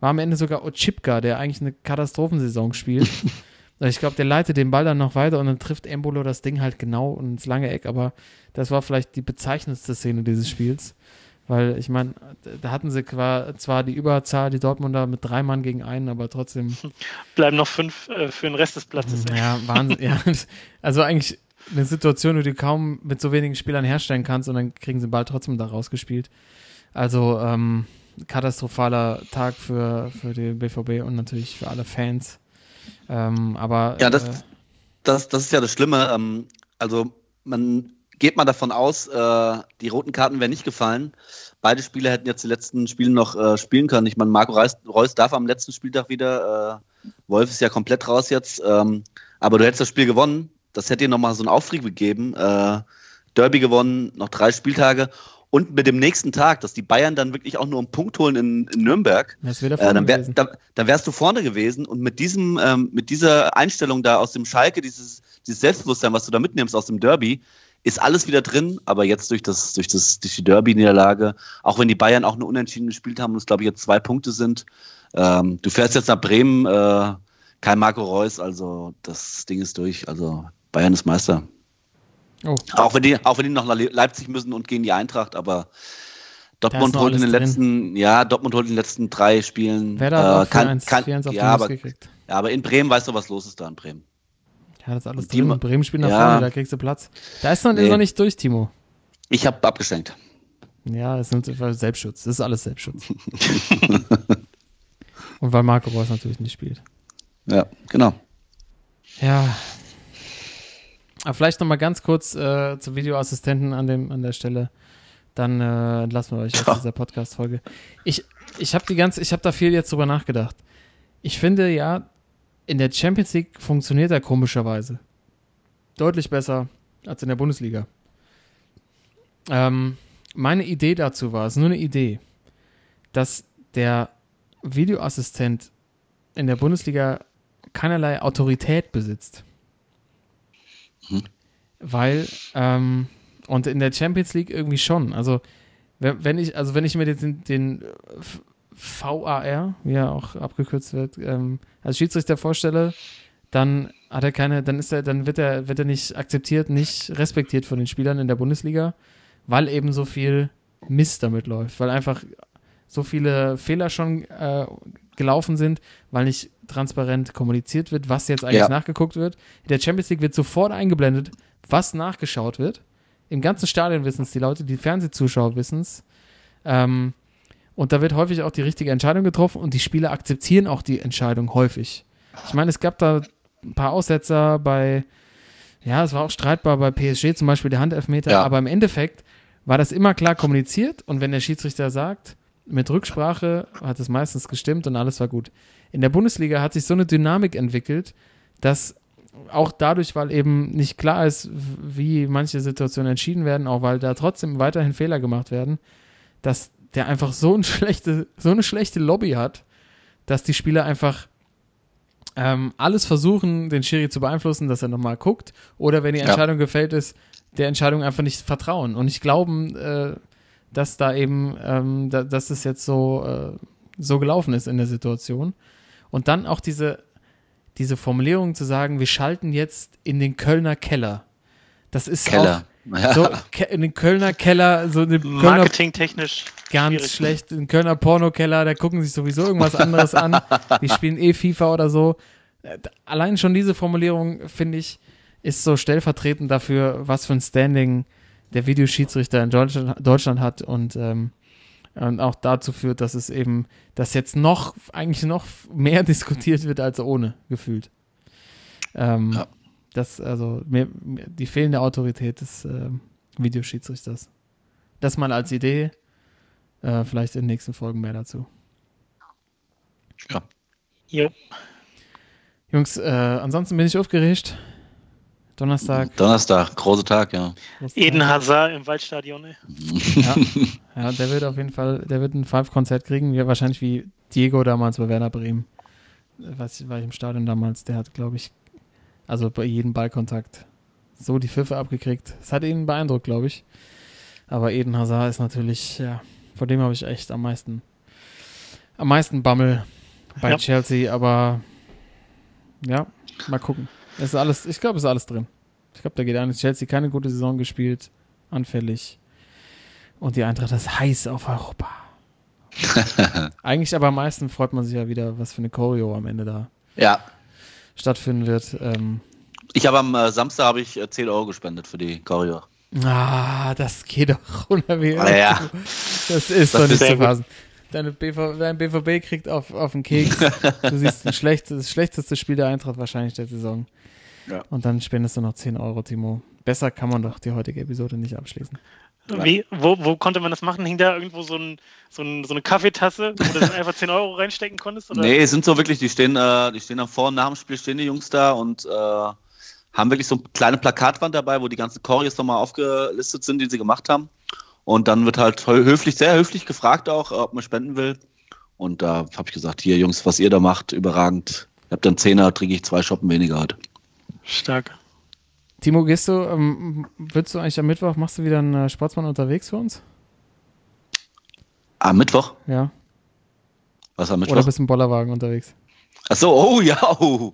War am Ende sogar Ochipka, der eigentlich eine Katastrophensaison spielt. ich glaube, der leitet den Ball dann noch weiter und dann trifft Embolo das Ding halt genau ins lange Eck. Aber das war vielleicht die bezeichnendste Szene dieses Spiels. Weil ich meine, da hatten sie zwar die Überzahl, die Dortmunder mit drei Mann gegen einen, aber trotzdem. Bleiben noch fünf äh, für den Rest des Platzes. Ja, Wahnsinn. ja. Also eigentlich eine Situation, die du kaum mit so wenigen Spielern herstellen kannst und dann kriegen sie den Ball trotzdem da rausgespielt. Also, ähm, katastrophaler Tag für, für den BVB und natürlich für alle Fans. Ähm, aber ja, das, äh, das, das ist ja das Schlimme. Ähm, also man geht mal davon aus, äh, die roten Karten wären nicht gefallen. Beide Spieler hätten jetzt die letzten Spiele noch äh, spielen können. Ich meine, Marco Reus, Reus darf am letzten Spieltag wieder. Äh, Wolf ist ja komplett raus jetzt. Ähm, aber du hättest das Spiel gewonnen. Das hätte dir nochmal so einen Auftrieb gegeben. Äh, Derby gewonnen, noch drei Spieltage. Und mit dem nächsten Tag, dass die Bayern dann wirklich auch nur einen Punkt holen in, in Nürnberg, äh, dann, wär, dann, dann, wärst du vorne gewesen. Und mit diesem, ähm, mit dieser Einstellung da aus dem Schalke, dieses, dieses Selbstbewusstsein, was du da mitnimmst aus dem Derby, ist alles wieder drin, aber jetzt durch das, durch das, durch die Derby-Niederlage, auch wenn die Bayern auch nur unentschieden gespielt haben und es glaube ich jetzt zwei Punkte sind, ähm, du fährst jetzt nach Bremen, äh, kein Marco Reus, also das Ding ist durch, also Bayern ist Meister. Oh. Auch, wenn die, auch wenn die noch nach Leipzig müssen und gegen die Eintracht, aber Dortmund holt in den drin. letzten, ja, Dortmund holt in den letzten drei Spielen. Wer da äh, kann, kann, kann ja, aber, gekriegt. ja, aber in Bremen weißt du, was los ist da in Bremen. Ja, das ist alles drin. In Bremen spielt nach ja. vorne, da kriegst du Platz. Da ist noch, nee. ist noch nicht durch, Timo. Ich habe abgeschenkt. Ja, es ist Selbstschutz. Das ist alles Selbstschutz. und weil Marco Reus natürlich nicht spielt. Ja, genau. Ja, aber vielleicht noch mal ganz kurz äh, zum Videoassistenten an, dem, an der Stelle. Dann äh, entlassen wir euch aus dieser Podcast-Folge. Ich, ich habe die ganze, ich habe da viel jetzt drüber nachgedacht. Ich finde ja, in der Champions League funktioniert er komischerweise. Deutlich besser als in der Bundesliga. Ähm, meine Idee dazu war, es ist nur eine Idee, dass der Videoassistent in der Bundesliga keinerlei Autorität besitzt. Weil, ähm, und in der Champions League irgendwie schon. Also, wenn ich, also wenn ich mir den, den VAR, wie er auch abgekürzt wird, ähm, als Schiedsrichter vorstelle, dann hat er keine, dann ist er, dann wird er, wird er nicht akzeptiert, nicht respektiert von den Spielern in der Bundesliga, weil eben so viel Mist damit läuft, weil einfach so viele Fehler schon äh, gelaufen sind, weil nicht transparent kommuniziert wird, was jetzt eigentlich ja. nachgeguckt wird. In der Champions League wird sofort eingeblendet, was nachgeschaut wird. Im ganzen Stadion wissen es die Leute, die Fernsehzuschauer wissen es. Ähm, und da wird häufig auch die richtige Entscheidung getroffen und die Spieler akzeptieren auch die Entscheidung häufig. Ich meine, es gab da ein paar Aussetzer bei, ja, es war auch streitbar bei PSG zum Beispiel der Handelfmeter, ja. aber im Endeffekt war das immer klar kommuniziert und wenn der Schiedsrichter sagt, mit Rücksprache hat es meistens gestimmt und alles war gut. In der Bundesliga hat sich so eine Dynamik entwickelt, dass auch dadurch, weil eben nicht klar ist, wie manche Situationen entschieden werden, auch weil da trotzdem weiterhin Fehler gemacht werden, dass der einfach so, ein schlechte, so eine schlechte Lobby hat, dass die Spieler einfach ähm, alles versuchen, den Schiri zu beeinflussen, dass er nochmal guckt, oder wenn die Entscheidung ja. gefällt ist, der Entscheidung einfach nicht vertrauen und nicht glauben, äh, dass da eben, ähm, da, dass es jetzt so, äh, so gelaufen ist in der Situation. Und dann auch diese, diese Formulierung zu sagen, wir schalten jetzt in den Kölner Keller. Das ist Keller. auch so in den Kölner Keller, so eine Marketingtechnisch ganz schwierig. schlecht, in Kölner Pornokeller, da gucken sich sowieso irgendwas anderes an. Die spielen eh FIFA oder so. Allein schon diese Formulierung, finde ich, ist so stellvertretend dafür, was für ein Standing der Videoschiedsrichter in Deutschland, Deutschland hat und, ähm, und auch dazu führt, dass es eben, dass jetzt noch, eigentlich noch mehr diskutiert wird als ohne, gefühlt. Ähm, ja. Das, also, mehr, die fehlende Autorität des äh, Videoschiedsrichters. Das mal als Idee, äh, vielleicht in den nächsten Folgen mehr dazu. Ja. Jo. Jungs, äh, ansonsten bin ich aufgeregt. Donnerstag. Donnerstag, großer Tag, ja. Eden Hazard im Waldstadion. Ey. Ja, ja, der wird auf jeden Fall, der wird ein Five-Konzert kriegen, wie, wahrscheinlich wie Diego damals bei Werder Bremen. Was war ich im Stadion damals, der hat, glaube ich, also bei jedem Ballkontakt so die Pfiffe abgekriegt. Das hat ihn beeindruckt, glaube ich. Aber Eden Hazard ist natürlich, ja, vor dem habe ich echt am meisten, am meisten Bammel bei ja. Chelsea, aber ja, mal gucken. Es ist alles, ich glaube, es ist alles drin. Ich glaube, da geht eines. Chelsea keine gute Saison gespielt, anfällig. Und die Eintracht ist heiß auf Europa. Eigentlich aber am meisten freut man sich ja wieder, was für eine Choreo am Ende da ja. stattfinden wird. Ähm, ich habe am äh, Samstag habe ich äh, 10 Euro gespendet für die Choreo. Ah, das geht doch runter wie ah, ja. Das ist das doch nicht zu fassen. Deine BV, dein BVB kriegt auf, auf den Keks. Du siehst ein schlechtes, das schlechteste Spiel der Eintracht wahrscheinlich der Saison. Ja. Und dann spendest du noch 10 Euro, Timo. Besser kann man doch die heutige Episode nicht abschließen. Wie, wo, wo konnte man das machen? Hing da irgendwo so, ein, so, ein, so eine Kaffeetasse, wo du einfach 10 Euro reinstecken konntest? Oder? Nee, sind so wirklich, die stehen, äh, die stehen dann vor und nach dem Spiel, stehen die Jungs da und äh, haben wirklich so eine kleine Plakatwand dabei, wo die ganzen Choreos nochmal aufgelistet sind, die sie gemacht haben. Und dann wird halt höflich, sehr höflich gefragt auch, ob man spenden will. Und da habe ich gesagt, hier Jungs, was ihr da macht, überragend. Ihr habt dann Zehner, trinke ich zwei Shoppen weniger heute. Stark. Timo, gehst du, ähm, willst du eigentlich am Mittwoch, machst du wieder einen äh, Sportsmann unterwegs für uns? Am Mittwoch? Ja. Was am Mittwoch? Oder bist du im Bollerwagen unterwegs? Ach so, oh ja, oh.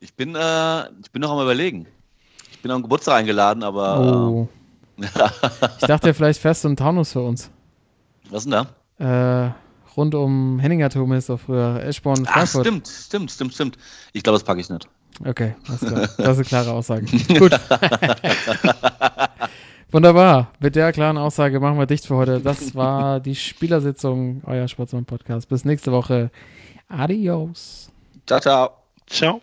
Ich bin, äh, ich bin noch am überlegen. Ich bin am Geburtstag eingeladen, aber. Oh. Äh, ich dachte, vielleicht fährst du einen Taunus für uns. Was denn da? Äh, rund um Henninger Turm ist doch früher Eschborn, Frankfurt. Ach, stimmt, stimmt, stimmt, stimmt. Ich glaube, das packe ich nicht. Okay, das ist, das ist eine klare Aussage. Gut. Wunderbar. Mit der klaren Aussage machen wir dicht für heute. Das war die Spielersitzung, euer Sportsmann-Podcast. Bis nächste Woche. Adios. Ciao, ciao. Ciao.